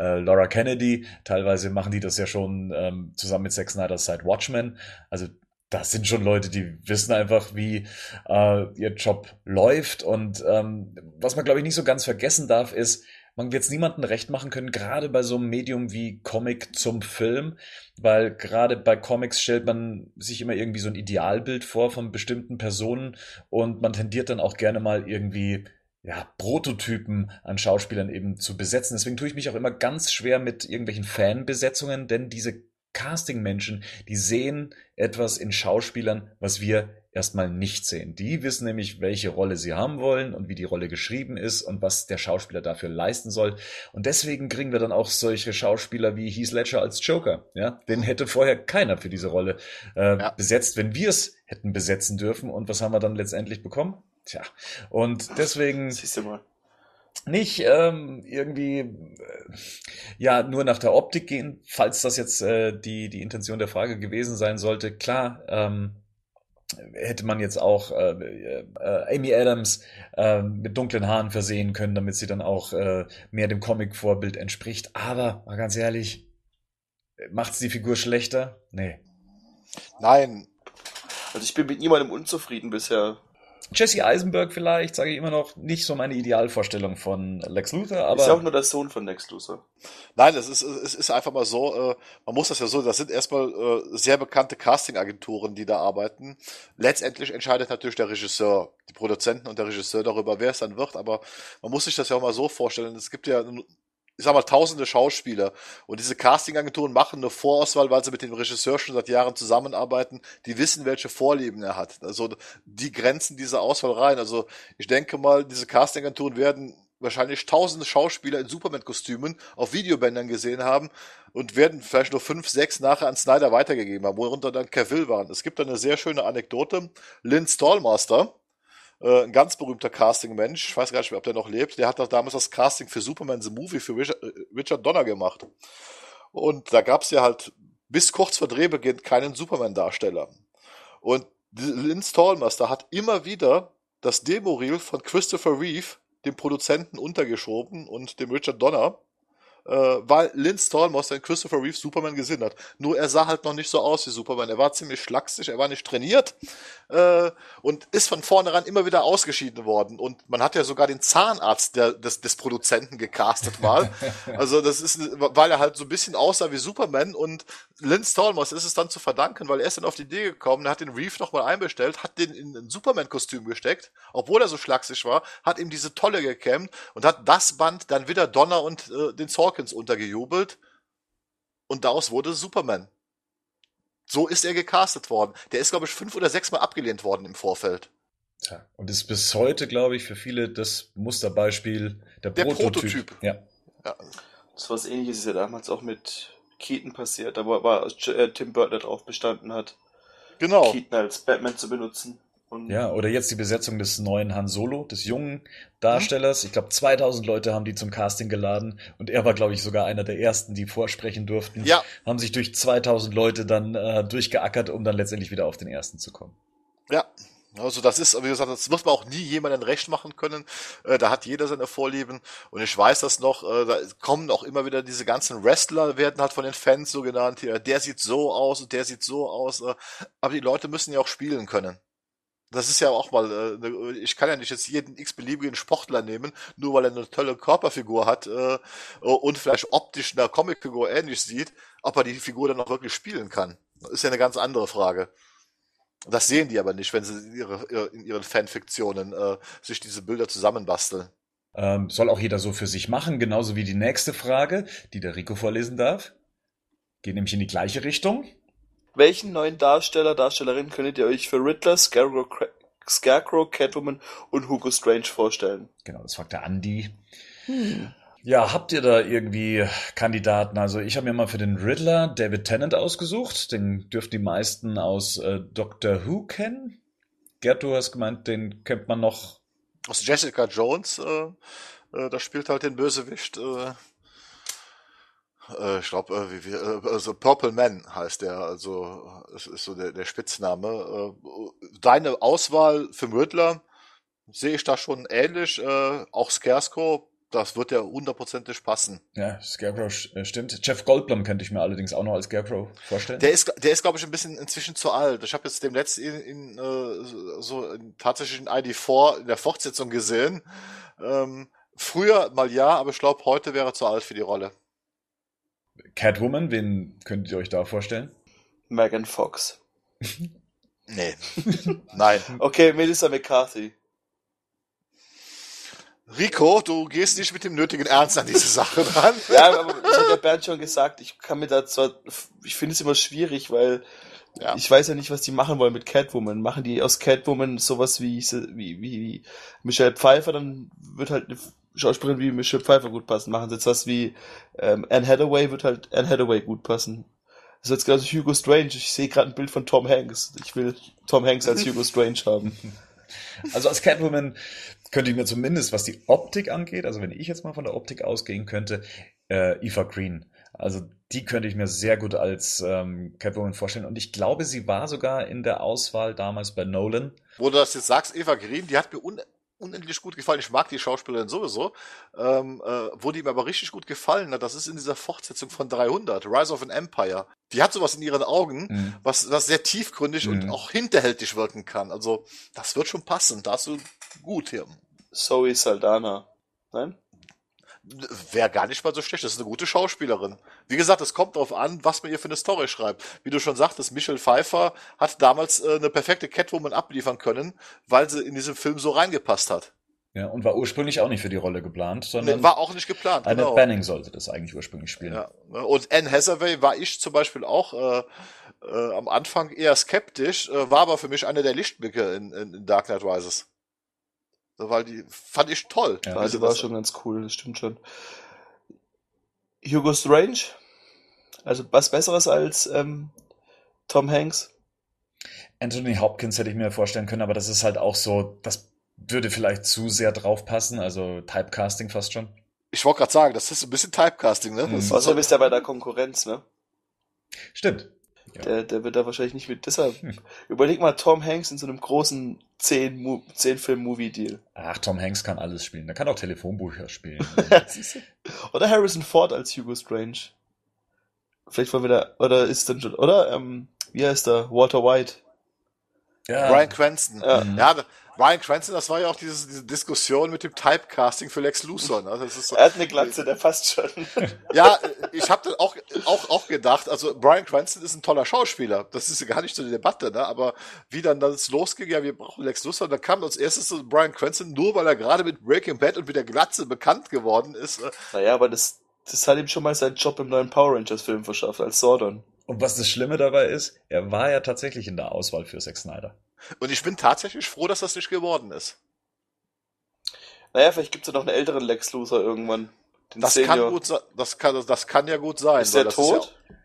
[SPEAKER 1] äh, Laura Kennedy. Teilweise machen die das ja schon ähm, zusammen mit Zack Snyder's Side Watchmen. Also das sind schon Leute, die wissen einfach, wie äh, ihr Job läuft. Und ähm, was man, glaube ich, nicht so ganz vergessen darf, ist, man wird es niemandem recht machen können, gerade bei so einem Medium wie Comic zum Film, weil gerade bei Comics stellt man sich immer irgendwie so ein Idealbild vor von bestimmten Personen und man tendiert dann auch gerne mal irgendwie ja, Prototypen an Schauspielern eben zu besetzen. Deswegen tue ich mich auch immer ganz schwer mit irgendwelchen Fanbesetzungen, denn diese Casting-Menschen, die sehen etwas in Schauspielern, was wir erstmal nicht sehen. Die wissen nämlich, welche Rolle sie haben wollen und wie die Rolle geschrieben ist und was der Schauspieler dafür leisten soll. Und deswegen kriegen wir dann auch solche Schauspieler wie Heath Ledger als Joker. Ja, den hätte vorher keiner für diese Rolle äh, ja. besetzt, wenn wir es hätten besetzen dürfen. Und was haben wir dann letztendlich bekommen? Tja, und deswegen. Nicht ähm, irgendwie äh, ja nur nach der Optik gehen, falls das jetzt äh, die die Intention der Frage gewesen sein sollte. Klar, ähm, hätte man jetzt auch äh, äh, Amy Adams äh, mit dunklen Haaren versehen können, damit sie dann auch äh, mehr dem Comic-Vorbild entspricht. Aber mal ganz ehrlich, macht's die Figur schlechter? Nee.
[SPEAKER 2] Nein.
[SPEAKER 3] Also ich bin mit niemandem unzufrieden bisher.
[SPEAKER 1] Jesse Eisenberg vielleicht, sage ich immer noch, nicht so meine Idealvorstellung von Lex Luthor, aber.
[SPEAKER 3] Ist ja auch nur der Sohn von Lex Luthor.
[SPEAKER 2] Nein, es ist, es ist einfach mal so, äh, man muss das ja so, das sind erstmal äh, sehr bekannte Casting-Agenturen, die da arbeiten. Letztendlich entscheidet natürlich der Regisseur, die Produzenten und der Regisseur darüber, wer es dann wird, aber man muss sich das ja auch mal so vorstellen, es gibt ja ich sag mal, tausende Schauspieler. Und diese Castingagenturen machen eine Vorauswahl, weil sie mit dem Regisseur schon seit Jahren zusammenarbeiten. Die wissen, welche Vorlieben er hat. Also die grenzen diese Auswahl rein. Also ich denke mal, diese Castingagenturen werden wahrscheinlich tausende Schauspieler in Superman-Kostümen auf Videobändern gesehen haben und werden vielleicht nur fünf, sechs nachher an Snyder weitergegeben haben, worunter dann Cavill waren. Es gibt da eine sehr schöne Anekdote. Lynn Stallmaster, äh, ein ganz berühmter Casting-Mensch, ich weiß gar nicht mehr, ob der noch lebt, der hat doch damals das Casting für Superman the Movie für Richard, äh, Richard Donner gemacht. Und da gab's ja halt bis kurz vor Drehbeginn keinen Superman-Darsteller. Und Lynn Stallmaster hat immer wieder das Demo-Reel von Christopher Reeve, dem Produzenten, untergeschoben und dem Richard Donner äh, weil Lynn Stallmoss in Christopher Reeve Superman gesehen hat. Nur er sah halt noch nicht so aus wie Superman. Er war ziemlich schlaksig, er war nicht trainiert äh, und ist von vornherein immer wieder ausgeschieden worden. Und man hat ja sogar den Zahnarzt der, des, des Produzenten gecastet mal. also das ist, weil er halt so ein bisschen aussah wie Superman und Lynn Stallmoss ist es dann zu verdanken, weil er ist dann auf die Idee gekommen, er hat den Reeve nochmal einbestellt, hat den in ein Superman-Kostüm gesteckt, obwohl er so schlaksig war, hat ihm diese Tolle gekämmt und hat das Band dann wieder Donner und äh, den Sorkins untergejubelt und daraus wurde Superman. So ist er gecastet worden. Der ist, glaube ich, fünf oder sechs Mal abgelehnt worden im Vorfeld.
[SPEAKER 1] Tja, und ist bis heute, glaube ich, für viele das Musterbeispiel der, der Prototyp. Prototyp.
[SPEAKER 3] Ja. ja. Das was ähnliches ist ja damals auch mit Keaton passiert, da war äh, Tim Burton darauf bestanden hat,
[SPEAKER 2] genau.
[SPEAKER 3] Keaton als Batman zu benutzen.
[SPEAKER 1] Und ja, oder jetzt die Besetzung des neuen Han Solo, des jungen Darstellers. Ich glaube, 2000 Leute haben die zum Casting geladen und er war, glaube ich, sogar einer der ersten, die vorsprechen durften.
[SPEAKER 2] Ja.
[SPEAKER 1] Haben sich durch 2000 Leute dann äh, durchgeackert, um dann letztendlich wieder auf den ersten zu kommen.
[SPEAKER 2] Ja, also das ist, wie gesagt, das wird man auch nie jemandem recht machen können. Äh, da hat jeder seine Vorlieben. Und ich weiß das noch, äh, da kommen auch immer wieder diese ganzen Wrestler, werden halt von den Fans so genannt, der sieht so aus und der sieht so aus. Äh, aber die Leute müssen ja auch spielen können. Das ist ja auch mal, äh, ne, ich kann ja nicht jetzt jeden x-beliebigen Sportler nehmen, nur weil er eine tolle Körperfigur hat äh, und vielleicht optisch einer Comicfigur ähnlich sieht, ob er die Figur dann auch wirklich spielen kann. Das ist ja eine ganz andere Frage. Das sehen die aber nicht, wenn sie ihre, in ihren Fanfiktionen äh, sich diese Bilder zusammenbasteln.
[SPEAKER 1] Ähm, soll auch jeder so für sich machen, genauso wie die nächste Frage, die der Rico vorlesen darf. Geht nämlich in die gleiche Richtung.
[SPEAKER 3] Welchen neuen Darsteller, Darstellerin könntet ihr euch für Riddler, Scarecrow, Scarecrow Catwoman und Hugo Strange vorstellen?
[SPEAKER 1] Genau, das fragt der Andy. Hm. Ja, habt ihr da irgendwie Kandidaten? Also ich habe mir mal für den Riddler David Tennant ausgesucht. Den dürften die meisten aus äh, Doctor Who kennen. Gerd, du hast gemeint, den kennt man noch.
[SPEAKER 2] Aus Jessica Jones. Äh, äh, da spielt halt den Bösewicht. Äh, äh ich glaube, äh, äh, also Purple Man heißt der. Also es ist so der, der Spitzname. Äh, deine Auswahl für Riddler sehe ich da schon ähnlich. Äh, auch Scarecrow das wird ja hundertprozentig passen.
[SPEAKER 1] Ja, Scarecrow äh, stimmt. Jeff Goldblum könnte ich mir allerdings auch noch als Scarecrow vorstellen.
[SPEAKER 2] Der ist, der ist glaube ich, ein bisschen inzwischen zu alt. Ich habe jetzt dem letzten in, in, äh, so in, tatsächlich in ID4 in der Fortsetzung gesehen. Ähm, früher mal ja, aber ich glaube, heute wäre er zu alt für die Rolle.
[SPEAKER 1] Catwoman, wen könntet ihr euch da vorstellen?
[SPEAKER 3] Megan Fox.
[SPEAKER 2] nee. Nein.
[SPEAKER 3] Okay, Melissa McCarthy.
[SPEAKER 2] Rico, du gehst nicht mit dem nötigen Ernst an diese Sache dran.
[SPEAKER 3] ja, aber das hat der Bernd schon gesagt. Ich kann mir da zwar, ich finde es immer schwierig, weil ja. ich weiß ja nicht, was die machen wollen mit Catwoman. Machen die aus Catwoman sowas wie, wie, wie Michelle Pfeiffer, dann wird halt eine Schauspielerin wie Michelle Pfeiffer gut passen. Machen sie jetzt was wie ähm, Anne Hathaway, wird halt Anne Hathaway gut passen. Das ist jetzt gerade Hugo Strange. Ich sehe gerade ein Bild von Tom Hanks. Ich will Tom Hanks als Hugo Strange haben.
[SPEAKER 1] Also als Catwoman könnte ich mir zumindest, was die Optik angeht, also wenn ich jetzt mal von der Optik ausgehen könnte, äh, Eva Green. Also die könnte ich mir sehr gut als ähm, Catwoman vorstellen. Und ich glaube, sie war sogar in der Auswahl damals bei Nolan.
[SPEAKER 2] Wo du das jetzt sagst, Eva Green, die hat mir un unendlich gut gefallen. Ich mag die Schauspielerin sowieso. Ähm, äh, wo die mir aber richtig gut gefallen hat, das ist in dieser Fortsetzung von 300, Rise of an Empire. Die hat sowas in ihren Augen, mhm. was, was sehr tiefgründig mhm. und auch hinterhältig wirken kann. Also, das wird schon passen. Da hast du gut hier.
[SPEAKER 3] Zoe Saldana. Nein?
[SPEAKER 2] Wäre gar nicht mal so schlecht. Das ist eine gute Schauspielerin. Wie gesagt, es kommt darauf an, was man ihr für eine Story schreibt. Wie du schon sagtest, Michelle Pfeiffer hat damals äh, eine perfekte Catwoman abliefern können, weil sie in diesem Film so reingepasst hat.
[SPEAKER 1] Ja, und war ursprünglich auch nicht für die Rolle geplant, sondern.
[SPEAKER 2] Nee, war auch nicht geplant.
[SPEAKER 1] Annette genau. Banning sollte das eigentlich ursprünglich spielen. Ja.
[SPEAKER 2] Und Anne Hathaway war ich zum Beispiel auch äh, äh, am Anfang eher skeptisch, äh, war aber für mich einer der Lichtblicke in, in, in Dark Knight Rises. Weil die fand ich toll.
[SPEAKER 3] Ja, also war schon ganz cool, das stimmt schon. Hugo Strange? Also was Besseres als ähm, Tom Hanks?
[SPEAKER 1] Anthony Hopkins hätte ich mir vorstellen können, aber das ist halt auch so, das würde vielleicht zu sehr drauf passen, also Typecasting fast schon.
[SPEAKER 2] Ich wollte gerade sagen, das ist ein bisschen Typecasting, ne?
[SPEAKER 3] Mhm. Außerdem ist der bei der Konkurrenz, ne?
[SPEAKER 1] Stimmt.
[SPEAKER 3] Ja. Der, der wird da wahrscheinlich nicht mit. Deshalb, hm. überleg mal Tom Hanks in so einem großen 10-Film-Movie-Deal.
[SPEAKER 1] Ach, Tom Hanks kann alles spielen. Der kann auch Telefonbücher spielen.
[SPEAKER 3] oder Harrison Ford als Hugo Strange. Vielleicht wollen wir da, oder ist dann schon, oder, ähm, wie heißt der? Walter White.
[SPEAKER 2] Ja. Brian Cranston. Ja. ja, Brian Cranston, das war ja auch dieses, diese Diskussion mit dem Typecasting für Lex Luthor. Ne? Das
[SPEAKER 3] ist so, er hat eine Glatze, der passt schon.
[SPEAKER 2] ja, ich habe dann auch, auch, auch gedacht, also Brian Cranston ist ein toller Schauspieler. Das ist ja gar nicht so die Debatte, ne? aber wie dann das losging, ja, wir brauchen Lex Luthor, da kam als erstes so Brian Cranston, nur weil er gerade mit Breaking Bad und mit der Glatze bekannt geworden ist.
[SPEAKER 3] Äh. Naja, aber das, das hat ihm schon mal seinen Job im neuen Power Rangers Film verschafft, als Sordon.
[SPEAKER 1] Und was das Schlimme dabei ist, er war ja tatsächlich in der Auswahl für Zack Snyder.
[SPEAKER 2] Und ich bin tatsächlich froh, dass das nicht geworden ist.
[SPEAKER 3] Naja, vielleicht gibt es ja noch einen älteren Lex Luthor irgendwann.
[SPEAKER 2] das kann gut das kann, das kann ja gut sein.
[SPEAKER 3] Ist er tot? Ist ja,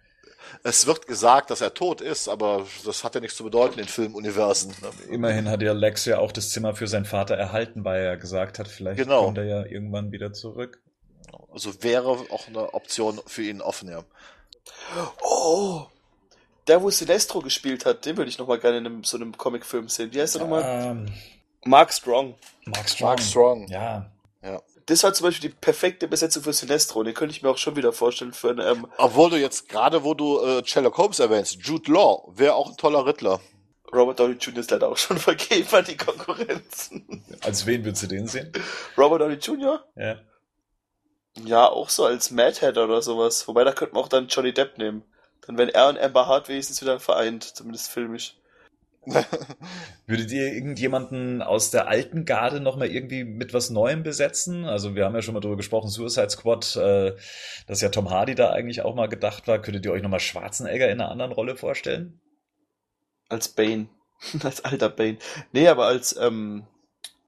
[SPEAKER 2] es wird gesagt, dass er tot ist, aber das hat ja nichts zu bedeuten in Filmuniversen.
[SPEAKER 1] Immerhin hat ja Lex ja auch das Zimmer für seinen Vater erhalten, weil er gesagt hat, vielleicht genau. kommt er ja irgendwann wieder zurück.
[SPEAKER 2] Also wäre auch eine Option für ihn offen, ja.
[SPEAKER 3] Oh, der, wo Sinestro gespielt hat, den würde ich noch mal gerne in einem, so einem Comicfilm sehen. Wie heißt er nochmal? Ähm, Mark Strong.
[SPEAKER 1] Mark Strong.
[SPEAKER 2] Mark Strong.
[SPEAKER 1] Ja.
[SPEAKER 2] Ja.
[SPEAKER 3] Das war zum Beispiel die perfekte Besetzung für Sinestro. Den könnte ich mir auch schon wieder vorstellen für einen. Ähm,
[SPEAKER 2] Obwohl du jetzt gerade, wo du äh, Sherlock Holmes erwähnst, Jude Law wäre auch ein toller Riddler.
[SPEAKER 3] Robert Downey Jr. ist leider auch schon vergeben an die Konkurrenz.
[SPEAKER 1] Als wen würdest du den sehen?
[SPEAKER 3] Robert Downey Jr.?
[SPEAKER 1] Ja.
[SPEAKER 3] Ja, auch so als Mad Hatter oder sowas. Wobei, da könnte man auch dann Johnny Depp nehmen. Dann wären er und Amber Hart wenigstens wieder vereint, zumindest filmisch.
[SPEAKER 1] Würdet ihr irgendjemanden aus der alten Garde nochmal irgendwie mit was Neuem besetzen? Also wir haben ja schon mal drüber gesprochen, Suicide Squad, äh, dass ja Tom Hardy da eigentlich auch mal gedacht war. Könntet ihr euch nochmal Schwarzenegger in einer anderen Rolle vorstellen?
[SPEAKER 3] Als Bane. als alter Bane. Nee, aber als, ähm,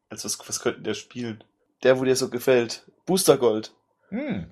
[SPEAKER 3] als was, was könnten der spielen? Der, wo dir so gefällt. Booster Gold.
[SPEAKER 1] Hm.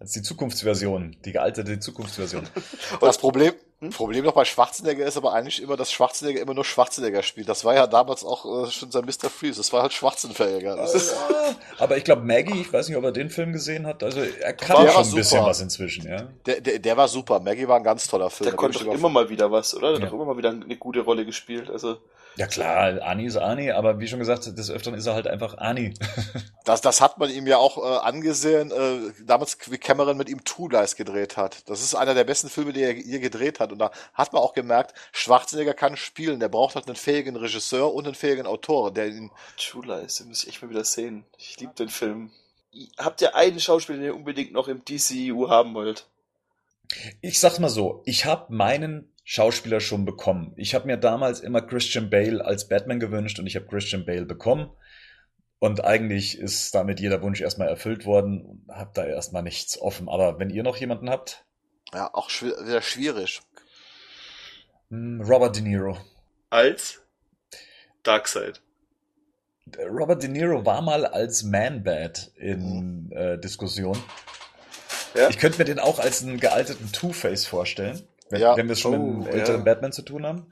[SPEAKER 1] Als die Zukunftsversion, die gealterte Zukunftsversion.
[SPEAKER 2] Und das Problem, hm? Problem noch bei Schwarzenegger ist aber eigentlich immer, dass Schwarzenegger immer nur Schwarzenegger spielt. Das war ja damals auch äh, schon sein Mr. Freeze. Das war halt Schwarzenegger. Ja,
[SPEAKER 1] aber ich glaube, Maggie, ich weiß nicht, ob er den Film gesehen hat. Also er kann der schon ein bisschen was inzwischen, ja.
[SPEAKER 2] Der, der, der war super. Maggie war ein ganz toller Film.
[SPEAKER 3] Der konnte doch immer mal wieder was, oder? Der ja. hat doch immer mal wieder eine gute Rolle gespielt. Also
[SPEAKER 1] ja klar, Ani ist Ani, aber wie schon gesagt, des Öfteren ist er halt einfach Ani.
[SPEAKER 2] das, das hat man ihm ja auch äh, angesehen, äh, damals wie Cameron mit ihm Two Lies gedreht hat. Das ist einer der besten Filme, die er je gedreht hat. Und da hat man auch gemerkt, Schwarzenegger kann spielen. Der braucht halt einen fähigen Regisseur und einen fähigen Autor, der ihn.
[SPEAKER 3] True Lies, den muss ich echt mal wieder sehen. Ich liebe den Film. Habt ihr einen Schauspieler, den ihr unbedingt noch im DCU haben wollt?
[SPEAKER 1] Ich sag's mal so, ich habe meinen Schauspieler schon bekommen. Ich habe mir damals immer Christian Bale als Batman gewünscht und ich habe Christian Bale bekommen. Und eigentlich ist damit jeder Wunsch erstmal erfüllt worden und habe da erstmal nichts offen. Aber wenn ihr noch jemanden habt?
[SPEAKER 2] Ja, auch schw wieder schwierig.
[SPEAKER 1] Hm, Robert De Niro.
[SPEAKER 3] Als Darkseid.
[SPEAKER 1] Robert De Niro war mal als Man-Bat in mhm. äh, Diskussion.
[SPEAKER 3] Ja?
[SPEAKER 1] Ich könnte mir den auch als einen gealterten Two-Face vorstellen. Wenn, ja. wenn wir es schon oh, mit einem älteren ja. Batman zu tun haben.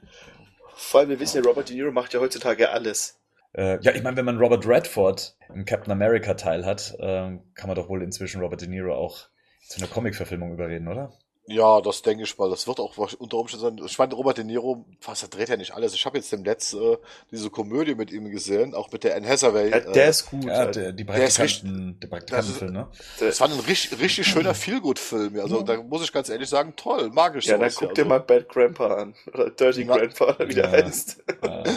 [SPEAKER 3] Vor allem, wir wissen ja, Robert De Niro macht ja heutzutage alles.
[SPEAKER 1] Äh, ja, ich meine, wenn man Robert Redford im Captain America Teil hat, äh, kann man doch wohl inzwischen Robert De Niro auch zu einer Comic-Verfilmung überreden, oder?
[SPEAKER 2] Ja, das denke ich mal. Das wird auch unter Umständen sein. Ich meine, Robert De Niro, was, er dreht ja nicht alles. Ich habe jetzt dem Netz äh, diese Komödie mit ihm gesehen, auch mit der Anne Hathaway.
[SPEAKER 3] Ja, der äh, ist gut.
[SPEAKER 1] Ja, der, die Praktikanten, der
[SPEAKER 2] Praktikantenfilm, ne? Das war ein richtig, richtig schöner Feelgood-Film. Also, mhm. da muss ich ganz ehrlich sagen, toll, magisch.
[SPEAKER 3] Ja, dann guck dir also. mal Bad Grandpa an. Oder Dirty Na, Grandpa, wie der heißt. Ja.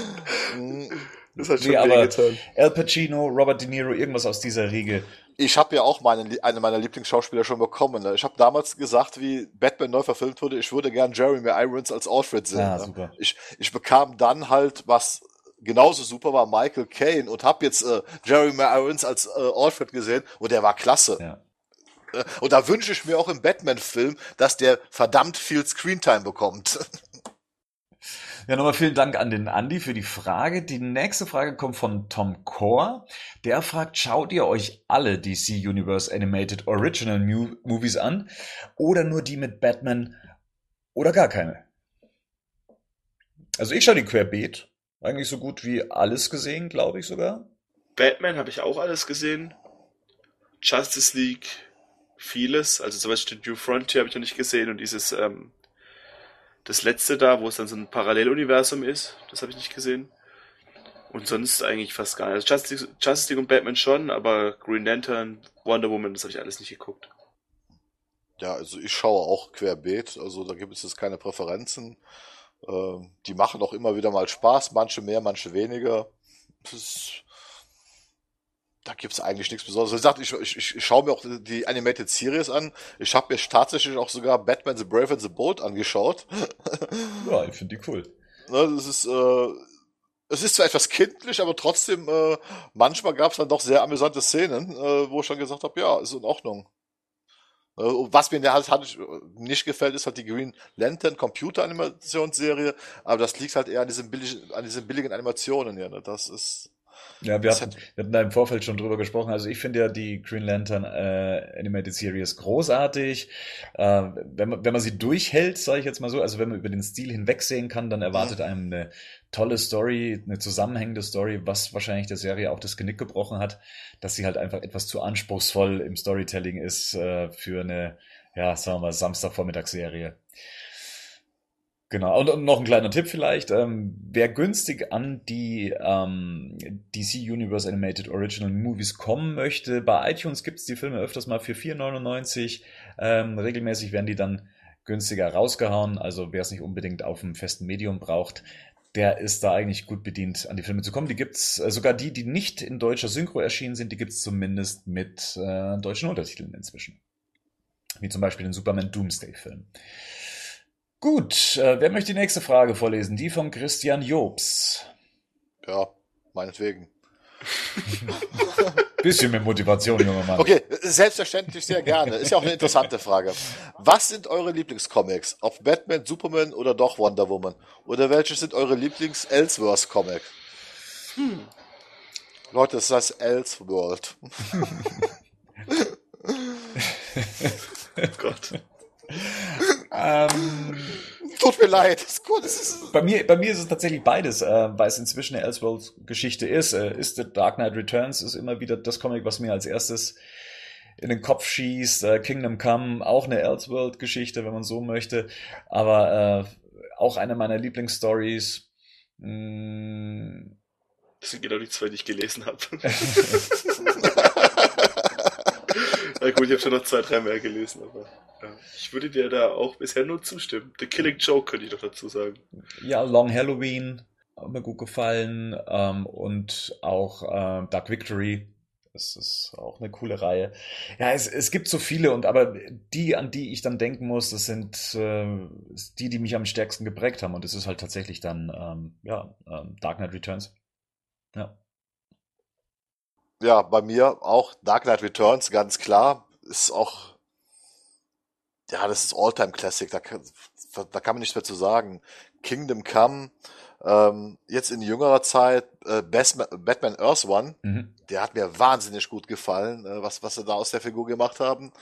[SPEAKER 1] Das hat schon nee, aber getan. Al Pacino, Robert De Niro, irgendwas aus dieser Riege
[SPEAKER 2] ich habe ja auch meinen, eine meiner Lieblingsschauspieler schon bekommen. Ne? Ich habe damals gesagt, wie Batman neu verfilmt wurde, ich würde gern Jeremy Irons als Alfred sehen. Ja, ne? Ich, ich bekam dann halt, was genauso super war, Michael Caine und habe jetzt äh, Jeremy Irons als äh, Alfred gesehen und der war klasse. Ja. Äh, und da wünsche ich mir auch im Batman-Film, dass der verdammt viel Screentime bekommt.
[SPEAKER 1] Ja, nochmal vielen Dank an den Andi für die Frage. Die nächste Frage kommt von Tom Core. Der fragt, schaut ihr euch alle DC Universe Animated Original Movies an oder nur die mit Batman oder gar keine? Also ich schaue die querbeet. Eigentlich so gut wie alles gesehen, glaube ich sogar.
[SPEAKER 3] Batman habe ich auch alles gesehen. Justice League vieles. Also zum Beispiel New Frontier habe ich noch nicht gesehen und dieses ähm, das letzte da, wo es dann so ein Paralleluniversum ist, das habe ich nicht gesehen. Und sonst eigentlich fast gar nicht. Also Justice, Justice League und Batman schon, aber Green Lantern, Wonder Woman, das habe ich alles nicht geguckt.
[SPEAKER 2] Ja, also ich schaue auch querbeet, also da gibt es jetzt keine Präferenzen. Ähm, die machen auch immer wieder mal Spaß, manche mehr, manche weniger. Das ist da gibt's eigentlich nichts Besonderes. Wie gesagt, ich, ich, ich schaue mir auch die Animated Series an. Ich habe mir tatsächlich auch sogar Batman the Brave and the Bold angeschaut.
[SPEAKER 1] Ja, ich finde die cool.
[SPEAKER 2] Ne, das ist, äh, es ist zwar etwas kindlich, aber trotzdem, äh, manchmal gab's dann doch sehr amüsante Szenen, äh, wo ich dann gesagt habe, ja, ist in Ordnung. Äh, was mir halt, halt nicht gefällt, ist halt die Green Lantern Computer Animationsserie, aber das liegt halt eher an diesen billigen, an diesen billigen Animationen, ja, ne? Das ist,
[SPEAKER 1] ja, wir hatten, wir hatten da im Vorfeld schon drüber gesprochen. Also ich finde ja die Green Lantern äh, Animated Series großartig. Äh, wenn, man, wenn man sie durchhält, sage ich jetzt mal so, also wenn man über den Stil hinwegsehen kann, dann erwartet ja. einem eine tolle Story, eine zusammenhängende Story, was wahrscheinlich der Serie auch das Genick gebrochen hat, dass sie halt einfach etwas zu anspruchsvoll im Storytelling ist äh, für eine, ja, sagen wir mal, Samstagvormittagsserie. Genau, und, noch ein kleiner Tipp vielleicht. Ähm, wer günstig an die ähm, DC Universe Animated Original Movies kommen möchte, bei iTunes gibt's die Filme öfters mal für 4,99. Ähm, regelmäßig werden die dann günstiger rausgehauen. Also wer es nicht unbedingt auf einem festen Medium braucht, der ist da eigentlich gut bedient, an die Filme zu kommen. Die gibt's, äh, sogar die, die nicht in deutscher Synchro erschienen sind, die gibt's zumindest mit äh, deutschen Untertiteln inzwischen. Wie zum Beispiel den Superman Doomsday-Film. Gut, äh, wer möchte die nächste Frage vorlesen? Die von Christian Jobs.
[SPEAKER 2] Ja, meinetwegen.
[SPEAKER 1] Bisschen mehr Motivation, junger Mann.
[SPEAKER 2] Okay, selbstverständlich sehr gerne. Ist ja auch eine interessante Frage. Was sind eure Lieblingscomics? Auf Batman, Superman oder doch Wonder Woman? Oder welche sind eure Lieblings-Ellsworth-Comic? Hm. Leute, das heißt Elseworld.
[SPEAKER 3] oh Gott.
[SPEAKER 2] Ähm, Tut mir leid. Ist gut. Ist
[SPEAKER 1] bei mir, bei mir ist es tatsächlich beides, äh, weil es inzwischen eine Elseworlds-Geschichte ist. Äh, ist The Dark Knight Returns ist immer wieder das Comic, was mir als erstes in den Kopf schießt. Äh, Kingdom Come auch eine Elseworld-Geschichte, wenn man so möchte, aber äh, auch eine meiner Lieblingsstories.
[SPEAKER 3] Mm. Das sind genau die zwei, die ich gelesen habe. Na gut, ich habe schon noch zwei, drei mehr gelesen, aber. Ich würde dir da auch bisher nur zustimmen. The Killing Joke könnte ich doch dazu sagen.
[SPEAKER 1] Ja, Long Halloween hat mir gut gefallen ähm, und auch äh, Dark Victory. Das ist auch eine coole Reihe. Ja, es, es gibt so viele und aber die, an die ich dann denken muss, das sind äh, die, die mich am stärksten geprägt haben und es ist halt tatsächlich dann ähm, ja ähm, Dark Knight Returns. Ja.
[SPEAKER 2] Ja, bei mir auch Dark Knight Returns, ganz klar. Ist auch ja, das ist Alltime Classic, da kann, da kann man nichts mehr zu sagen. Kingdom Come, ähm, jetzt in jüngerer Zeit äh, Batman Earth One, mhm. der hat mir wahnsinnig gut gefallen, äh, was, was sie da aus der Figur gemacht haben.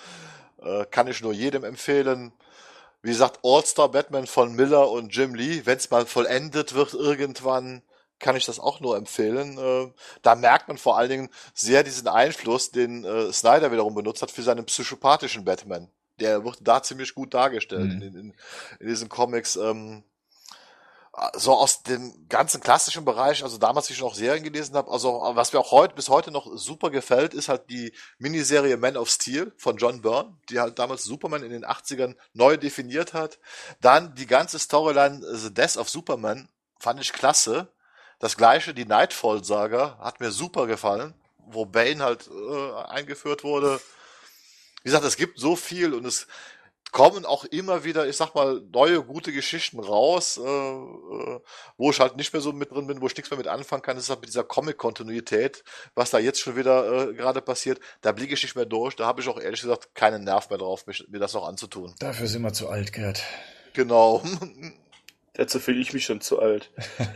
[SPEAKER 2] Äh, kann ich nur jedem empfehlen. Wie gesagt, All-Star Batman von Miller und Jim Lee, wenn es mal vollendet wird irgendwann, kann ich das auch nur empfehlen. Äh, da merkt man vor allen Dingen sehr diesen Einfluss, den äh, Snyder wiederum benutzt hat für seinen psychopathischen Batman der wird da ziemlich gut dargestellt mhm. in, in, in, diesen Comics. Ähm, so aus dem ganzen klassischen Bereich, also damals, wie ich noch Serien gelesen habe, also was mir auch heute bis heute noch super gefällt, ist halt die Miniserie Man of Steel von John Byrne, die halt damals Superman in den 80ern neu definiert hat. Dann die ganze Storyline The Death of Superman fand ich klasse. Das gleiche, die Nightfall-Saga, hat mir super gefallen, wo Bane halt äh, eingeführt wurde. Wie gesagt, es gibt so viel und es kommen auch immer wieder, ich sag mal, neue gute Geschichten raus, äh, äh, wo ich halt nicht mehr so mit drin bin, wo ich nichts mehr mit anfangen kann. Das ist halt mit dieser Comic-Kontinuität, was da jetzt schon wieder äh, gerade passiert. Da blicke ich nicht mehr durch. Da habe ich auch ehrlich gesagt keinen Nerv mehr drauf, mich, mir das noch anzutun.
[SPEAKER 1] Dafür sind wir zu alt, Gerd.
[SPEAKER 2] Genau.
[SPEAKER 3] Dazu fühle ich mich schon zu alt.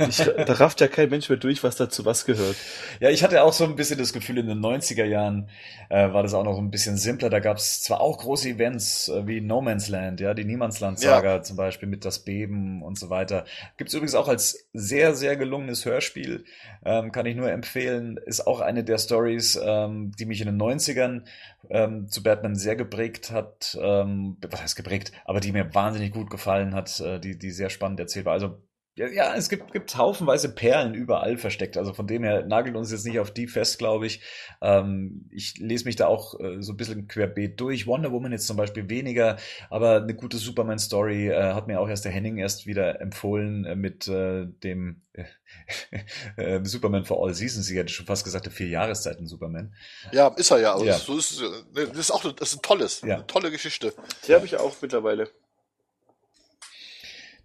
[SPEAKER 3] Ich, da rafft ja kein Mensch mehr durch, was dazu was gehört.
[SPEAKER 1] Ja, ich hatte auch so ein bisschen das Gefühl, in den 90er Jahren äh, war das auch noch ein bisschen simpler. Da gab es zwar auch große Events äh, wie No Man's Land, ja, die Niemandsland-Saga ja. zum Beispiel mit das Beben und so weiter. Gibt es übrigens auch als sehr, sehr gelungenes Hörspiel. Ähm, kann ich nur empfehlen. Ist auch eine der Stories, ähm, die mich in den 90ern ähm, zu Batman sehr geprägt hat. Ähm, was heißt geprägt? Aber die mir wahnsinnig gut gefallen hat, äh, die, die sehr spannend erzählt war. Also ja, ja, es gibt, gibt haufenweise Perlen überall versteckt. Also von dem her nagelt uns jetzt nicht auf die fest, glaube ich. Ähm, ich lese mich da auch äh, so ein bisschen querbeet durch. Wonder Woman jetzt zum Beispiel weniger, aber eine gute Superman-Story äh, hat mir auch erst der Henning erst wieder empfohlen äh, mit äh, dem äh, Superman for All Seasons. Ich hätte schon fast gesagt, der vier Jahreszeiten Superman.
[SPEAKER 2] Ja, ist er ja. Also ja. So ist, das ist auch das ist ein tolles, ja. eine tolle Geschichte.
[SPEAKER 3] Die habe ich auch mittlerweile.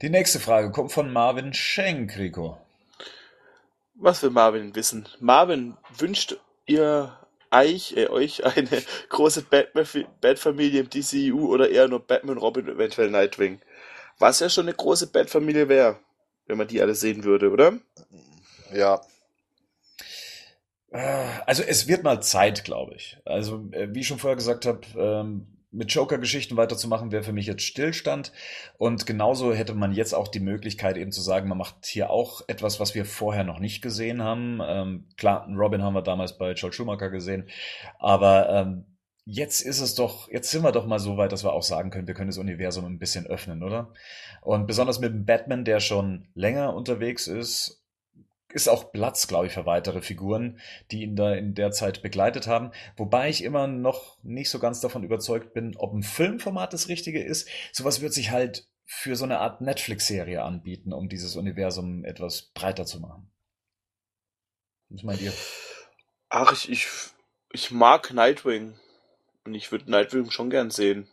[SPEAKER 1] Die nächste Frage kommt von Marvin Schenk, Rico.
[SPEAKER 3] Was will Marvin wissen? Marvin, wünscht ihr euch, äh, euch eine große Batfamilie im DCU oder eher nur Batman, Robin, eventuell Nightwing? Was ja schon eine große Batfamilie wäre, wenn man die alle sehen würde, oder?
[SPEAKER 2] Ja.
[SPEAKER 1] Also es wird mal Zeit, glaube ich. Also äh, wie ich schon vorher gesagt habe, ähm, mit Joker-Geschichten weiterzumachen, wäre für mich jetzt Stillstand. Und genauso hätte man jetzt auch die Möglichkeit, eben zu sagen, man macht hier auch etwas, was wir vorher noch nicht gesehen haben. Ähm, klar, Robin haben wir damals bei Joel Schumacher gesehen, aber ähm, jetzt ist es doch, jetzt sind wir doch mal so weit, dass wir auch sagen können, wir können das Universum ein bisschen öffnen, oder? Und besonders mit dem Batman, der schon länger unterwegs ist ist auch Platz, glaube ich, für weitere Figuren, die ihn da in der Zeit begleitet haben. Wobei ich immer noch nicht so ganz davon überzeugt bin, ob ein Filmformat das Richtige ist. Sowas wird sich halt für so eine Art Netflix-Serie anbieten, um dieses Universum etwas breiter zu machen. Was meint ihr?
[SPEAKER 3] Ach, ich, ich, ich mag Nightwing. Und ich würde Nightwing schon gern sehen.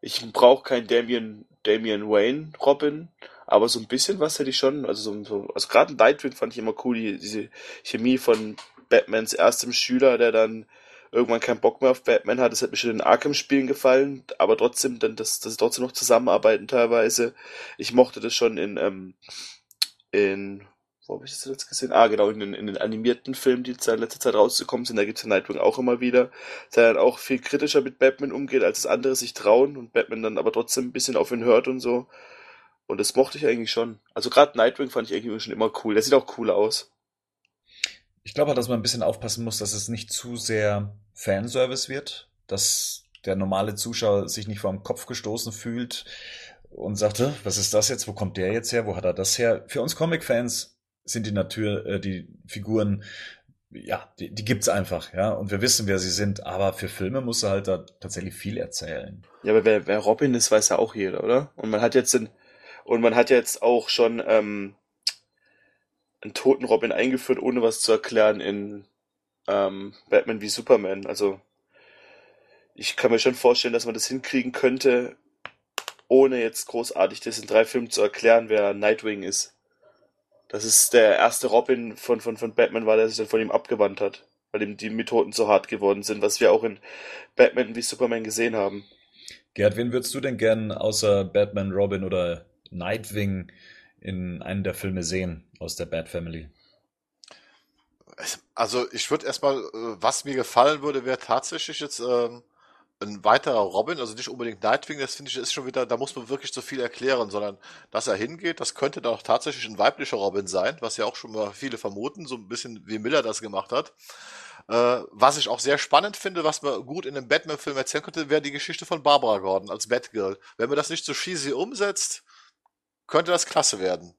[SPEAKER 3] Ich brauche kein Damian, Damian Wayne Robin, aber so ein bisschen was hätte ich schon. Also, so, so also gerade Nightwing fand ich immer cool, die, diese Chemie von Batmans erstem Schüler, der dann irgendwann keinen Bock mehr auf Batman hat. Das hat mir schon in Arkham-Spielen gefallen, aber trotzdem, dann, dass, dass sie trotzdem noch zusammenarbeiten teilweise. Ich mochte das schon in, ähm, in, wo habe ich das zuletzt gesehen? Ah, genau, in den, in den animierten Filmen, die in letzter Zeit rausgekommen sind, da gibt's ja Nightwing auch immer wieder, der dann auch viel kritischer mit Batman umgeht, als das andere sich trauen und Batman dann aber trotzdem ein bisschen auf ihn hört und so. Und das mochte ich eigentlich schon. Also gerade Nightwing fand ich irgendwie schon immer cool. Der sieht auch cool aus.
[SPEAKER 1] Ich glaube, dass man ein bisschen aufpassen muss, dass es nicht zu sehr Fanservice wird, dass der normale Zuschauer sich nicht vor dem Kopf gestoßen fühlt und sagt, was ist das jetzt? Wo kommt der jetzt her? Wo hat er das her? Für uns Comic-Fans sind die Natur, äh, die Figuren, ja, die, die gibt's einfach, ja, und wir wissen, wer sie sind. Aber für Filme muss er halt da tatsächlich viel erzählen.
[SPEAKER 3] Ja, aber wer, wer Robin ist, weiß ja auch jeder, oder? Und man hat jetzt den, und man hat jetzt auch schon ähm, einen toten Robin eingeführt, ohne was zu erklären in ähm, Batman wie Superman. Also ich kann mir schon vorstellen, dass man das hinkriegen könnte, ohne jetzt großartig das in drei Filmen zu erklären, wer Nightwing ist. Das ist der erste Robin von, von, von Batman war, der sich dann von ihm abgewandt hat, weil ihm die Methoden zu hart geworden sind, was wir auch in Batman wie Superman gesehen haben.
[SPEAKER 1] Gerd, wen würdest du denn gern außer Batman, Robin oder Nightwing in einem der Filme sehen aus der Bat Family?
[SPEAKER 2] Also ich würde erstmal, äh, was mir gefallen würde, wäre tatsächlich jetzt ähm, ein weiterer Robin, also nicht unbedingt Nightwing, das finde ich ist schon wieder, da muss man wirklich zu viel erklären, sondern dass er hingeht, das könnte doch tatsächlich ein weiblicher Robin sein, was ja auch schon mal viele vermuten, so ein bisschen wie Miller das gemacht hat. Äh, was ich auch sehr spannend finde, was man gut in einem Batman-Film erzählen könnte, wäre die Geschichte von Barbara Gordon als Batgirl. Wenn man das nicht so cheesy umsetzt, könnte das klasse werden.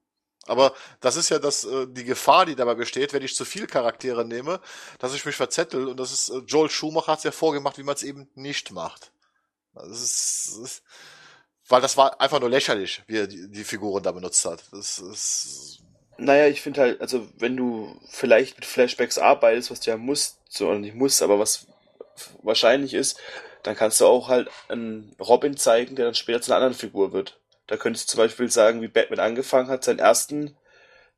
[SPEAKER 2] Aber das ist ja das, äh, die Gefahr, die dabei besteht, wenn ich zu viel Charaktere nehme, dass ich mich verzettel. Und das ist, äh, Joel Schumacher hat es ja vorgemacht, wie man es eben nicht macht. Das ist, das ist, weil das war einfach nur lächerlich, wie er die, die Figuren da benutzt hat. Das ist.
[SPEAKER 3] Naja, ich finde halt, also wenn du vielleicht mit Flashbacks arbeitest, was du ja musst, so oder nicht musst, aber was wahrscheinlich ist, dann kannst du auch halt einen Robin zeigen, der dann später zu einer anderen Figur wird. Da könntest du zum Beispiel sagen, wie Batman angefangen hat, seinen ersten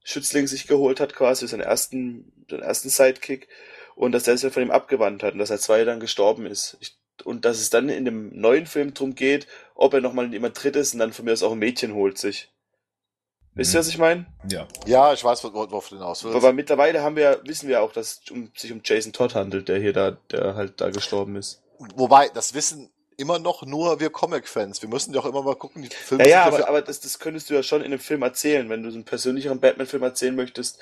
[SPEAKER 3] Schützling sich geholt hat, quasi, seinen ersten, den ersten Sidekick, und dass der sich von ihm abgewandt hat und dass er zwei Jahre dann gestorben ist. Ich, und dass es dann in dem neuen Film drum geht, ob er nochmal jemand drittes und dann von mir aus auch ein Mädchen holt sich. Wisst ihr, was ich meine?
[SPEAKER 1] Ja.
[SPEAKER 2] Ja, ich weiß, worauf du hinaus willst.
[SPEAKER 3] Aber mittlerweile haben wir, wissen wir auch, dass es um, sich um Jason Todd handelt, der hier da, der halt da gestorben ist.
[SPEAKER 2] Wobei, das wissen immer noch nur wir Comic-Fans. Wir müssen ja auch immer mal gucken, die Filme
[SPEAKER 3] Ja, ja, aber, aber das, das könntest du ja schon in einem Film erzählen. Wenn du so einen persönlicheren Batman-Film erzählen möchtest,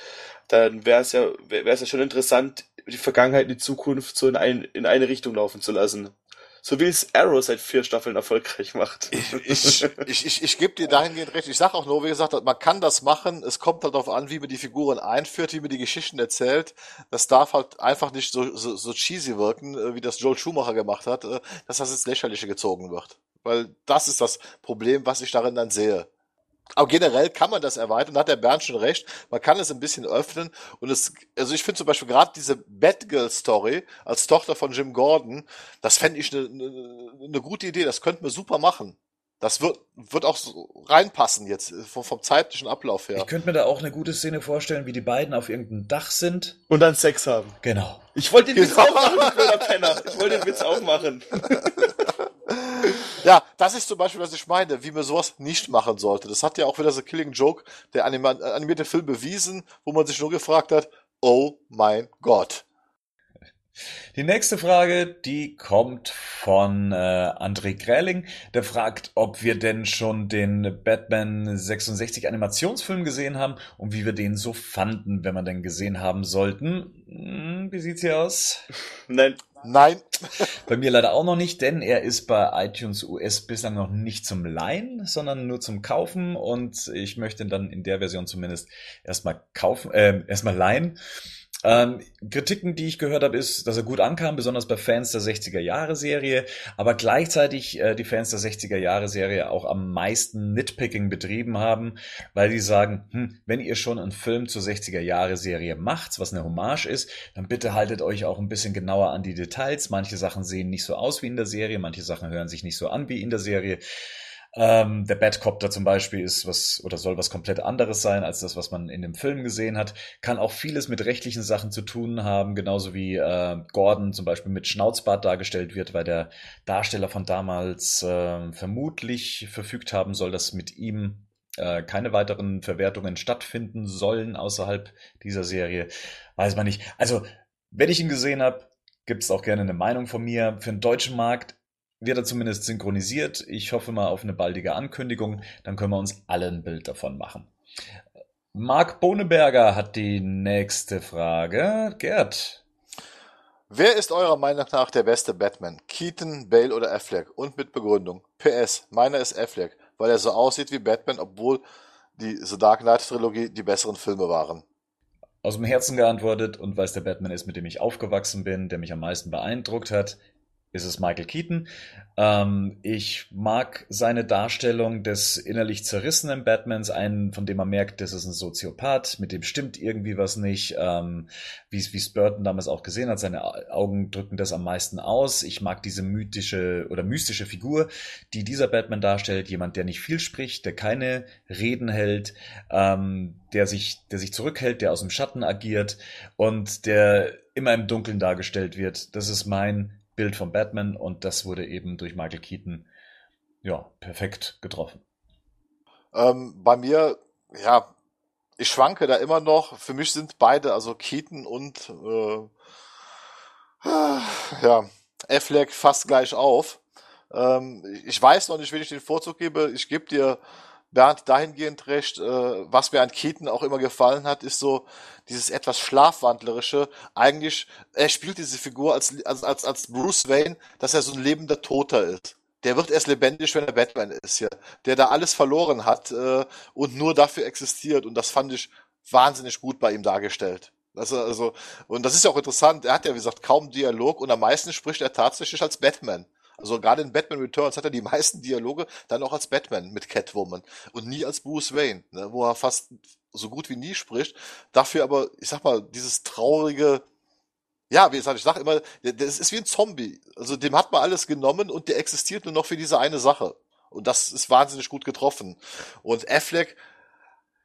[SPEAKER 3] dann wäre es ja, wäre es ja schon interessant, die Vergangenheit und die Zukunft so in, ein, in eine Richtung laufen zu lassen. So wie es Arrow seit vier Staffeln erfolgreich macht.
[SPEAKER 2] ich, ich, ich, ich, gebe dir dahingehend recht. Ich sag auch nur, wie gesagt, man kann das machen. Es kommt halt darauf an, wie man die Figuren einführt, wie man die Geschichten erzählt. Das darf halt einfach nicht so, so, so cheesy wirken, äh, wie das Joel Schumacher gemacht hat, äh, dass das ins Lächerliche gezogen wird. Weil das ist das Problem, was ich darin dann sehe. Aber generell kann man das erweitern, da hat der Bernd schon recht. Man kann es ein bisschen öffnen und es, also ich finde zum Beispiel gerade diese Batgirl-Story als Tochter von Jim Gordon, das fände ich eine ne, ne gute Idee, das könnten wir super machen. Das wird, wird auch so reinpassen jetzt, vom, vom zeitlichen Ablauf her.
[SPEAKER 1] Ich könnte mir da auch eine gute Szene vorstellen, wie die beiden auf irgendeinem Dach sind.
[SPEAKER 3] Und dann Sex haben.
[SPEAKER 1] Genau.
[SPEAKER 3] Ich wollte den Witz
[SPEAKER 2] Genau.
[SPEAKER 3] auch machen, du blöder Penner. Ich wollte den Witz auch machen.
[SPEAKER 2] Ja, das ist zum Beispiel, was ich meine, wie man sowas nicht machen sollte. Das hat ja auch wieder so Killing Joke, der anima animierte Film bewiesen, wo man sich nur gefragt hat, oh mein Gott.
[SPEAKER 1] Die nächste Frage, die kommt von äh, André Gräling. Der fragt, ob wir denn schon den Batman 66 Animationsfilm gesehen haben und wie wir den so fanden, wenn wir den gesehen haben sollten. Hm, wie sieht's hier aus?
[SPEAKER 3] Nein,
[SPEAKER 2] Nein,
[SPEAKER 1] Bei mir leider auch noch nicht, denn er ist bei iTunes US bislang noch nicht zum Leihen, sondern nur zum Kaufen und ich möchte ihn dann in der Version zumindest erstmal kaufen, äh, erstmal leihen. Ähm, Kritiken, die ich gehört habe, ist, dass er gut ankam, besonders bei Fans der 60er Jahre Serie, aber gleichzeitig äh, die Fans der 60er Jahre Serie auch am meisten Nitpicking betrieben haben, weil die sagen, hm, wenn ihr schon einen Film zur 60er Jahre Serie macht, was eine Hommage ist, dann bitte haltet euch auch ein bisschen genauer an die Details. Manche Sachen sehen nicht so aus wie in der Serie, manche Sachen hören sich nicht so an wie in der Serie. Ähm, der Batcopter zum Beispiel ist was oder soll was komplett anderes sein als das, was man in dem Film gesehen hat. Kann auch vieles mit rechtlichen Sachen zu tun haben, genauso wie äh, Gordon zum Beispiel mit Schnauzbart dargestellt wird, weil der Darsteller von damals äh, vermutlich verfügt haben soll, dass mit ihm äh, keine weiteren Verwertungen stattfinden sollen außerhalb dieser Serie. Weiß man nicht. Also, wenn ich ihn gesehen habe, gibt es auch gerne eine Meinung von mir. Für den deutschen Markt wird er zumindest synchronisiert. Ich hoffe mal auf eine baldige Ankündigung. Dann können wir uns alle ein Bild davon machen. Marc Boneberger hat die nächste Frage. Gerd.
[SPEAKER 2] Wer ist eurer Meinung nach der beste Batman? Keaton, Bale oder Affleck? Und mit Begründung. PS, meiner ist Affleck, weil er so aussieht wie Batman, obwohl die The Dark Knight Trilogie die besseren Filme waren.
[SPEAKER 1] Aus dem Herzen geantwortet und weil es der Batman ist, mit dem ich aufgewachsen bin, der mich am meisten beeindruckt hat, ist es Michael Keaton. Ähm, ich mag seine Darstellung des innerlich zerrissenen Batmans, einen, von dem man merkt, das ist ein Soziopath, mit dem stimmt irgendwie was nicht, ähm, wie es Burton damals auch gesehen hat, seine Augen drücken das am meisten aus. Ich mag diese mythische oder mystische Figur, die dieser Batman darstellt, jemand, der nicht viel spricht, der keine Reden hält, ähm, der sich, der sich zurückhält, der aus dem Schatten agiert und der immer im Dunkeln dargestellt wird. Das ist mein Bild von Batman und das wurde eben durch Michael Keaton ja perfekt getroffen.
[SPEAKER 2] Ähm, bei mir, ja, ich schwanke da immer noch. Für mich sind beide, also Keaton und äh, ja, Affleck fast gleich auf. Ähm, ich weiß noch nicht, wen ich den Vorzug gebe. Ich gebe dir Bernd dahingehend recht, äh, was mir an Keaton auch immer gefallen hat, ist so dieses etwas schlafwandlerische. Eigentlich, er spielt diese Figur als, als, als, als Bruce Wayne, dass er so ein lebender Toter ist. Der wird erst lebendig, wenn er Batman ist, ja. Der da alles verloren hat äh, und nur dafür existiert. Und das fand ich wahnsinnig gut bei ihm dargestellt. Also, also, und das ist ja auch interessant, er hat ja, wie gesagt, kaum Dialog und am meisten spricht er tatsächlich als Batman. Also gerade in Batman Returns hat er die meisten Dialoge dann auch als Batman mit Catwoman und nie als Bruce Wayne, ne, wo er fast so gut wie nie spricht. Dafür aber, ich sag mal, dieses traurige, ja, wie gesagt, ich sag immer, das ist wie ein Zombie. Also dem hat man alles genommen und der existiert nur noch für diese eine Sache. Und das ist wahnsinnig gut getroffen. Und Affleck,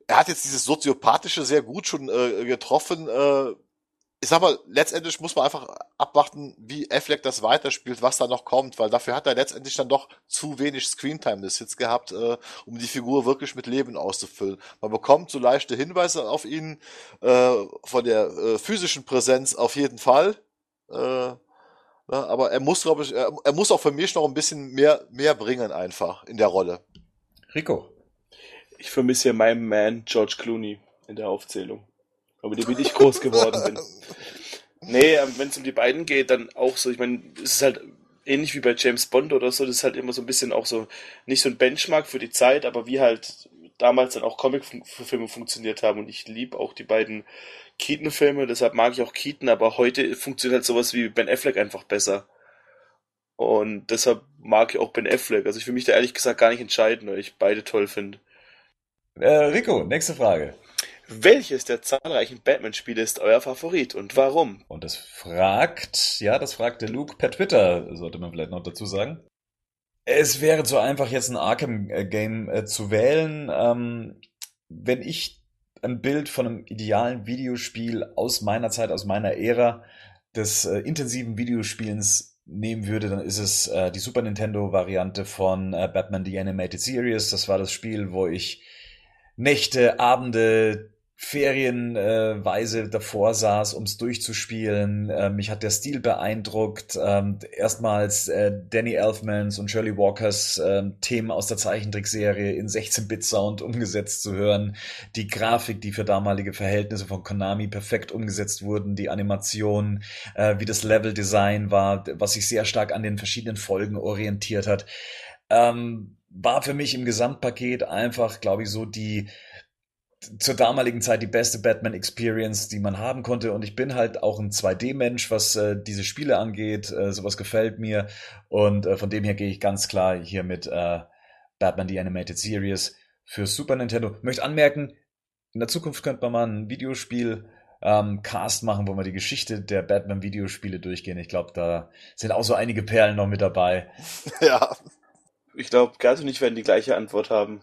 [SPEAKER 2] er hat jetzt dieses soziopathische sehr gut schon äh, getroffen. Äh, ich sag mal, letztendlich muss man einfach abwarten, wie Affleck das weiterspielt, was da noch kommt, weil dafür hat er letztendlich dann doch zu wenig Screentime bis jetzt gehabt, äh, um die Figur wirklich mit Leben auszufüllen. Man bekommt so leichte Hinweise auf ihn, äh, von der äh, physischen Präsenz auf jeden Fall. Äh, na, aber er muss, glaube ich, er, er muss auch für mich noch ein bisschen mehr, mehr bringen einfach in der Rolle.
[SPEAKER 1] Rico.
[SPEAKER 3] Ich vermisse ja meinen Man George Clooney in der Aufzählung. Aber die bin ich groß geworden bin. Nee, ähm, wenn es um die beiden geht, dann auch so, ich meine, es ist halt ähnlich wie bei James Bond oder so, das ist halt immer so ein bisschen auch so, nicht so ein Benchmark für die Zeit, aber wie halt damals dann auch Comic-Filme funktioniert haben und ich liebe auch die beiden Keaton-Filme, deshalb mag ich auch Keaton, aber heute funktioniert halt sowas wie Ben Affleck einfach besser. Und deshalb mag ich auch Ben Affleck. Also ich will mich da ehrlich gesagt gar nicht entscheiden, weil ich beide toll finde.
[SPEAKER 1] Äh, Rico, nächste Frage.
[SPEAKER 3] Welches der zahlreichen Batman-Spiele ist euer Favorit und warum?
[SPEAKER 1] Und das fragt, ja, das fragte Luke per Twitter, sollte man vielleicht noch dazu sagen. Es wäre zu einfach, jetzt ein Arkham-Game äh, zu wählen. Ähm, wenn ich ein Bild von einem idealen Videospiel aus meiner Zeit, aus meiner Ära des äh, intensiven Videospielens nehmen würde, dann ist es äh, die Super Nintendo-Variante von äh, Batman The Animated Series. Das war das Spiel, wo ich Nächte, Abende, ferienweise äh, davor saß, um es durchzuspielen. Äh, mich hat der Stil beeindruckt. Ähm, erstmals äh, Danny Elfmans und Shirley Walkers äh, Themen aus der Zeichentrickserie in 16-Bit-Sound umgesetzt zu hören. Die Grafik, die für damalige Verhältnisse von Konami perfekt umgesetzt wurden, die Animation, äh, wie das Level-Design war, was sich sehr stark an den verschiedenen Folgen orientiert hat. Ähm, war für mich im Gesamtpaket einfach, glaube ich, so die zur damaligen Zeit die beste Batman Experience, die man haben konnte. Und ich bin halt auch ein 2D-Mensch, was äh, diese Spiele angeht. Äh, sowas gefällt mir. Und äh, von dem her gehe ich ganz klar hier mit äh, Batman The Animated Series für Super Nintendo. Möchte anmerken, in der Zukunft könnte man mal ein Videospiel ähm, Cast machen, wo wir die Geschichte der Batman-Videospiele durchgehen. Ich glaube, da sind auch so einige Perlen noch mit dabei.
[SPEAKER 2] ja.
[SPEAKER 3] Ich glaube, Gerd und ich werden die gleiche Antwort haben.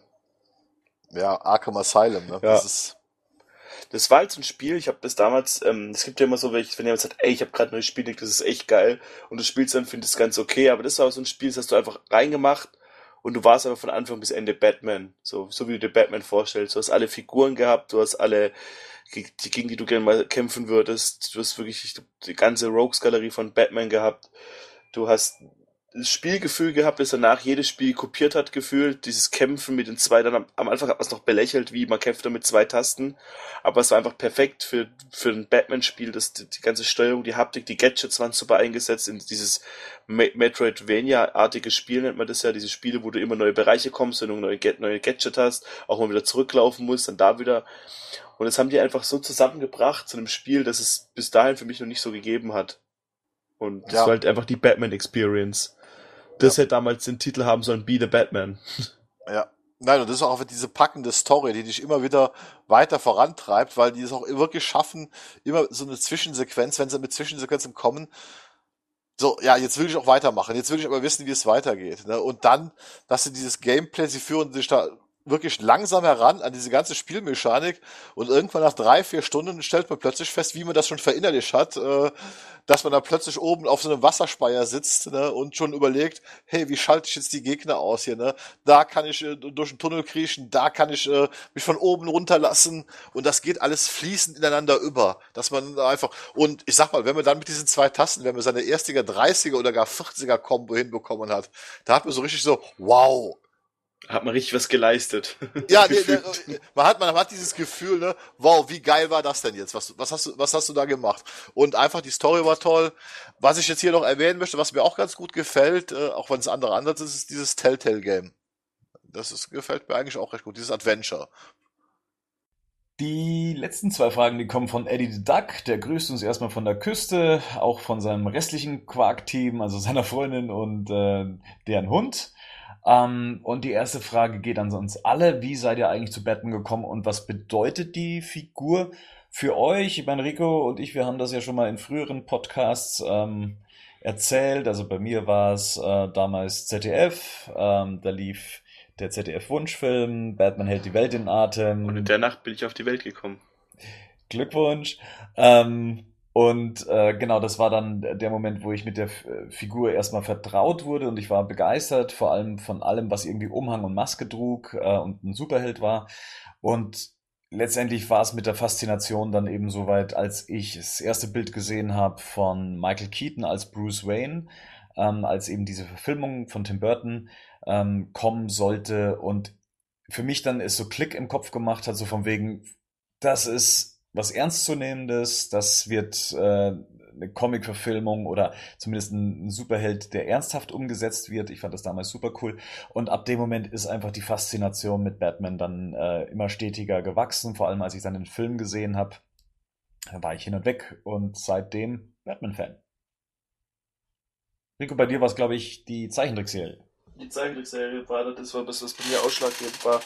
[SPEAKER 2] Ja, Arkham Asylum, ne?
[SPEAKER 3] Ja. Das ist. Das war halt so ein Spiel, ich habe das damals, ähm, es gibt ja immer so welche, wenn jemand sagt, ey, ich habe gerade ein neues Spiel, das ist echt geil, und du spielst dann, findest es ganz okay, aber das war so ein Spiel, das hast du einfach reingemacht und du warst aber von Anfang bis Ende Batman, so, so wie du dir Batman vorstellst. Du hast alle Figuren gehabt, du hast alle, die, gegen die du gerne mal kämpfen würdest, du hast wirklich die ganze Rogues-Galerie von Batman gehabt, du hast das Spielgefühl gehabt, das danach jedes Spiel kopiert hat, gefühlt. Dieses Kämpfen mit den zwei, dann am, am Anfang hat man es noch belächelt, wie man kämpft mit zwei Tasten. Aber es war einfach perfekt für, für ein Batman-Spiel, das, die, die ganze Steuerung, die Haptik, die Gadgets waren super eingesetzt in dieses Metroidvania-artige Spiel nennt man das ja, diese Spiele, wo du immer neue Bereiche kommst, wenn du neue, neue Gadget hast, auch mal wieder zurücklaufen musst, dann da wieder. Und das haben die einfach so zusammengebracht zu einem Spiel, das es bis dahin für mich noch nicht so gegeben hat. Und das ja. war halt einfach die Batman-Experience. Das ja. hätte damals den Titel haben sollen, Be the Batman.
[SPEAKER 2] Ja. Nein, und das ist auch diese packende Story, die dich immer wieder weiter vorantreibt, weil die es auch wirklich schaffen, immer so eine Zwischensequenz, wenn sie mit Zwischensequenzen kommen, so, ja, jetzt will ich auch weitermachen, jetzt will ich aber wissen, wie es weitergeht. Ne? Und dann, dass sie dieses Gameplay, sie führen sich da wirklich langsam heran an diese ganze Spielmechanik und irgendwann nach drei, vier Stunden stellt man plötzlich fest, wie man das schon verinnerlicht hat, äh, dass man da plötzlich oben auf so einem Wasserspeier sitzt ne, und schon überlegt, hey, wie schalte ich jetzt die Gegner aus hier? Ne? Da kann ich äh, durch den Tunnel kriechen, da kann ich äh, mich von oben runterlassen und das geht alles fließend ineinander über, dass man einfach und ich sag mal, wenn man dann mit diesen zwei Tasten, wenn man seine erstiger 30er oder gar 40er Combo hinbekommen hat, da hat man so richtig so, wow,
[SPEAKER 3] hat man richtig was geleistet.
[SPEAKER 2] Ja, nee, nee, man hat man hat dieses Gefühl, ne, wow, wie geil war das denn jetzt? Was was hast du was hast du da gemacht? Und einfach die Story war toll. Was ich jetzt hier noch erwähnen möchte, was mir auch ganz gut gefällt, äh, auch wenn es andere anders ist, ist dieses Telltale Game. Das ist, gefällt mir eigentlich auch recht gut, dieses Adventure.
[SPEAKER 1] Die letzten zwei Fragen, die kommen von Eddie the Duck. Der grüßt uns erstmal von der Küste, auch von seinem restlichen Quark-Team, also seiner Freundin und äh, deren Hund. Ähm, und die erste Frage geht an uns alle. Wie seid ihr eigentlich zu Batman gekommen und was bedeutet die Figur für euch? Ich meine, Rico und ich, wir haben das ja schon mal in früheren Podcasts ähm, erzählt. Also bei mir war es äh, damals ZDF. Ähm, da lief der ZDF-Wunschfilm, Batman hält die Welt in Atem.
[SPEAKER 3] Und in der Nacht bin ich auf die Welt gekommen.
[SPEAKER 1] Glückwunsch. Ähm, Und äh, genau, das war dann der Moment, wo ich mit der äh, Figur erstmal vertraut wurde und ich war begeistert, vor allem von allem, was irgendwie Umhang und Maske trug äh, und ein Superheld war. Und letztendlich war es mit der Faszination dann eben soweit, als ich das erste Bild gesehen habe von Michael Keaton als Bruce Wayne, ähm, als eben diese Verfilmung von Tim Burton ähm, kommen sollte und für mich dann ist so Klick im Kopf gemacht hat, so von wegen, das ist was Ernstzunehmendes. Das wird äh, eine Comic-Verfilmung oder zumindest ein, Superheld, der ernsthaft umgesetzt wird. Ich fand das damals super cool. Und ab dem Moment ist einfach die Faszination mit Batman dann äh, immer stetiger gewachsen. Vor allem als ich dann den Film gesehen habe, war ich hin und weg und seitdem Batman-Fan. Rico, bei dir war es, glaube ich, die Zeichentrickserie.
[SPEAKER 3] Die Zeichentrickserie war das, war das, was bei mir ausschlaggebend war.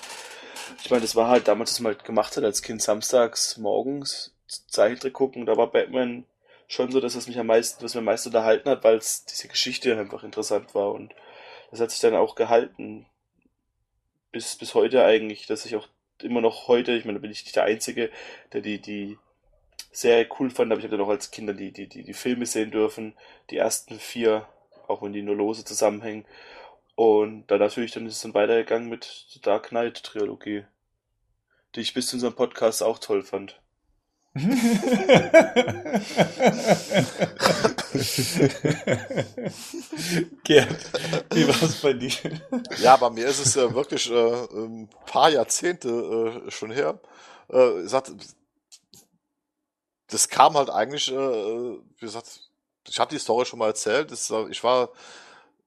[SPEAKER 3] Ich meine, das war halt damals, was man halt gemacht hat als Kind, samstags morgens Zeichentrick gucken. Da war Batman schon so, dass es mich am meisten, was mir am meisten unterhalten hat, weil es diese Geschichte einfach interessant war. Und das hat sich dann auch gehalten. Bis, bis heute eigentlich, dass ich auch immer noch heute, ich meine, da bin ich nicht der Einzige, der die, die sehr cool fand, aber ich habe dann auch als Kinder die, die, die, die Filme sehen dürfen, die ersten vier, auch wenn die nur lose zusammenhängen. Und dann natürlich dann ist es dann weitergegangen mit der Dark Knight Trilogie, die ich bis zu unserem Podcast auch toll fand.
[SPEAKER 1] Gerd, wie war es bei dir?
[SPEAKER 2] Ja, bei mir ist es äh, wirklich äh, ein paar Jahrzehnte äh, schon her. Äh, gesagt, das kam halt eigentlich, äh, wie gesagt, ich habe die Story schon mal erzählt. Das, ich war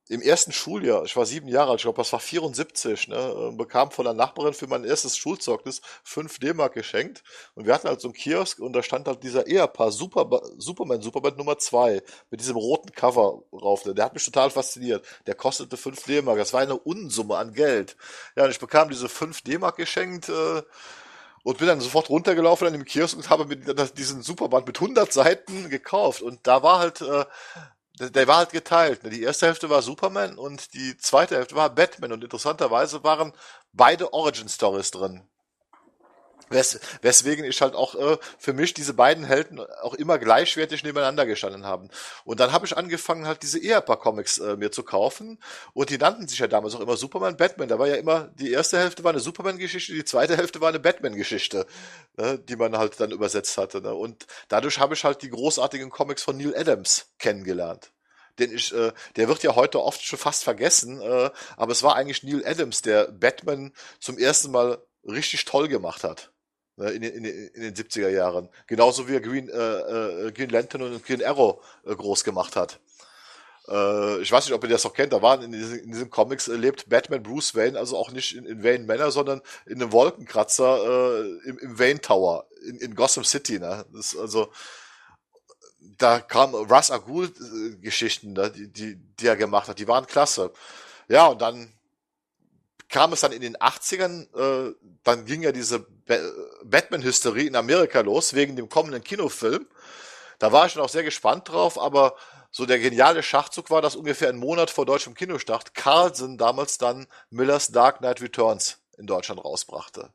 [SPEAKER 2] im ersten Schuljahr, ich war sieben Jahre alt, ich glaube, das war 74, ne, äh, bekam von der Nachbarin für mein erstes Schulzeugnis fünf D-Mark geschenkt. Und wir hatten halt so einen Kiosk und da stand halt dieser Ehepaar Super, Superman, Superman Nummer zwei mit diesem roten Cover drauf. Der hat mich total fasziniert. Der kostete fünf D-Mark. Das war eine Unsumme an Geld. Ja, und ich bekam diese fünf D-Mark geschenkt, äh, und bin dann sofort runtergelaufen an dem Kiosk und habe mit, diesen Superband mit 100 Seiten gekauft. Und da war halt äh, der war halt geteilt. Ne? Die erste Hälfte war Superman und die zweite Hälfte war Batman. Und interessanterweise waren beide Origin Stories drin. Wes weswegen ich halt auch äh, für mich diese beiden Helden auch immer gleichwertig nebeneinander gestanden haben. Und dann habe ich angefangen, halt diese Ehepaar-Comics äh, mir zu kaufen. Und die nannten sich ja damals auch immer Superman, Batman. Da war ja immer, die erste Hälfte war eine Superman-Geschichte, die zweite Hälfte war eine Batman-Geschichte, ne, die man halt dann übersetzt hatte. Ne? Und dadurch habe ich halt die großartigen Comics von Neil Adams kennengelernt den ich, äh, der wird ja heute oft schon fast vergessen, äh, aber es war eigentlich Neil Adams, der Batman zum ersten Mal richtig toll gemacht hat. Ne, in, in, in den 70er Jahren. Genauso wie er Green, äh, äh, Green Lantern und Green Arrow äh, groß gemacht hat. Äh, ich weiß nicht, ob ihr das noch kennt, da waren in, diesen, in diesen Comics äh, lebt Batman Bruce Wayne, also auch nicht in, in Wayne Manor, sondern in einem Wolkenkratzer äh, im, im Wayne Tower in, in Gotham City. Ne? Das, also da kamen Russ Agul Geschichten, ne, die, die, die er gemacht hat, die waren klasse. Ja, und dann kam es dann in den 80ern, äh, dann ging ja diese Batman-Hysterie in Amerika los, wegen dem kommenden Kinofilm. Da war ich dann auch sehr gespannt drauf, aber so der geniale Schachzug war, dass ungefähr einen Monat vor deutschem Kinostart Carlsen damals dann Millers Dark Knight Returns in Deutschland rausbrachte.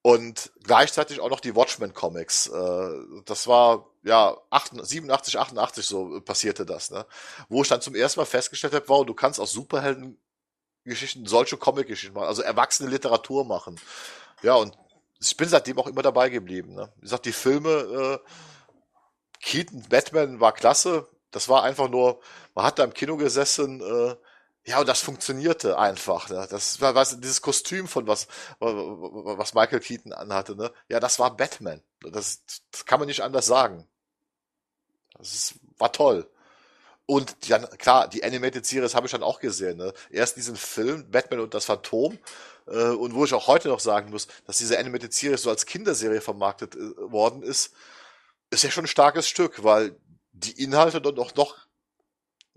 [SPEAKER 2] Und gleichzeitig auch noch die Watchmen Comics. Äh, das war ja 87, 88 so passierte das, ne? Wo ich dann zum ersten Mal festgestellt habe, wow, du kannst aus Superhelden Geschichten, solche Comic-Geschichten machen, also erwachsene Literatur machen. Ja, und ich bin seitdem auch immer dabei geblieben. Ne? Wie gesagt, die Filme, äh, Keaton, Batman war klasse. Das war einfach nur, man hat da im Kino gesessen, äh, ja, und das funktionierte einfach. Ne? Das war was, dieses Kostüm von was, was Michael Keaton anhatte. Ne? Ja, das war Batman. Das, das kann man nicht anders sagen. Das ist, war toll. Und dann, klar, die Animated Series habe ich dann auch gesehen. Ne? Erst diesen Film, Batman und das Phantom, äh, und wo ich auch heute noch sagen muss, dass diese Animated Series so als Kinderserie vermarktet äh, worden ist, ist ja schon ein starkes Stück, weil die Inhalte dort noch, noch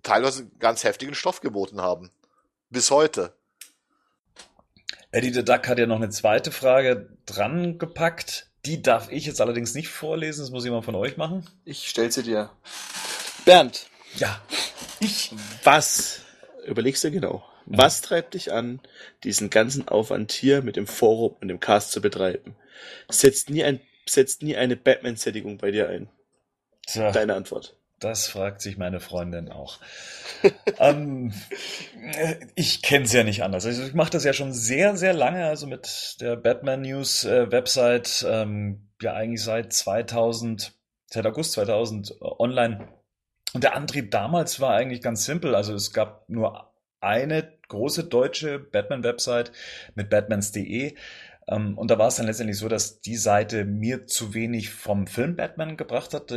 [SPEAKER 2] teilweise ganz heftigen Stoff geboten haben. Bis heute.
[SPEAKER 1] Eddie the Duck hat ja noch eine zweite Frage dran gepackt. Die darf ich jetzt allerdings nicht vorlesen, das muss jemand von euch machen.
[SPEAKER 3] Ich stell sie dir. Bernd,
[SPEAKER 1] ja.
[SPEAKER 3] Ich. Was, überlegst du genau, ja. was treibt dich an, diesen ganzen Aufwand hier mit dem Forum und dem Cast zu betreiben? Setzt nie ein, setzt nie eine Batman-Sättigung bei dir ein. Tja, Deine Antwort.
[SPEAKER 1] Das fragt sich meine Freundin auch. ähm, ich kenne es ja nicht anders. Also ich mache das ja schon sehr, sehr lange, also mit der Batman News äh, Website, ähm, ja eigentlich seit 2000, seit August 2000 äh, online. Und der Antrieb damals war eigentlich ganz simpel. Also es gab nur eine große deutsche Batman-Website mit batmans.de. Ähm, und da war es dann letztendlich so, dass die Seite mir zu wenig vom Film Batman gebracht hat.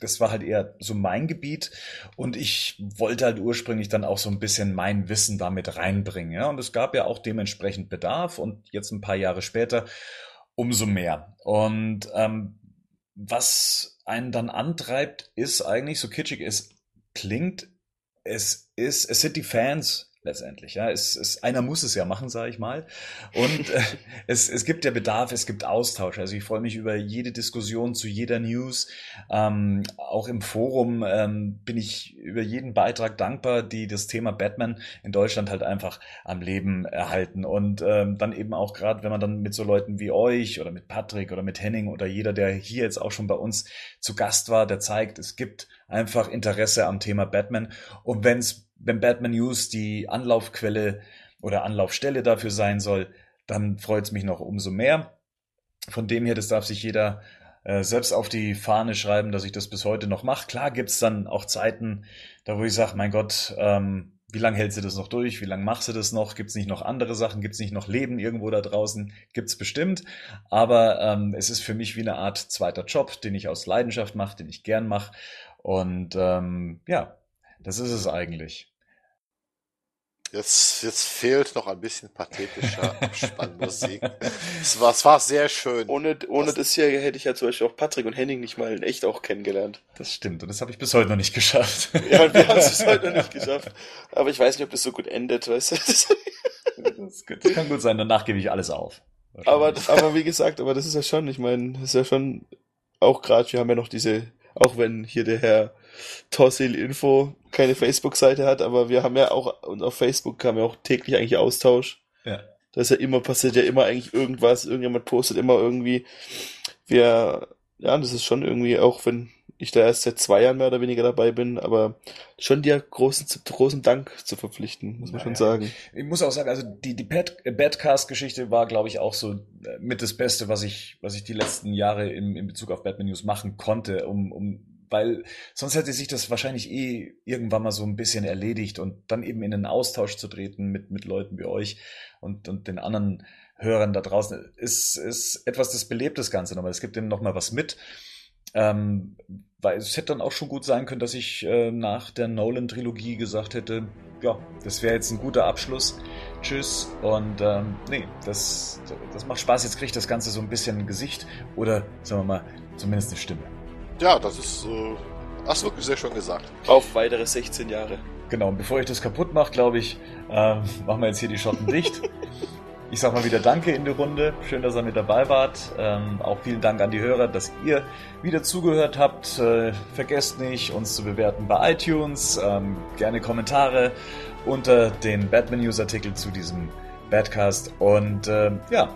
[SPEAKER 1] Das war halt eher so mein Gebiet und ich wollte halt ursprünglich dann auch so ein bisschen mein Wissen damit reinbringen. Ja? Und es gab ja auch dementsprechend Bedarf und jetzt ein paar Jahre später umso mehr. Und ähm, was einen dann antreibt, ist eigentlich, so kitschig es klingt, es ist, es sind die Fans, letztendlich. Ja, es, es, einer muss es ja machen, sage ich mal. Und äh, es, es gibt ja Bedarf, es gibt Austausch. Also ich freue mich über jede Diskussion zu jeder News. Ähm, auch im Forum ähm, bin ich über jeden Beitrag dankbar, die das Thema Batman in Deutschland halt einfach am Leben erhalten. Und ähm, dann eben auch gerade, wenn man dann mit so Leuten wie euch oder mit Patrick oder mit Henning oder jeder, der hier jetzt auch schon bei uns zu Gast war, der zeigt, es gibt einfach Interesse am Thema Batman. Und wenn es wenn Batman News die Anlaufquelle oder Anlaufstelle dafür sein soll, dann freut es mich noch umso mehr. Von dem her, das darf sich jeder äh, selbst auf die Fahne schreiben, dass ich das bis heute noch mache. Klar gibt's dann auch Zeiten, da wo ich sage, mein Gott, ähm, wie lange hältst du das noch durch? Wie lange machst du das noch? Gibt's nicht noch andere Sachen? Gibt's nicht noch Leben irgendwo da draußen? Gibt's bestimmt. Aber ähm, es ist für mich wie eine Art zweiter Job, den ich aus Leidenschaft mache, den ich gern mache. Und ähm, ja, das ist es eigentlich.
[SPEAKER 2] Jetzt, jetzt fehlt noch ein bisschen pathetischer Spannmusik. es, war, es war sehr schön.
[SPEAKER 3] Ohne, ohne das, das hier hätte ich ja zum Beispiel auch Patrick und Henning nicht mal in echt auch kennengelernt.
[SPEAKER 1] Das stimmt und das habe ich bis heute noch nicht geschafft.
[SPEAKER 3] ja, wir haben es bis heute noch nicht geschafft. Aber ich weiß nicht, ob das so gut endet, weißt du.
[SPEAKER 1] das, das kann gut sein, danach gebe ich alles auf.
[SPEAKER 3] Aber, aber wie gesagt, aber das ist ja schon, ich meine, das ist ja schon auch gerade, wir haben ja noch diese, auch wenn hier der Herr Tossil Info keine Facebook-Seite hat, aber wir haben ja auch, und auf Facebook haben wir auch täglich eigentlich Austausch. Ja. Da ist ja immer, passiert ja immer eigentlich irgendwas, irgendjemand postet immer irgendwie. Wir, ja, das ist schon irgendwie, auch wenn ich da erst seit zwei Jahren mehr oder weniger dabei bin, aber schon dir großen, großen Dank zu verpflichten, muss man naja. schon sagen.
[SPEAKER 1] Ich muss auch sagen, also die, die Badcast-Geschichte war, glaube ich, auch so äh, mit das Beste, was ich, was ich die letzten Jahre im, in Bezug auf Batman News machen konnte, um, um weil sonst hätte sich das wahrscheinlich eh irgendwann mal so ein bisschen erledigt und dann eben in den Austausch zu treten mit, mit Leuten wie euch und, und den anderen Hörern da draußen ist, ist etwas, das belebt das Ganze nochmal. Es gibt dem nochmal was mit. Ähm, weil es hätte dann auch schon gut sein können, dass ich äh, nach der Nolan-Trilogie gesagt hätte, ja, das wäre jetzt ein guter Abschluss. Tschüss. Und ähm, nee, das, das macht Spaß. Jetzt kriegt das Ganze so ein bisschen ein Gesicht oder, sagen wir mal, zumindest eine Stimme.
[SPEAKER 2] Ja, das ist, äh, hast wirklich sehr schön gesagt.
[SPEAKER 3] Auf weitere 16 Jahre.
[SPEAKER 1] Genau, und bevor ich das kaputt mache, glaube ich, äh, machen wir jetzt hier die Schotten dicht. Ich sag mal wieder Danke in die Runde. Schön, dass ihr mit dabei wart. Ähm, auch vielen Dank an die Hörer, dass ihr wieder zugehört habt. Äh, vergesst nicht, uns zu bewerten bei iTunes. Ähm, gerne Kommentare unter den Batman News Artikel zu diesem Badcast. Und äh, ja,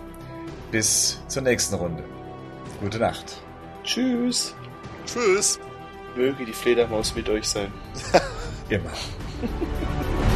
[SPEAKER 1] bis zur nächsten Runde. Gute Nacht.
[SPEAKER 3] Tschüss.
[SPEAKER 2] Tschüss.
[SPEAKER 3] Möge die Fledermaus mit euch sein.
[SPEAKER 1] Immer.